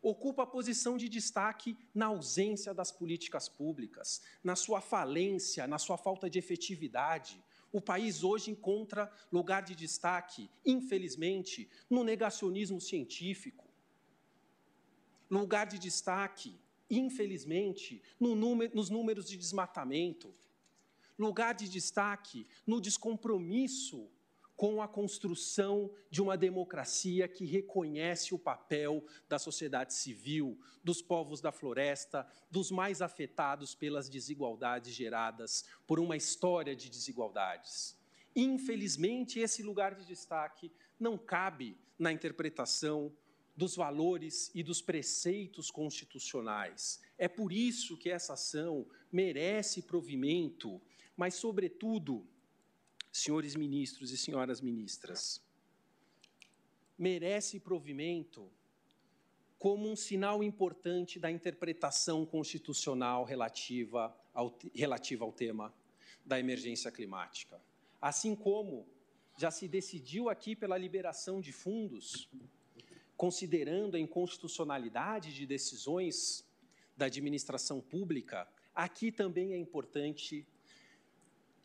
ocupa a posição de destaque na ausência das políticas públicas, na sua falência, na sua falta de efetividade. O país hoje encontra lugar de destaque, infelizmente, no negacionismo científico. Lugar de destaque, infelizmente, no número, nos números de desmatamento. Lugar de destaque no descompromisso com a construção de uma democracia que reconhece o papel da sociedade civil, dos povos da floresta, dos mais afetados pelas desigualdades geradas por uma história de desigualdades. Infelizmente, esse lugar de destaque não cabe na interpretação dos valores e dos preceitos constitucionais. É por isso que essa ação merece provimento, mas, sobretudo, senhores ministros e senhoras ministras, merece provimento como um sinal importante da interpretação constitucional relativa ao, relativa ao tema da emergência climática. Assim como já se decidiu aqui pela liberação de fundos, considerando a inconstitucionalidade de decisões da administração pública, aqui também é importante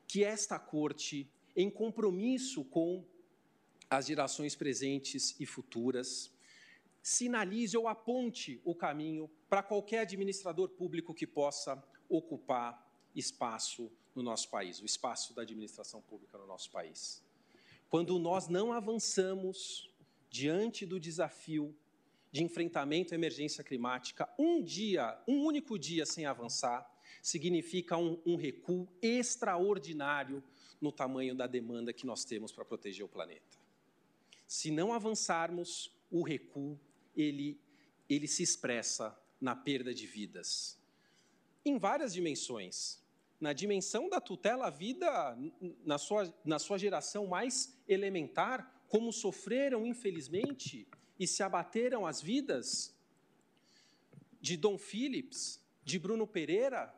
que esta Corte em compromisso com as gerações presentes e futuras, sinalize ou aponte o caminho para qualquer administrador público que possa ocupar espaço no nosso país, o espaço da administração pública no nosso país. Quando nós não avançamos diante do desafio de enfrentamento à emergência climática, um dia, um único dia sem avançar, significa um, um recuo extraordinário no tamanho da demanda que nós temos para proteger o planeta. Se não avançarmos, o recuo ele, ele se expressa na perda de vidas. Em várias dimensões. Na dimensão da tutela à vida, na sua, na sua geração mais elementar, como sofreram, infelizmente, e se abateram as vidas de Dom Phillips, de Bruno Pereira,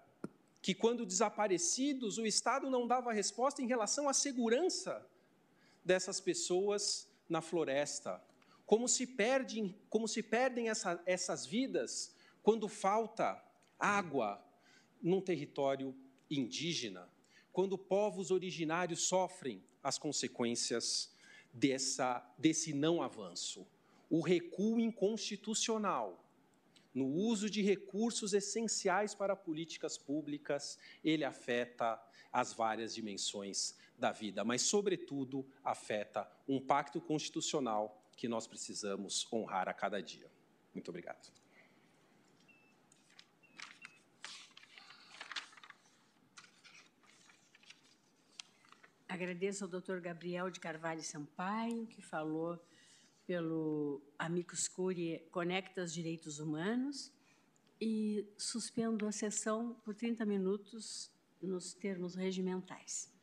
que, quando desaparecidos, o Estado não dava resposta em relação à segurança dessas pessoas na floresta. Como se perdem, como se perdem essa, essas vidas quando falta água num território indígena, quando povos originários sofrem as consequências dessa, desse não avanço. O recuo inconstitucional no uso de recursos essenciais para políticas públicas, ele afeta as várias dimensões da vida, mas, sobretudo, afeta um pacto constitucional que nós precisamos honrar a cada dia. Muito obrigado. Agradeço ao doutor Gabriel de Carvalho Sampaio, que falou pelo Amicus Curiae Conecta os Direitos Humanos e suspendo a sessão por 30 minutos nos termos regimentais.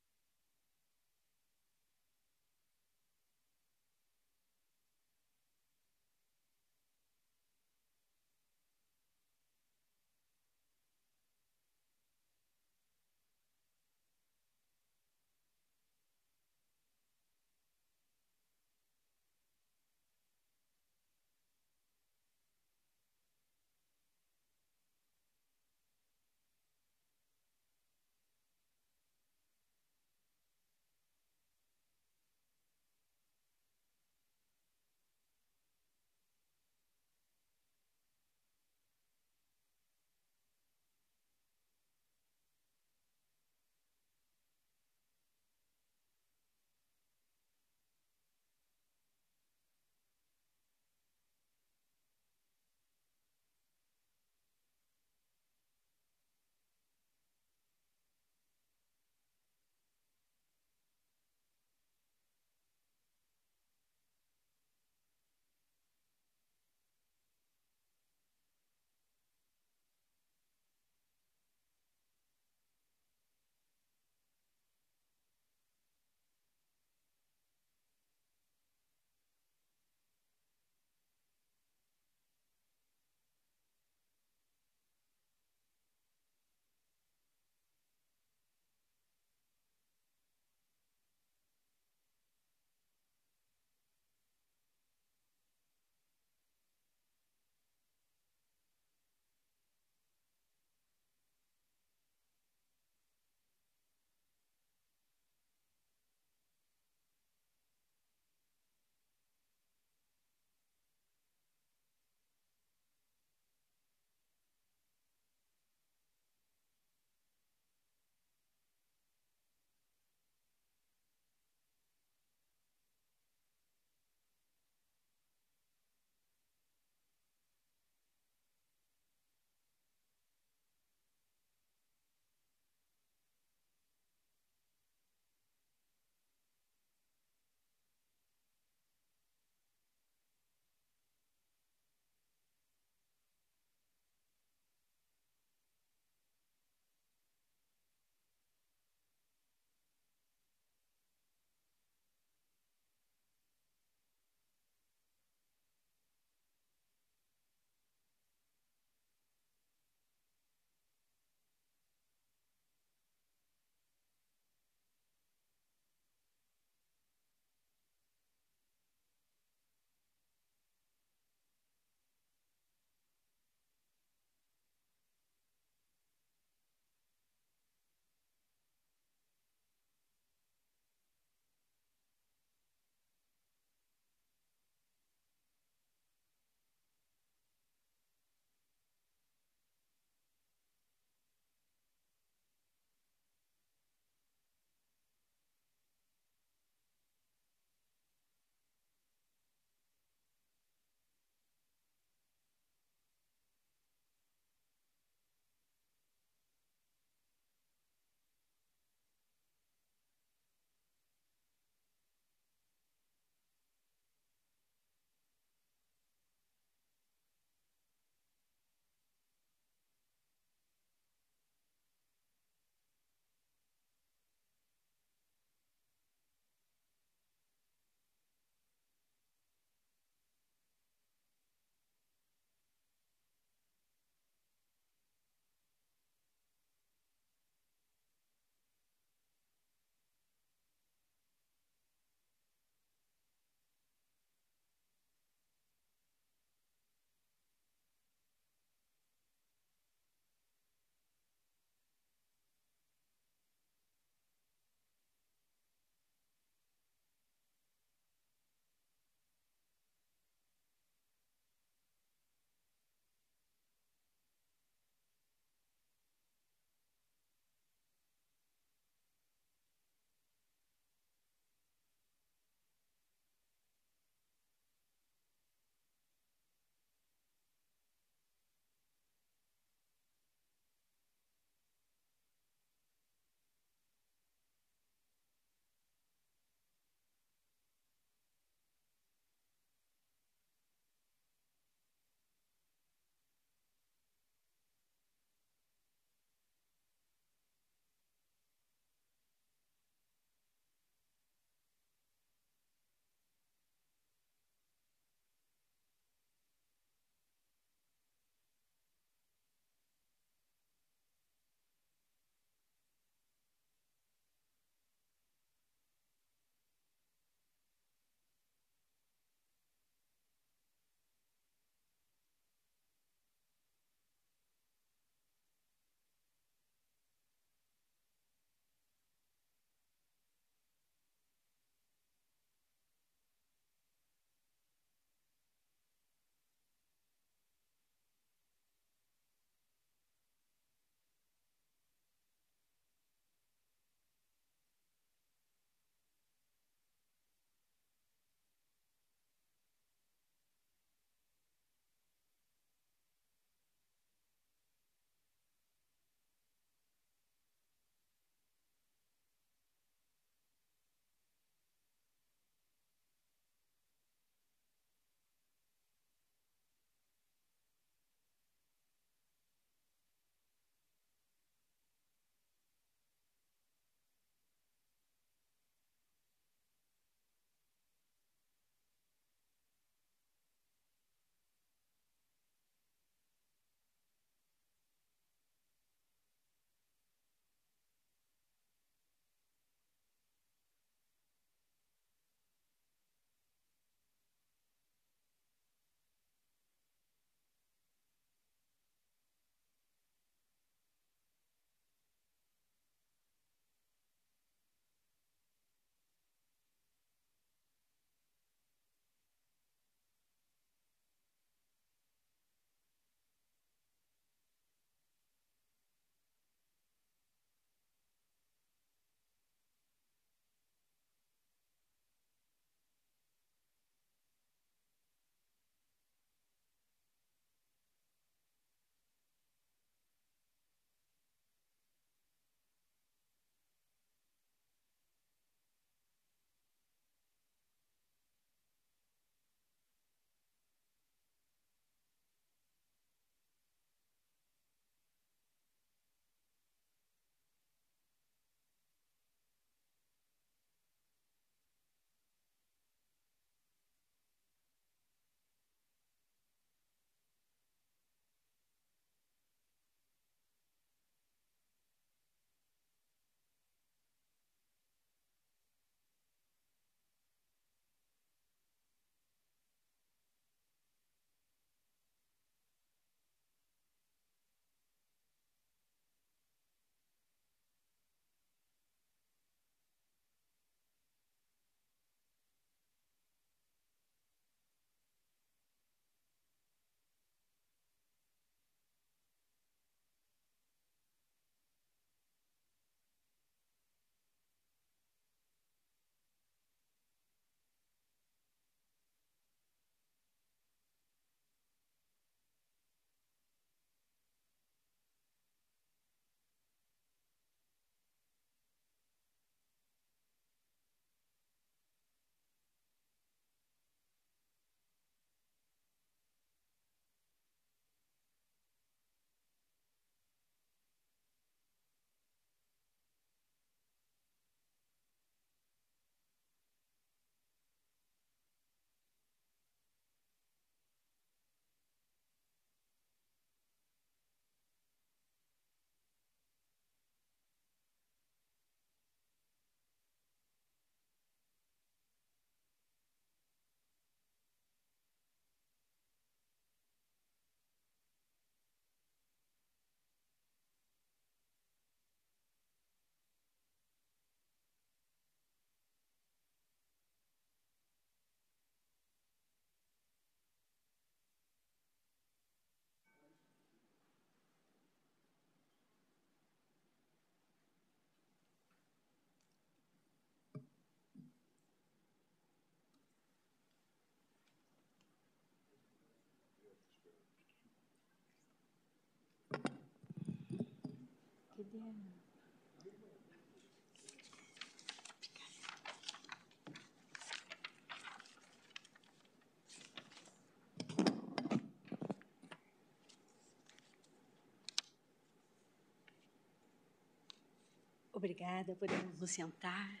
Obrigada, podemos nos sentar.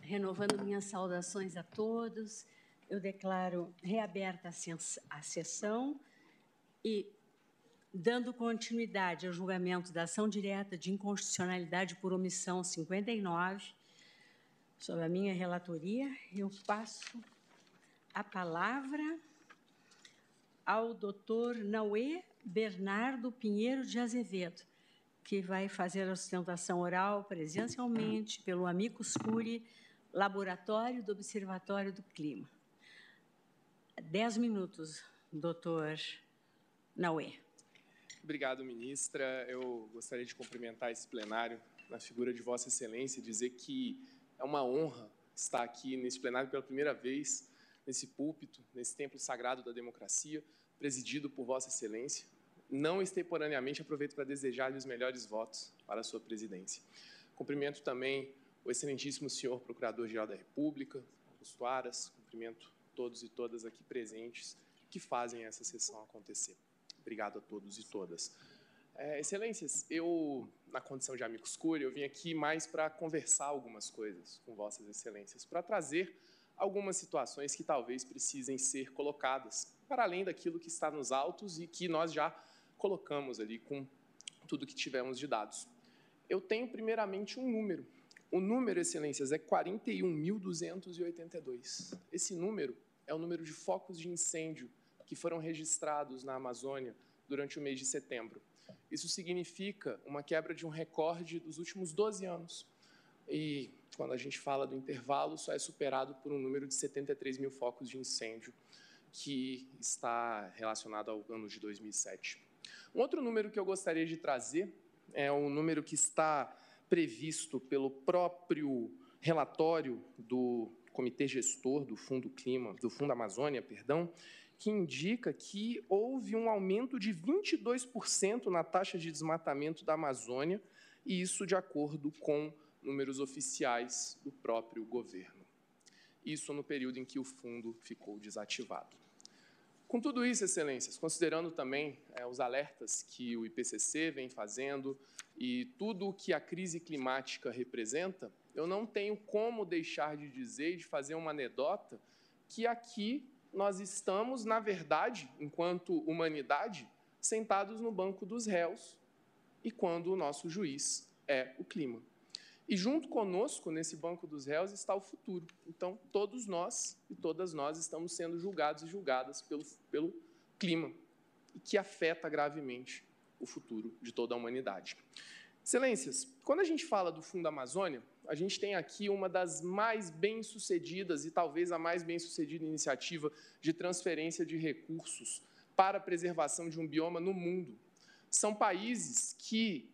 Renovando minhas saudações a todos, eu declaro reaberta a sessão e dando continuidade ao julgamento da ação direta de inconstitucionalidade por omissão 59, sobre a minha relatoria, eu passo a palavra ao doutor Nauê Bernardo Pinheiro de Azevedo, que vai fazer a sustentação oral presencialmente pelo Amicus Curi, Laboratório do Observatório do Clima. Dez minutos, doutor Nauê. Obrigado, ministra. Eu gostaria de cumprimentar esse plenário na figura de Vossa Excelência e dizer que é uma honra estar aqui nesse plenário pela primeira vez, nesse púlpito, nesse templo sagrado da democracia, presidido por Vossa Excelência. Não extemporaneamente aproveito para desejar-lhe os melhores votos para a sua presidência. Cumprimento também o excelentíssimo senhor Procurador-Geral da República, Augusto Aras, cumprimento todos e todas aqui presentes que fazem essa sessão acontecer. Obrigado a todos e todas. É, excelências, eu, na condição de amigo escuro, eu vim aqui mais para conversar algumas coisas com vossas excelências, para trazer algumas situações que talvez precisem ser colocadas, para além daquilo que está nos autos e que nós já colocamos ali com tudo que tivemos de dados. Eu tenho, primeiramente, um número. O número, excelências, é 41.282. Esse número é o número de focos de incêndio que foram registrados na Amazônia durante o mês de setembro. Isso significa uma quebra de um recorde dos últimos 12 anos. E quando a gente fala do intervalo, só é superado por um número de 73 mil focos de incêndio, que está relacionado ao ano de 2007. Um outro número que eu gostaria de trazer é o número que está previsto pelo próprio relatório do Comitê Gestor do Fundo Clima, do Fundo Amazônia, perdão, que indica que houve um aumento de 22% na taxa de desmatamento da Amazônia, e isso de acordo com números oficiais do próprio governo. Isso no período em que o fundo ficou desativado. Com tudo isso, excelências, considerando também é, os alertas que o IPCC vem fazendo e tudo o que a crise climática representa, eu não tenho como deixar de dizer e de fazer uma anedota que aqui nós estamos, na verdade, enquanto humanidade, sentados no banco dos réus e quando o nosso juiz é o clima. E junto conosco, nesse banco dos réus, está o futuro. Então, todos nós e todas nós estamos sendo julgados e julgadas pelo, pelo clima, que afeta gravemente o futuro de toda a humanidade. Excelências, quando a gente fala do Fundo Amazônia, a gente tem aqui uma das mais bem-sucedidas e talvez a mais bem-sucedida iniciativa de transferência de recursos para a preservação de um bioma no mundo. São países que,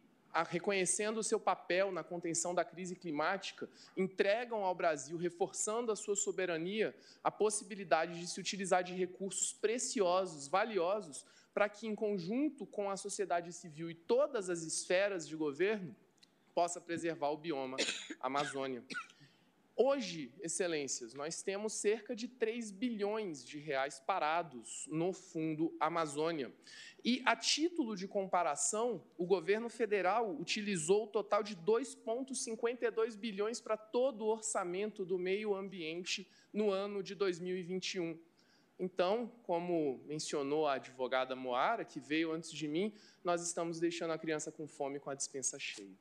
reconhecendo o seu papel na contenção da crise climática, entregam ao Brasil, reforçando a sua soberania, a possibilidade de se utilizar de recursos preciosos, valiosos, para que, em conjunto com a sociedade civil e todas as esferas de governo, possa preservar o bioma Amazônia. Hoje, excelências, nós temos cerca de 3 bilhões de reais parados no Fundo Amazônia. E, a título de comparação, o governo federal utilizou o total de 2,52 bilhões para todo o orçamento do meio ambiente no ano de 2021. Então, como mencionou a advogada Moara, que veio antes de mim, nós estamos deixando a criança com fome com a dispensa cheia.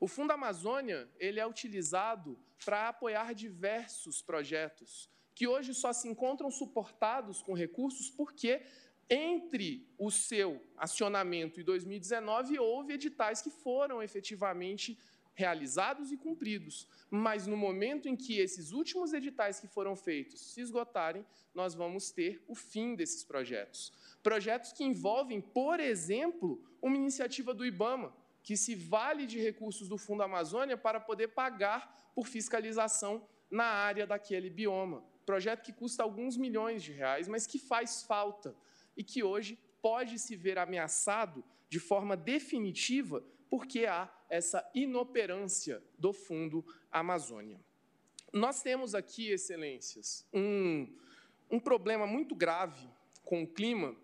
O Fundo Amazônia ele é utilizado para apoiar diversos projetos que hoje só se encontram suportados com recursos porque entre o seu acionamento e 2019 houve editais que foram efetivamente realizados e cumpridos. Mas no momento em que esses últimos editais que foram feitos se esgotarem, nós vamos ter o fim desses projetos. Projetos que envolvem, por exemplo, uma iniciativa do IBAMA, que se vale de recursos do Fundo Amazônia para poder pagar por fiscalização na área daquele bioma. Projeto que custa alguns milhões de reais, mas que faz falta e que hoje pode se ver ameaçado de forma definitiva porque há essa inoperância do Fundo Amazônia. Nós temos aqui, excelências, um, um problema muito grave com o clima,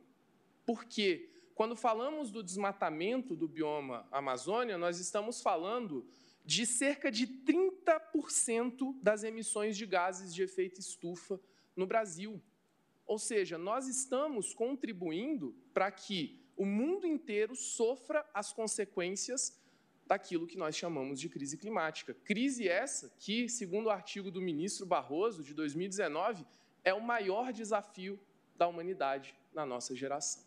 porque quando falamos do desmatamento do bioma Amazônia, nós estamos falando de cerca de 30% das emissões de gases de efeito estufa no Brasil. Ou seja, nós estamos contribuindo para que o mundo inteiro sofra as consequências daquilo que nós chamamos de crise climática. Crise essa que, segundo o artigo do ministro Barroso, de 2019, é o maior desafio da humanidade na nossa geração.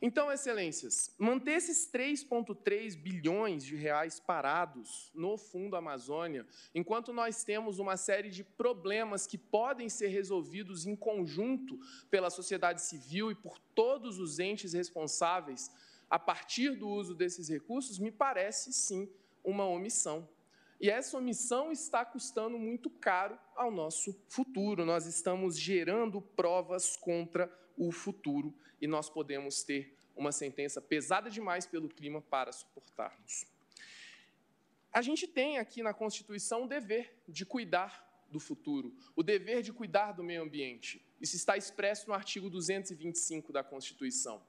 Então, excelências, manter esses 3,3 bilhões de reais parados no Fundo Amazônia, enquanto nós temos uma série de problemas que podem ser resolvidos em conjunto pela sociedade civil e por todos os entes responsáveis a partir do uso desses recursos, me parece sim uma omissão. E essa omissão está custando muito caro ao nosso futuro. Nós estamos gerando provas contra o futuro e nós podemos ter uma sentença pesada demais pelo clima para suportarmos. A gente tem aqui na Constituição o dever de cuidar do futuro, o dever de cuidar do meio ambiente. Isso está expresso no artigo 225 da Constituição.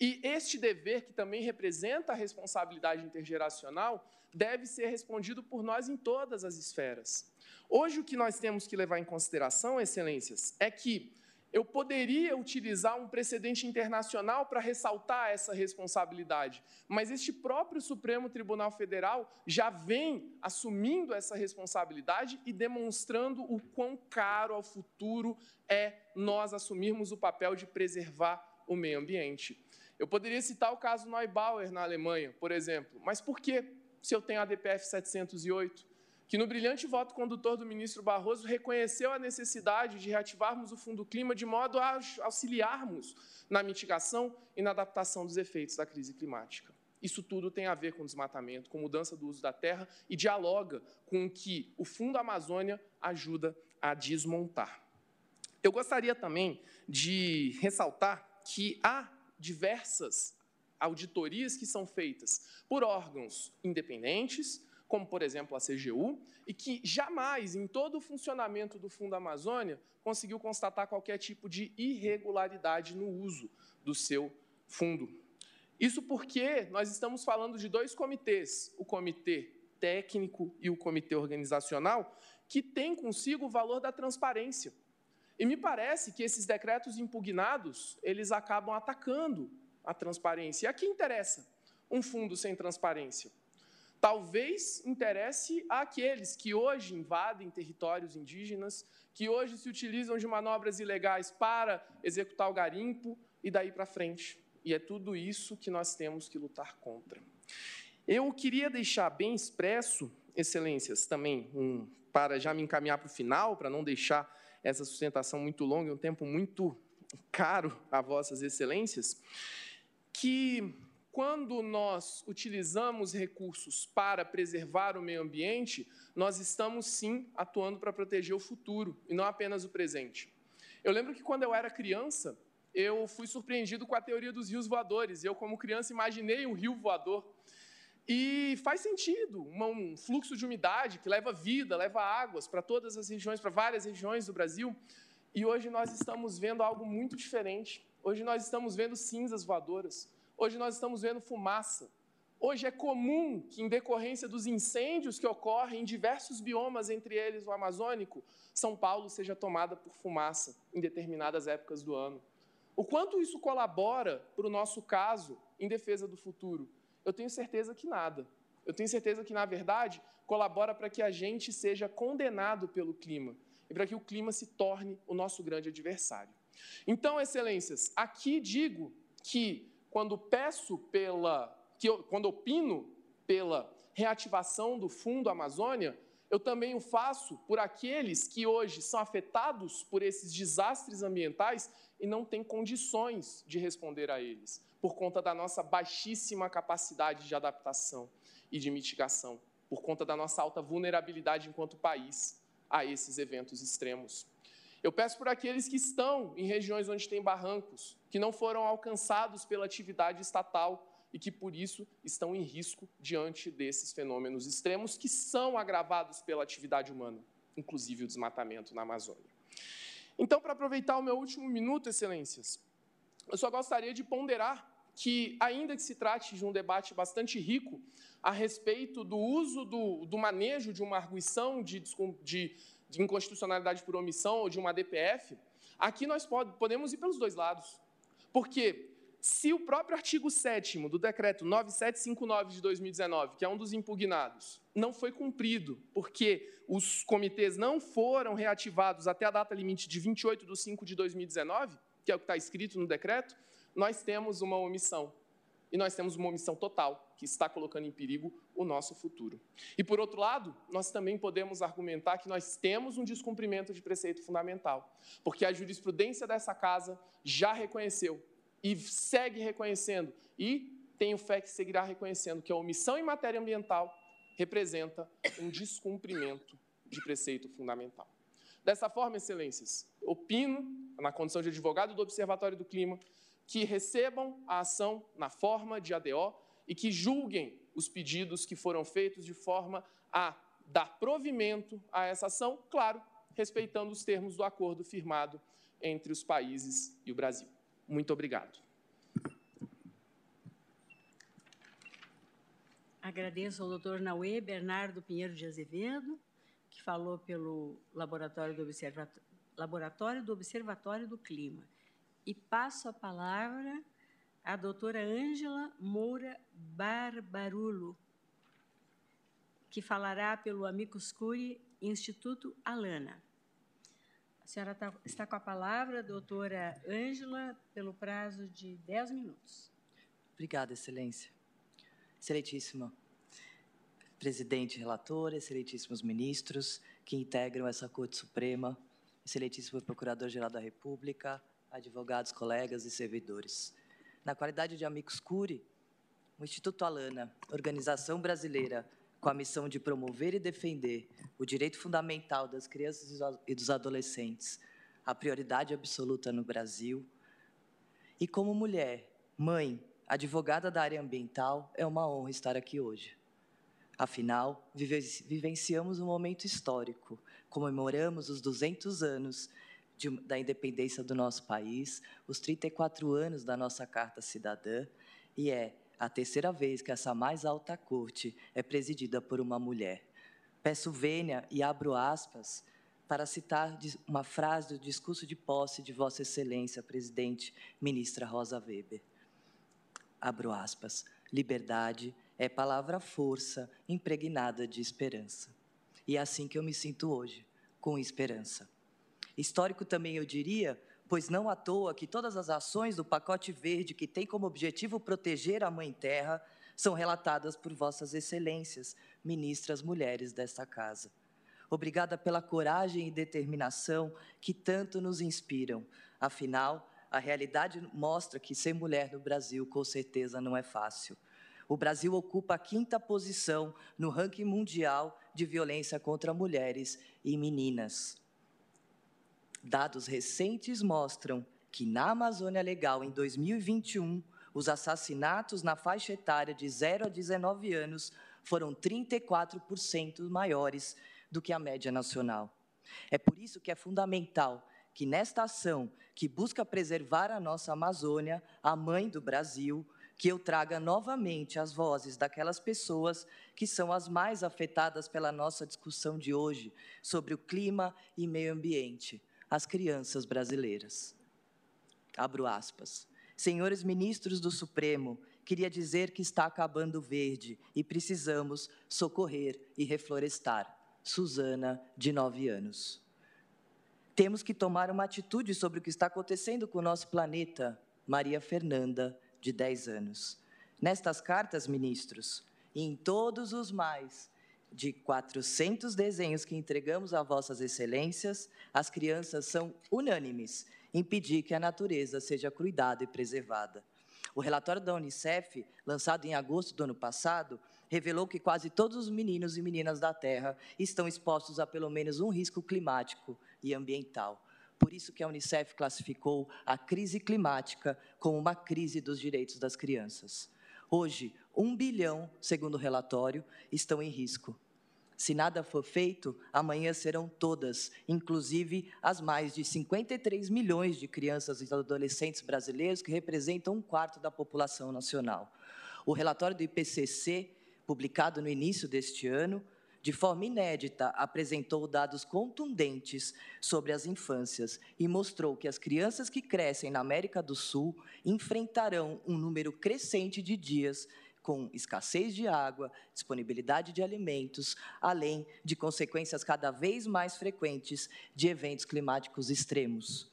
E este dever, que também representa a responsabilidade intergeracional, deve ser respondido por nós em todas as esferas. Hoje, o que nós temos que levar em consideração, excelências, é que eu poderia utilizar um precedente internacional para ressaltar essa responsabilidade, mas este próprio Supremo Tribunal Federal já vem assumindo essa responsabilidade e demonstrando o quão caro ao futuro é nós assumirmos o papel de preservar o meio ambiente. Eu poderia citar o caso Neubauer na Alemanha, por exemplo, mas por que se eu tenho a DPF 708? que no brilhante voto condutor do ministro Barroso reconheceu a necessidade de reativarmos o Fundo Clima de modo a auxiliarmos na mitigação e na adaptação dos efeitos da crise climática. Isso tudo tem a ver com desmatamento, com mudança do uso da terra e dialoga com o que o Fundo Amazônia ajuda a desmontar. Eu gostaria também de ressaltar que há diversas auditorias que são feitas por órgãos independentes, como por exemplo a CGU, e que jamais, em todo o funcionamento do Fundo Amazônia, conseguiu constatar qualquer tipo de irregularidade no uso do seu fundo. Isso porque nós estamos falando de dois comitês, o comitê técnico e o comitê organizacional, que têm consigo o valor da transparência. E me parece que esses decretos impugnados, eles acabam atacando a transparência. E a que interessa um fundo sem transparência? talvez interesse àqueles que hoje invadem territórios indígenas, que hoje se utilizam de manobras ilegais para executar o garimpo e daí para frente. E é tudo isso que nós temos que lutar contra. Eu queria deixar bem expresso, excelências, também, um, para já me encaminhar para o final, para não deixar essa sustentação muito longa, um tempo muito caro a vossas excelências, que quando nós utilizamos recursos para preservar o meio ambiente, nós estamos sim atuando para proteger o futuro e não apenas o presente. Eu lembro que quando eu era criança, eu fui surpreendido com a teoria dos rios voadores. Eu, como criança, imaginei um rio voador. E faz sentido, um fluxo de umidade que leva vida, leva águas para todas as regiões, para várias regiões do Brasil. E hoje nós estamos vendo algo muito diferente. Hoje nós estamos vendo cinzas voadoras. Hoje nós estamos vendo fumaça. Hoje é comum que, em decorrência dos incêndios que ocorrem em diversos biomas, entre eles o amazônico, São Paulo seja tomada por fumaça em determinadas épocas do ano. O quanto isso colabora para o nosso caso em defesa do futuro? Eu tenho certeza que nada. Eu tenho certeza que, na verdade, colabora para que a gente seja condenado pelo clima e para que o clima se torne o nosso grande adversário. Então, excelências, aqui digo que quando peço pela, que eu, quando opino pela reativação do Fundo Amazônia, eu também o faço por aqueles que hoje são afetados por esses desastres ambientais e não têm condições de responder a eles, por conta da nossa baixíssima capacidade de adaptação e de mitigação, por conta da nossa alta vulnerabilidade enquanto país a esses eventos extremos. Eu peço por aqueles que estão em regiões onde tem barrancos, que não foram alcançados pela atividade estatal e que, por isso, estão em risco diante desses fenômenos extremos que são agravados pela atividade humana, inclusive o desmatamento na Amazônia. Então, para aproveitar o meu último minuto, excelências, eu só gostaria de ponderar que, ainda que se trate de um debate bastante rico a respeito do uso do, do manejo de uma arguição de, de, de inconstitucionalidade por omissão ou de uma DPF, aqui nós pode, podemos ir pelos dois lados. Porque se o próprio artigo 7 do decreto 9759 de 2019, que é um dos impugnados, não foi cumprido, porque os comitês não foram reativados até a data limite de 28 de 5 de 2019, que é o que está escrito no decreto, nós temos uma omissão. E nós temos uma omissão total, que está colocando em perigo o nosso futuro. E, por outro lado, nós também podemos argumentar que nós temos um descumprimento de preceito fundamental, porque a jurisprudência dessa casa já reconheceu e segue reconhecendo, e tenho fé que seguirá reconhecendo, que a omissão em matéria ambiental representa um descumprimento de preceito fundamental. Dessa forma, excelências, opino, na condição de advogado do Observatório do Clima, que recebam a ação na forma de ADO e que julguem os pedidos que foram feitos de forma a dar provimento a essa ação, claro, respeitando os termos do acordo firmado entre os países e o Brasil. Muito obrigado. Agradeço ao doutor Nauê Bernardo Pinheiro de Azevedo, que falou pelo Laboratório do, Observatório, Laboratório do Observatório do Clima. E passo a palavra à doutora Ângela Moura Barbarulo, que falará pelo Amicus Curi Instituto Alana. A senhora tá, está com a palavra, doutora Ângela, pelo prazo de 10 minutos. Obrigada, Excelência. Excelentíssima presidente relator, excelentíssimos ministros que integram essa Corte Suprema, excelentíssimo Procurador-Geral da República, advogados, colegas e servidores. Na qualidade de amicus curi, o Instituto Alana, organização brasileira com a missão de promover e defender o direito fundamental das crianças e dos adolescentes, a prioridade absoluta no Brasil. E como mulher, mãe, advogada da área ambiental, é uma honra estar aqui hoje. Afinal, vivenciamos um momento histórico, comemoramos os 200 anos de, da independência do nosso país, os 34 anos da nossa Carta Cidadã, e é a terceira vez que essa mais alta corte é presidida por uma mulher. Peço vênia e abro aspas para citar uma frase do discurso de posse de Vossa Excelência, presidente, ministra Rosa Weber. Abro aspas. Liberdade é palavra força impregnada de esperança. E é assim que eu me sinto hoje, com esperança. Histórico também eu diria, pois não à toa que todas as ações do pacote verde que tem como objetivo proteger a Mãe Terra são relatadas por vossas excelências, ministras mulheres desta casa. Obrigada pela coragem e determinação que tanto nos inspiram. Afinal, a realidade mostra que ser mulher no Brasil com certeza não é fácil. O Brasil ocupa a quinta posição no ranking mundial de violência contra mulheres e meninas. Dados recentes mostram que na Amazônia Legal, em 2021, os assassinatos na faixa etária de 0 a 19 anos foram 34% maiores do que a média nacional. É por isso que é fundamental que nesta ação que busca preservar a nossa Amazônia, a mãe do Brasil, que eu traga novamente as vozes daquelas pessoas que são as mais afetadas pela nossa discussão de hoje sobre o clima e meio ambiente as crianças brasileiras. Abro aspas. Senhores ministros do Supremo, queria dizer que está acabando o verde e precisamos socorrer e reflorestar. Suzana, de nove anos. Temos que tomar uma atitude sobre o que está acontecendo com o nosso planeta. Maria Fernanda, de dez anos. Nestas cartas, ministros, e em todos os mais de 400 desenhos que entregamos a vossas excelências, as crianças são unânimes em pedir que a natureza seja cuidada e preservada. O relatório da Unicef, lançado em agosto do ano passado, revelou que quase todos os meninos e meninas da Terra estão expostos a pelo menos um risco climático e ambiental. Por isso que a Unicef classificou a crise climática como uma crise dos direitos das crianças. Hoje, um bilhão, segundo o relatório, estão em risco. Se nada for feito, amanhã serão todas, inclusive as mais de 53 milhões de crianças e adolescentes brasileiros que representam um quarto da população nacional. O relatório do IPCC, publicado no início deste ano, de forma inédita, apresentou dados contundentes sobre as infâncias e mostrou que as crianças que crescem na América do Sul enfrentarão um número crescente de dias com escassez de água, disponibilidade de alimentos, além de consequências cada vez mais frequentes de eventos climáticos extremos,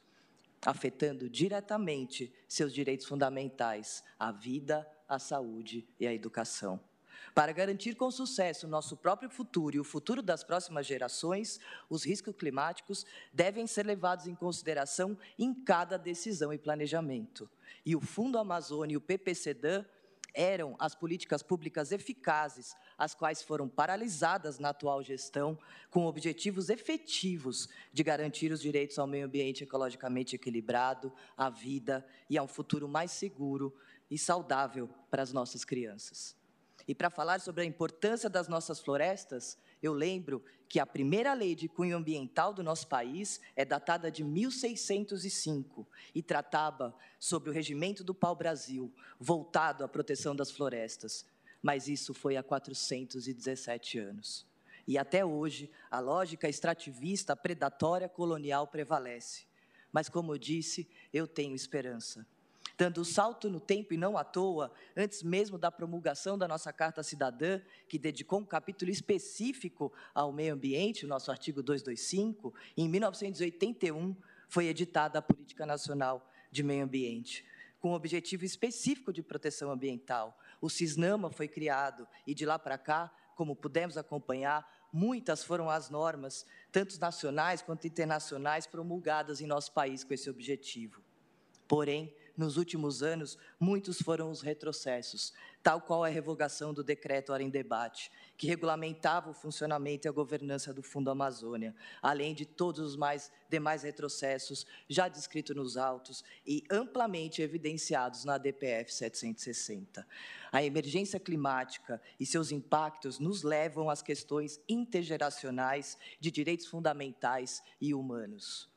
afetando diretamente seus direitos fundamentais, a vida, a saúde e a educação. Para garantir com sucesso nosso próprio futuro e o futuro das próximas gerações, os riscos climáticos devem ser levados em consideração em cada decisão e planejamento. E o Fundo Amazônia e o PPCDAN eram as políticas públicas eficazes, as quais foram paralisadas na atual gestão, com objetivos efetivos de garantir os direitos ao meio ambiente ecologicamente equilibrado, à vida e a um futuro mais seguro e saudável para as nossas crianças. E para falar sobre a importância das nossas florestas, eu lembro que a primeira lei de cunho ambiental do nosso país é datada de 1605 e tratava sobre o regimento do pau-brasil, voltado à proteção das florestas. Mas isso foi há 417 anos. E até hoje, a lógica extrativista, predatória, colonial prevalece. Mas, como eu disse, eu tenho esperança dando o salto no tempo e não à toa, antes mesmo da promulgação da nossa Carta Cidadã, que dedicou um capítulo específico ao meio ambiente, o nosso artigo 225, em 1981 foi editada a Política Nacional de Meio Ambiente, com um objetivo específico de proteção ambiental. O CISNAMA foi criado e de lá para cá, como pudemos acompanhar, muitas foram as normas, tanto nacionais quanto internacionais, promulgadas em nosso país com esse objetivo. Porém, nos últimos anos, muitos foram os retrocessos, tal qual a revogação do decreto Hora em Debate, que regulamentava o funcionamento e a governança do Fundo Amazônia, além de todos os mais, demais retrocessos já descritos nos autos e amplamente evidenciados na DPF 760. A emergência climática e seus impactos nos levam às questões intergeracionais de direitos fundamentais e humanos.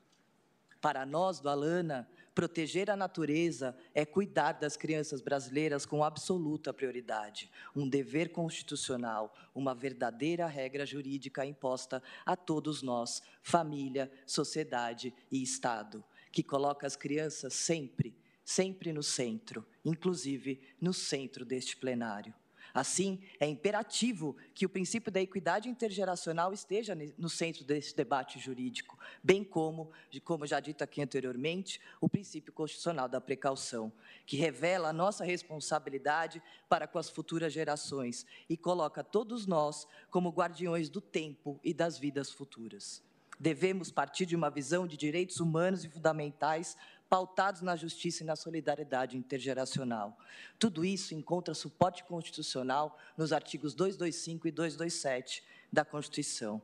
Para nós, do Alana, Proteger a natureza é cuidar das crianças brasileiras com absoluta prioridade, um dever constitucional, uma verdadeira regra jurídica imposta a todos nós, família, sociedade e Estado, que coloca as crianças sempre, sempre no centro, inclusive no centro deste plenário. Assim, é imperativo que o princípio da equidade intergeracional esteja no centro desse debate jurídico, bem como, como já dito aqui anteriormente, o princípio constitucional da precaução, que revela a nossa responsabilidade para com as futuras gerações e coloca todos nós como guardiões do tempo e das vidas futuras. Devemos partir de uma visão de direitos humanos e fundamentais pautados na justiça e na solidariedade intergeracional. Tudo isso encontra suporte constitucional nos artigos 225 e 227 da Constituição.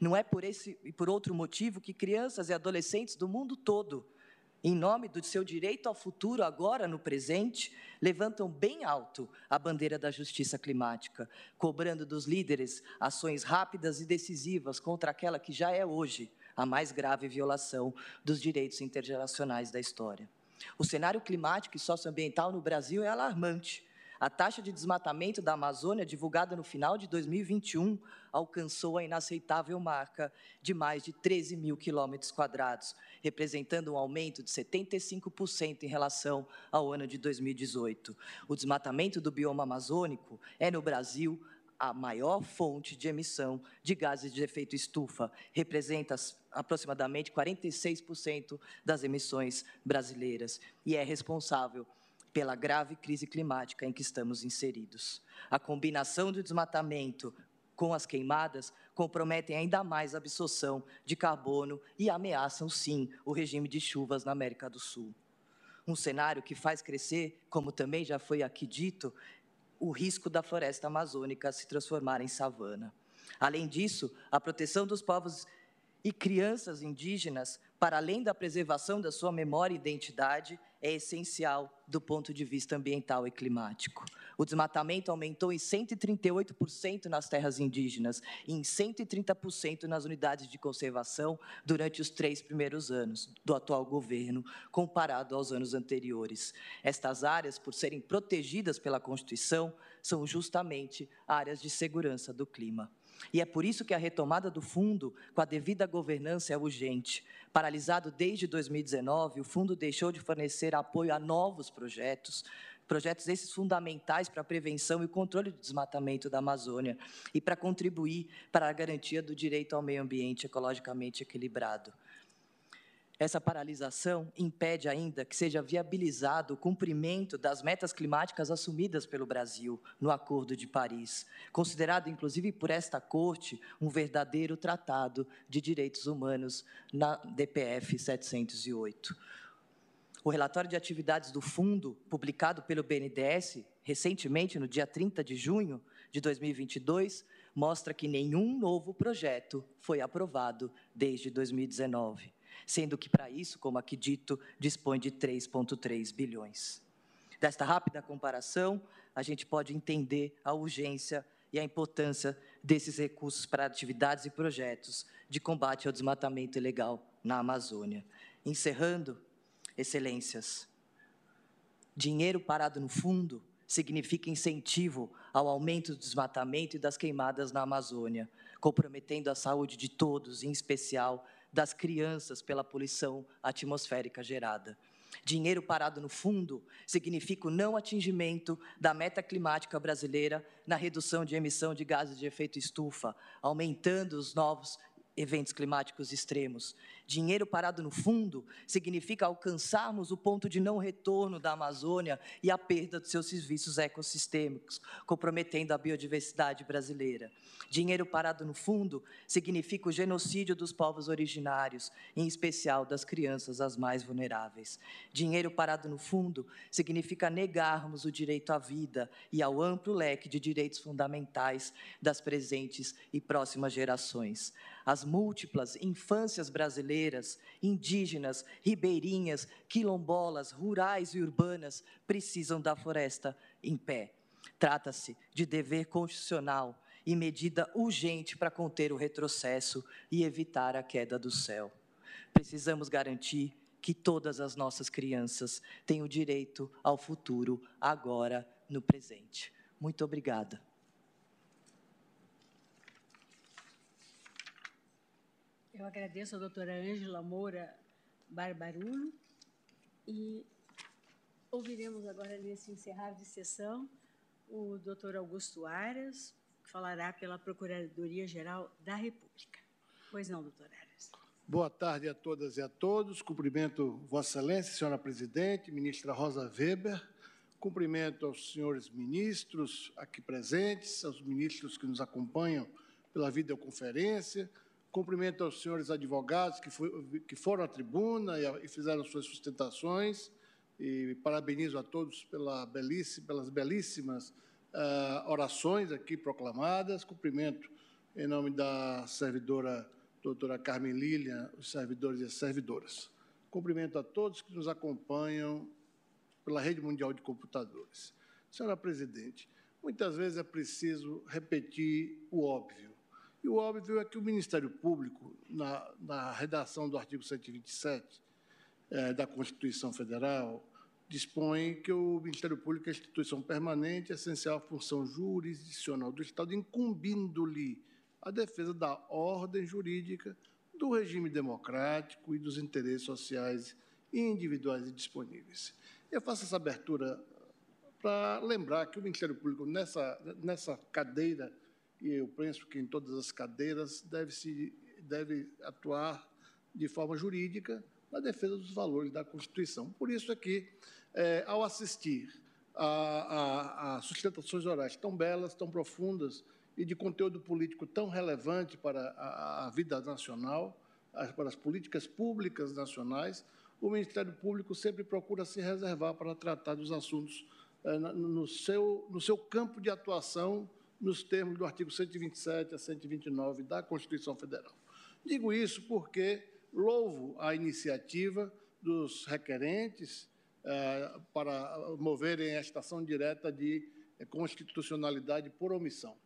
Não é por esse e por outro motivo que crianças e adolescentes do mundo todo, em nome do seu direito ao futuro agora no presente, levantam bem alto a bandeira da justiça climática, cobrando dos líderes ações rápidas e decisivas contra aquela que já é hoje a mais grave violação dos direitos intergeracionais da história. O cenário climático e socioambiental no Brasil é alarmante. A taxa de desmatamento da Amazônia, divulgada no final de 2021, alcançou a inaceitável marca de mais de 13 mil quilômetros quadrados, representando um aumento de 75% em relação ao ano de 2018. O desmatamento do bioma amazônico é, no Brasil, a maior fonte de emissão de gases de efeito estufa, representa aproximadamente 46% das emissões brasileiras e é responsável pela grave crise climática em que estamos inseridos. A combinação do desmatamento com as queimadas comprometem ainda mais a absorção de carbono e ameaçam, sim, o regime de chuvas na América do Sul. Um cenário que faz crescer, como também já foi aqui dito, o risco da floresta amazônica se transformar em savana. Além disso, a proteção dos povos e crianças indígenas, para além da preservação da sua memória e identidade, é essencial do ponto de vista ambiental e climático. O desmatamento aumentou em 138% nas terras indígenas e em 130% nas unidades de conservação durante os três primeiros anos do atual governo, comparado aos anos anteriores. Estas áreas, por serem protegidas pela Constituição, são justamente áreas de segurança do clima. E é por isso que a retomada do fundo, com a devida governança, é urgente. Paralisado desde 2019, o fundo deixou de fornecer apoio a novos projetos, projetos esses fundamentais para a prevenção e o controle do desmatamento da Amazônia e para contribuir para a garantia do direito ao meio ambiente ecologicamente equilibrado. Essa paralisação impede ainda que seja viabilizado o cumprimento das metas climáticas assumidas pelo Brasil no Acordo de Paris, considerado inclusive por esta Corte um verdadeiro tratado de direitos humanos na DPF 708. O relatório de atividades do fundo, publicado pelo BNDES recentemente, no dia 30 de junho de 2022, mostra que nenhum novo projeto foi aprovado desde 2019, sendo que, para isso, como aqui dito, dispõe de 3,3 bilhões. Desta rápida comparação, a gente pode entender a urgência e a importância desses recursos para atividades e projetos de combate ao desmatamento ilegal na Amazônia. Encerrando, excelências. Dinheiro parado no fundo significa incentivo ao aumento do desmatamento e das queimadas na Amazônia, comprometendo a saúde de todos, em especial das crianças, pela poluição atmosférica gerada. Dinheiro parado no fundo significa o não atingimento da meta climática brasileira na redução de emissão de gases de efeito estufa, aumentando os novos eventos climáticos extremos. Dinheiro parado no fundo significa alcançarmos o ponto de não retorno da Amazônia e a perda de seus serviços ecossistêmicos, comprometendo a biodiversidade brasileira. Dinheiro parado no fundo significa o genocídio dos povos originários, em especial das crianças as mais vulneráveis. Dinheiro parado no fundo significa negarmos o direito à vida e ao amplo leque de direitos fundamentais das presentes e próximas gerações. As múltiplas infâncias brasileiras, indígenas, ribeirinhas, quilombolas, rurais e urbanas precisam da floresta em pé. Trata-se de dever constitucional e medida urgente para conter o retrocesso e evitar a queda do céu. Precisamos garantir que todas as nossas crianças tenham direito ao futuro agora no presente. Muito obrigada. Eu agradeço a doutora Ângela Moura Barbarulo e ouviremos agora, nesse encerrar de sessão, o doutor Augusto Aras, que falará pela Procuradoria-Geral da República. Pois não, doutor Aras. Boa tarde a todas e a todos. Cumprimento Vossa Excelência, senhora Presidente, ministra Rosa Weber. Cumprimento aos senhores ministros aqui presentes, aos ministros que nos acompanham pela videoconferência. Cumprimento aos senhores advogados que, foi, que foram à tribuna e, e, fizeram suas sustentações. E parabenizo a todos pela pelas belíssimas uh, orações aqui proclamadas. Cumprimento, em nome da servidora doutora Carmen Lilian, os servidores e as servidoras. Cumprimento a todos que nos acompanham pela Rede Mundial de Computadores. Senhora Presidente, muitas vezes é preciso repetir o óbvio. E o óbvio é que o Ministério Público, na, na redação do artigo 127 é, da Constituição Federal, dispõe que o Ministério Público é instituição permanente, essencial à função jurisdicional do Estado, incumbindo-lhe a defesa da ordem jurídica, do regime democrático e dos interesses sociais individuais e disponíveis. Eu faço essa abertura para lembrar que o Ministério Público, nessa, nessa cadeira, e eu penso que em todas as cadeiras, deve, se, deve atuar de forma jurídica na defesa dos valores da Constituição. Por isso é que, é, ao assistir a, a, a, sustentações orais tão belas, tão profundas e de conteúdo político tão relevante para a, a vida nacional, para as políticas públicas nacionais, o Ministério Público sempre procura se reservar para tratar dos assuntos é, no, seu, no seu campo de atuação, nos termos do artigo 127 a 129 da Constituição Federal. Digo isso porque louvo a iniciativa dos requerentes eh, para moverem a estação direta de constitucionalidade por omissão.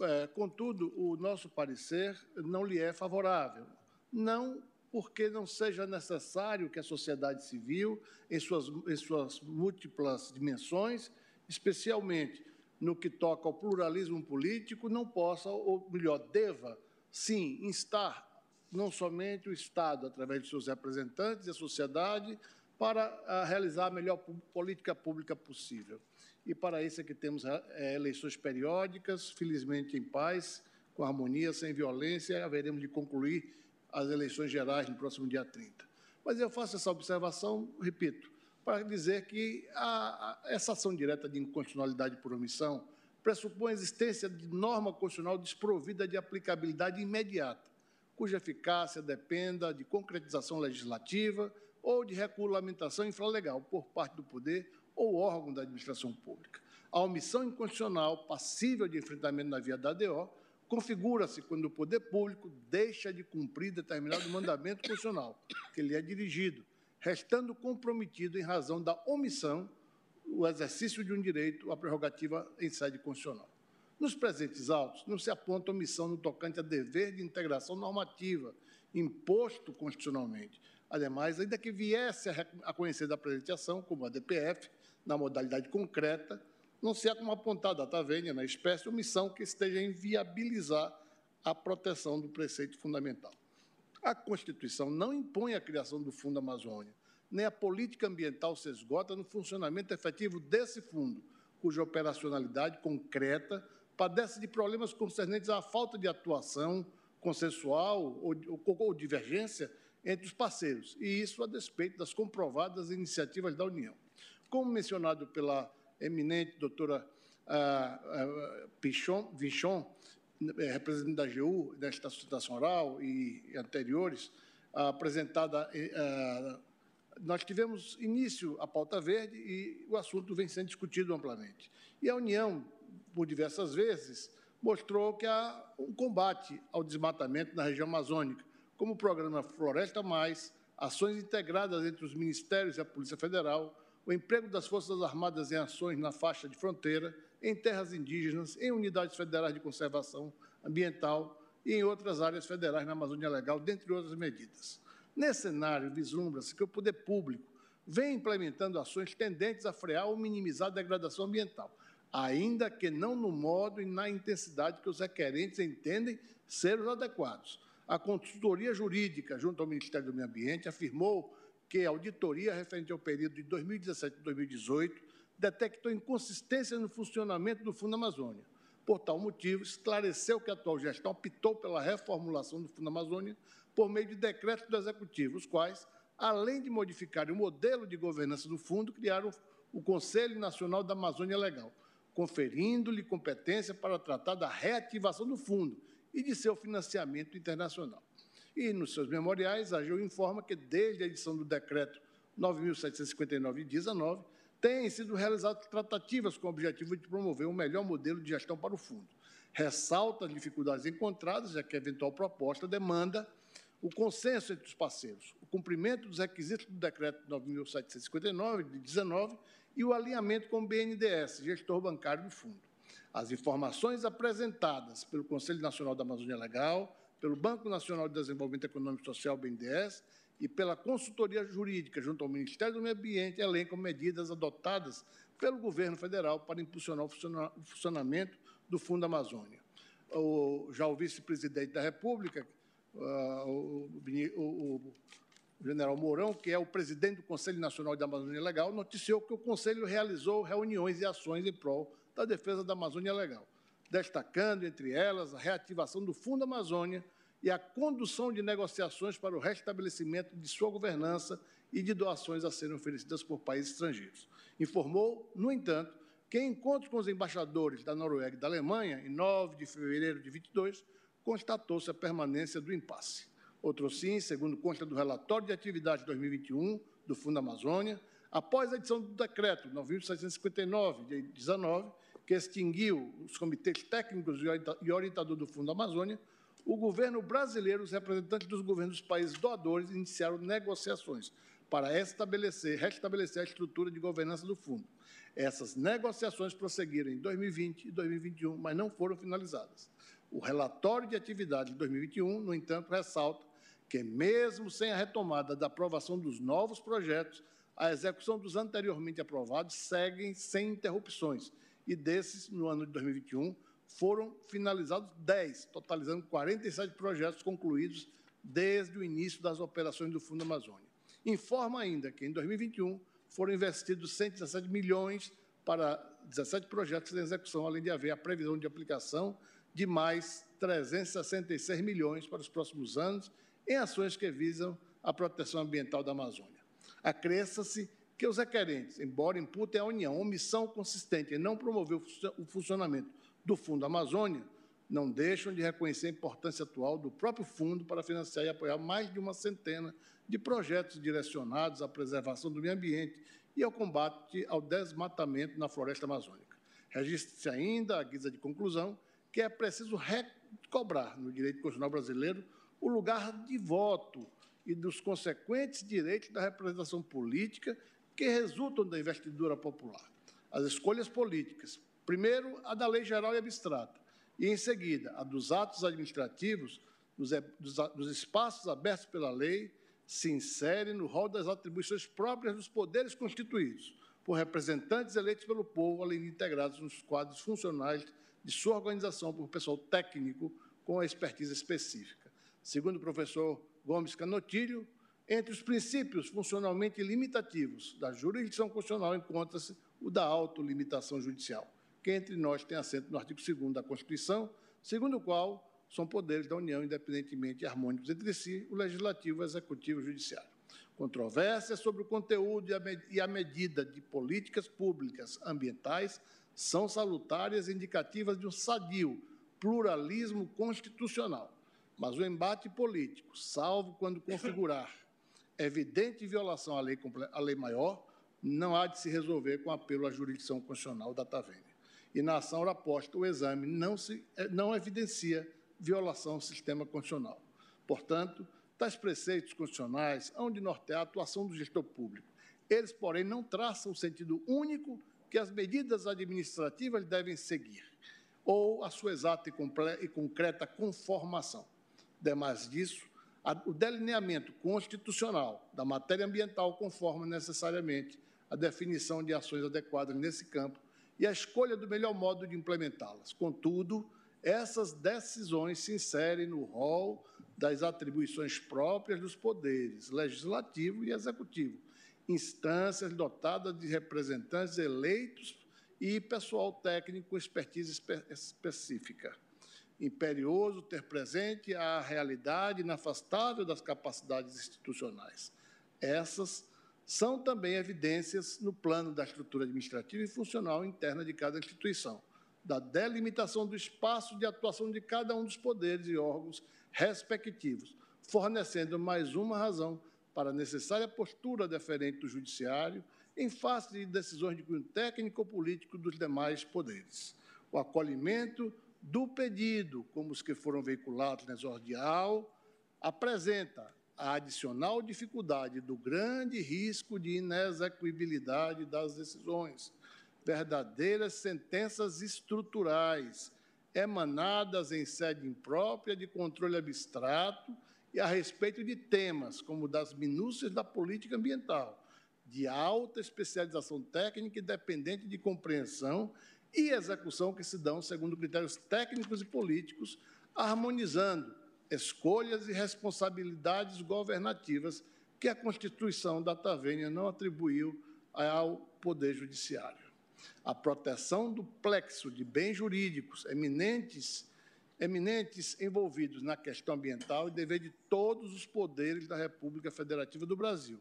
É, contudo, o nosso parecer não lhe é favorável. Não porque não seja necessário que a sociedade civil, em suas, em suas múltiplas dimensões, especialmente no que toca ao pluralismo político, não possa, ou melhor, deva, sim, instar não somente o Estado, através de seus representantes e a sociedade, para ah, realizar a melhor política pública possível. E para isso é que temos é, eleições periódicas, felizmente em paz, com harmonia, sem violência, haveremos de concluir as eleições gerais no próximo dia 30. Mas eu faço essa observação, repito, para dizer que a, a, essa ação direta de inconstitucionalidade por omissão pressupõe a existência de norma constitucional desprovida de aplicabilidade imediata, cuja eficácia dependa de concretização legislativa ou de regulamentação infralegal por parte do Poder ou órgão da administração pública. A omissão incondicional, passível de enfrentamento na via da ADO, configura-se quando o poder público deixa de cumprir determinado mandamento constitucional que lhe é dirigido, restando comprometido em razão da omissão o exercício de um direito à prerrogativa em sede constitucional. Nos presentes autos, não se aponta omissão no tocante a dever de integração normativa imposto constitucionalmente. Ademais, ainda que viesse a conhecer da presente ação, como a DPF, na modalidade concreta, não se há como apontar data vênia na espécie omissão que esteja a inviabilizar a proteção do preceito fundamental. A Constituição não impõe a criação do Fundo Amazônia, nem a política ambiental se esgota no funcionamento efetivo desse fundo, cuja operacionalidade concreta padece de problemas concernentes à falta de atuação consensual ou, divergência entre os parceiros, e isso a despeito das comprovadas iniciativas da União. Como mencionado pela eminente doutora ah, ah, Pichon, Vichon, representante da AGU, nesta sustentação oral e anteriores, apresentada, eh, ah, nós tivemos início a pauta verde e o assunto vem sendo discutido amplamente. E a União, por diversas vezes, mostrou que há um combate ao desmatamento na região amazônica, como o programa Floresta Mais, ações integradas entre os ministérios e a Polícia Federal, o emprego das Forças Armadas em ações na faixa de fronteira, em terras indígenas, em unidades federais de conservação ambiental e em outras áreas federais na Amazônia Legal, dentre outras medidas. Nesse cenário, vislumbra-se que o poder público vem implementando ações tendentes a frear ou minimizar a degradação ambiental, ainda que não no modo e na intensidade que os requerentes entendem ser os adequados. A consultoria jurídica, junto ao Ministério do Meio Ambiente, afirmou que a auditoria referente ao período de 2017 e 2018 detectou inconsistência no funcionamento do Fundo Amazônia. Por tal motivo, esclareceu que a atual gestão optou pela reformulação do Fundo Amazônia por meio de decretos do Executivo, os quais, além de modificar o modelo de governança do fundo, criaram o Conselho Nacional da Amazônia Legal, conferindo-lhe competência para tratar da reativação do fundo e de seu financiamento internacional. E, nos seus memoriais, a AGU informa que, desde a edição do Decreto 9.759 de 19, têm sido realizadas tratativas com o objetivo de promover um melhor modelo de gestão para o fundo. Ressalta as dificuldades encontradas, já que a eventual proposta demanda o consenso entre os parceiros, o cumprimento dos requisitos do Decreto 9.759 de 19 e o alinhamento com o BNDES, gestor bancário do fundo. As informações apresentadas pelo Conselho Nacional da Amazônia Legal, pelo Banco Nacional de Desenvolvimento Econômico e Social, BNDES, e pela consultoria jurídica junto ao Ministério do Meio Ambiente, elencam medidas adotadas pelo governo federal para impulsionar o funcionamento do Fundo Amazônia. O, já o vice-presidente da República, uh, o, o, o, general Mourão, que é o presidente do Conselho Nacional da Amazônia Legal, noticiou que o Conselho realizou reuniões e ações em prol da defesa da Amazônia Legal destacando, entre elas, a reativação do Fundo Amazônia e a condução de negociações para o restabelecimento de sua governança e de doações a serem oferecidas por países estrangeiros. Informou, no entanto, que em encontros com os embaixadores da Noruega e da Alemanha, em 9 de fevereiro de 22, constatou-se a permanência do impasse. Outro sim, segundo consta do relatório de atividade de 2021 do Fundo Amazônia, após a edição do decreto 9.759 de 19, que extinguiu os comitês técnicos e orientador do Fundo Amazônia, o governo brasileiro, os representantes dos governos dos países doadores, iniciaram negociações para estabelecer, restabelecer a estrutura de governança do fundo. Essas negociações prosseguiram em 2020 e 2021, mas não foram finalizadas. O relatório de atividade de 2021, no entanto, ressalta que, mesmo sem a retomada da aprovação dos novos projetos, a execução dos anteriormente aprovados segue sem interrupções, e desses, no ano de 2021, foram finalizados 10, totalizando 47 projetos concluídos desde o início das operações do Fundo Amazônia. Informa ainda que, em 2021, foram investidos 117 milhões para 17 projetos em execução, além de haver a previsão de aplicação de mais 366 milhões para os próximos anos em ações que visam a proteção ambiental da Amazônia. Acresça-se que os requerentes, embora imputem à União omissão consistente em não promover o funcionamento do Fundo Amazônia, não deixam de reconhecer a importância atual do próprio fundo para financiar e apoiar mais de uma centena de projetos direcionados à preservação do meio ambiente e ao combate ao desmatamento na floresta amazônica. Registre-se ainda, à guisa de conclusão, que é preciso recobrar no direito constitucional brasileiro o lugar de voto e dos consequentes direitos da representação política que resultam da investidura popular. As escolhas políticas, primeiro a da lei geral e abstrata, e em seguida a dos atos administrativos, dos, dos espaços abertos pela lei, se insere no rol das atribuições próprias dos poderes constituídos, por representantes eleitos pelo povo, além de integrados nos quadros funcionais de sua organização por pessoal técnico com expertise específica. Segundo o professor Gomes Canotilho, entre os princípios funcionalmente limitativos da jurisdição constitucional encontra-se o da autolimitação judicial, que entre nós tem assento no artigo 2 da Constituição, segundo o qual são poderes da União independentemente e harmônicos entre si, o legislativo, o executivo e o judiciário. Controvérsias sobre o conteúdo e a medida de políticas públicas ambientais são salutárias e indicativas de um sadio pluralismo constitucional. Mas o embate político, salvo quando configurar evidente violação à lei, à lei maior, não há de se resolver com apelo à jurisdição constitucional da Tavênia. E na ação oraposta, o exame não, se, não evidencia violação ao sistema constitucional. Portanto, tais preceitos constitucionais hão de nortear a atuação do gestor público. Eles, porém, não traçam o sentido único que as medidas administrativas devem seguir, ou a sua exata e concreta conformação. Demais disso, o delineamento constitucional da matéria ambiental conforma necessariamente a definição de ações adequadas nesse campo e a escolha do melhor modo de implementá-las. Contudo, essas decisões se inserem no rol das atribuições próprias dos poderes legislativo e executivo, instâncias dotadas de representantes eleitos e pessoal técnico com expertise espe específica. Imperioso ter presente a realidade inafastável das capacidades institucionais. Essas são também evidências no plano da estrutura administrativa e funcional interna de cada instituição, da delimitação do espaço de atuação de cada um dos poderes e órgãos respectivos, fornecendo mais uma razão para a necessária postura deferente do Judiciário em face de decisões de cunho técnico ou político dos demais poderes. O acolhimento do pedido, como os que foram veiculados na exordial, apresenta a adicional dificuldade do grande risco de inexequibilidade das decisões, verdadeiras sentenças estruturais, emanadas em sede imprópria de controle abstrato e a respeito de temas como das minúcias da política ambiental, de alta especialização técnica e dependente de compreensão e execução que se dão segundo critérios técnicos e políticos, harmonizando escolhas e responsabilidades governativas que a Constituição da Tavênia não atribuiu ao Poder Judiciário. A proteção do plexo de bens jurídicos eminentes eminentes envolvidos na questão ambiental e dever de todos os poderes da República Federativa do Brasil,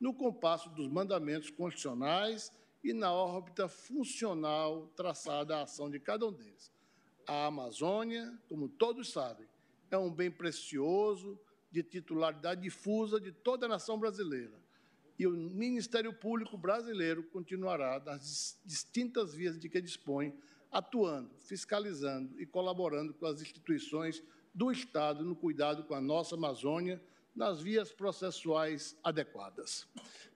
no compasso dos mandamentos constitucionais e na órbita funcional traçada à ação de cada um deles. A Amazônia, como todos sabem, é um bem precioso de titularidade difusa de toda a nação brasileira. E o Ministério Público brasileiro continuará, das distintas vias de que dispõe, atuando, fiscalizando e colaborando com as instituições do Estado no cuidado com a nossa Amazônia, nas vias processuais adequadas.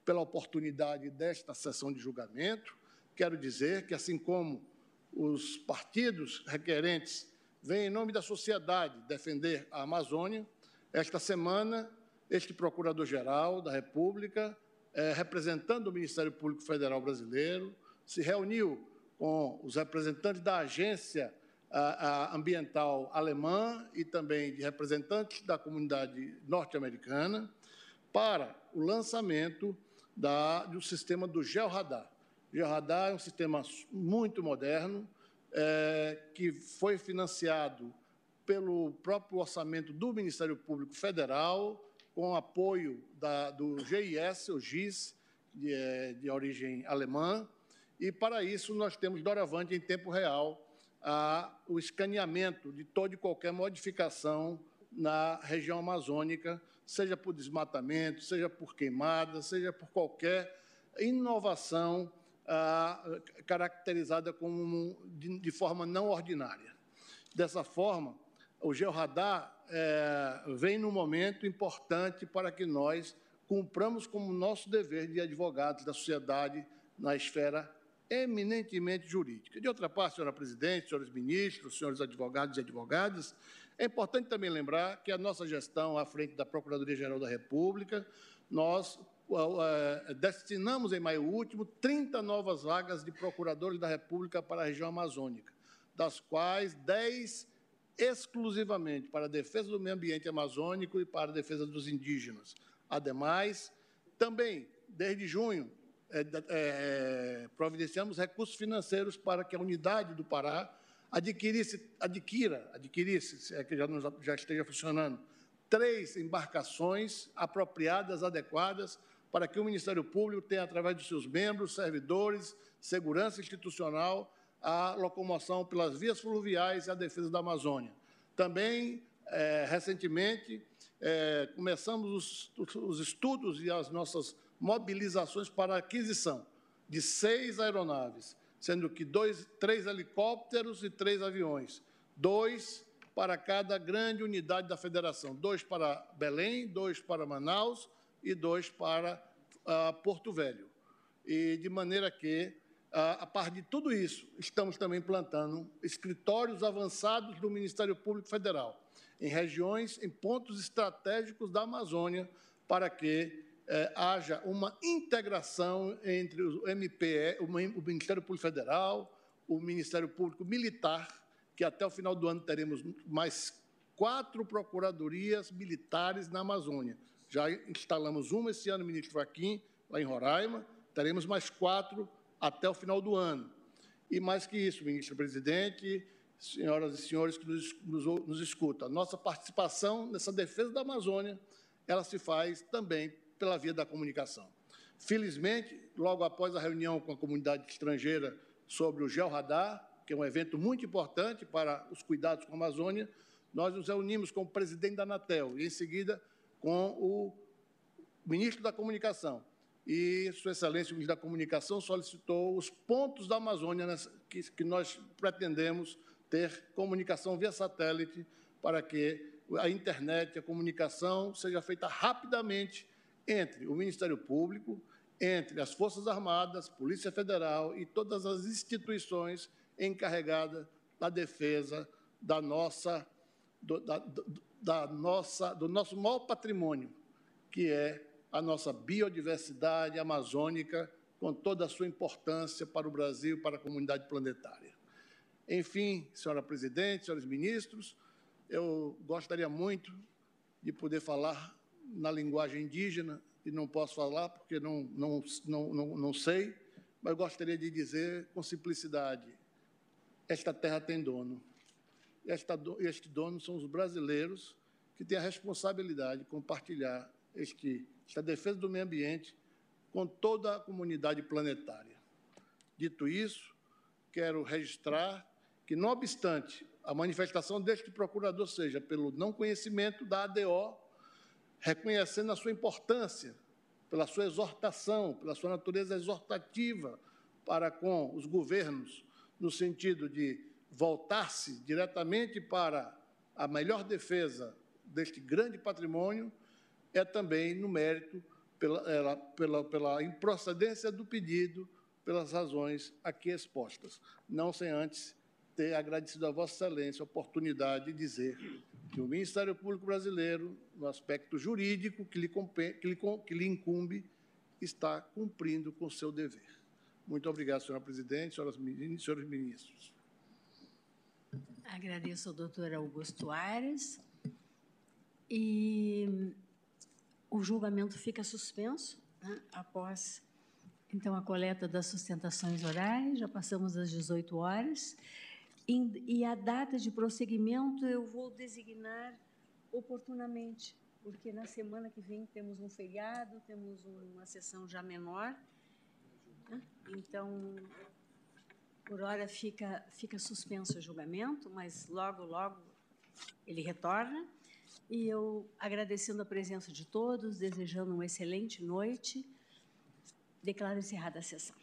Pela oportunidade desta sessão de julgamento, quero dizer que, assim como os partidos requerentes vêm em nome da sociedade defender a Amazônia, esta semana, este Procurador-Geral da República, eh, representando o Ministério Público Federal Brasileiro, se reuniu com os representantes da Agência Ambiental Alemã e também de representantes da comunidade norte-americana para o lançamento da, do sistema do GeoRadar. O GeoRadar é um sistema muito moderno, é, que foi financiado pelo próprio orçamento do Ministério Público Federal, com apoio da, do GIS, o GIS, de, é, de origem alemã, e para isso nós temos doravante em tempo real a, o escaneamento de toda e qualquer modificação na região amazônica, seja por desmatamento, seja por queimada, seja por qualquer inovação caracterizada como de, de, forma não ordinária. Dessa forma, o georradar é, vem num momento importante para que nós cumpramos como nosso dever de advogados da sociedade na esfera eminentemente jurídica. De outra parte, senhora presidente, senhores ministros, senhores advogados e advogadas, é importante também lembrar que a nossa gestão à frente da Procuradoria-Geral da República, nós uh, destinamos em maio último 30 novas vagas de procuradores da República para a região amazônica, das quais 10 exclusivamente para a defesa do meio ambiente amazônico e para a defesa dos indígenas. Ademais, também, desde junho, é, é, é, providenciamos recursos financeiros para que a unidade do Pará adquirisse, adquira, adquirisse, é que já, já esteja funcionando, três embarcações apropriadas, adequadas, para que o Ministério Público tenha, através de seus membros, servidores, segurança institucional, a locomoção pelas vias fluviais e a defesa da Amazônia. Também, é, recentemente, é, começamos os, os estudos e as nossas mobilizações para aquisição de seis aeronaves, sendo que dois, três helicópteros e três aviões, dois para cada grande unidade da federação, dois para Belém, dois para Manaus e dois para uh, Porto Velho. E de maneira que, uh, a par de tudo isso, estamos também implantando escritórios avançados do Ministério Público Federal, em regiões, em pontos estratégicos da Amazônia, para que é, haja uma integração entre o MPE, o Ministério Público Federal, o Ministério Público Militar, que até o final do ano teremos mais quatro procuradorias militares na Amazônia. Já instalamos uma esse ano, ministro Faquim, lá em Roraima, teremos mais quatro até o final do ano. E mais que isso, ministro presidente, senhoras e senhores que nos, nos, nos escutam, a nossa participação nessa defesa da Amazônia, ela se faz também pela via da comunicação. Felizmente, logo após a reunião com a comunidade estrangeira sobre o Georradar, que é um evento muito importante para os cuidados com a Amazônia, nós nos reunimos com o presidente da Anatel e, em seguida, com o ministro da Comunicação. E Sua Excelência, o ministro da Comunicação, solicitou os pontos da Amazônia que, que nós pretendemos ter comunicação via satélite para que a internet, a comunicação seja feita rapidamente entre o Ministério Público, entre as Forças Armadas, Polícia Federal e todas as instituições encarregadas da defesa da nossa, do, da, da nossa, do nosso maior patrimônio, que é a nossa biodiversidade amazônica, com toda a sua importância para o Brasil e para a comunidade planetária. Enfim, senhora presidente, senhores ministros, eu gostaria muito de poder falar na linguagem indígena, e não posso falar porque não, não, não, não, não sei, mas gostaria de dizer com simplicidade: esta terra tem dono. Esta, este dono são os brasileiros que têm a responsabilidade de compartilhar este, esta defesa do meio ambiente com toda a comunidade planetária. Dito isso, quero registrar que, não obstante a manifestação deste procurador seja pelo não conhecimento da ADO reconhecendo a sua importância, pela sua exortação, pela sua natureza exortativa para com os governos, no sentido de voltar-se diretamente para a melhor defesa deste grande patrimônio, é também no mérito pela, pela, pela improcedência do pedido, pelas razões aqui expostas. Não sem antes ter agradecido a Vossa Excelência a oportunidade de dizer que o Ministério Público Brasileiro, no aspecto jurídico que lhe, que lhe, incumbe, está cumprindo com o seu dever. Muito obrigado, senhora presidente, senhoras senhores ministros. Agradeço ao doutor Augusto Aires. E o julgamento fica suspenso né, após, então, a coleta das sustentações orais. Já passamos das 18 horas. E, a data de prosseguimento eu vou designar oportunamente, porque na semana que vem temos um feriado, temos uma sessão já menor. Né? Então, por hora fica, fica suspenso o julgamento, mas logo, logo ele retorna. E eu, agradecendo a presença de todos, desejando uma excelente noite, declaro encerrada a sessão.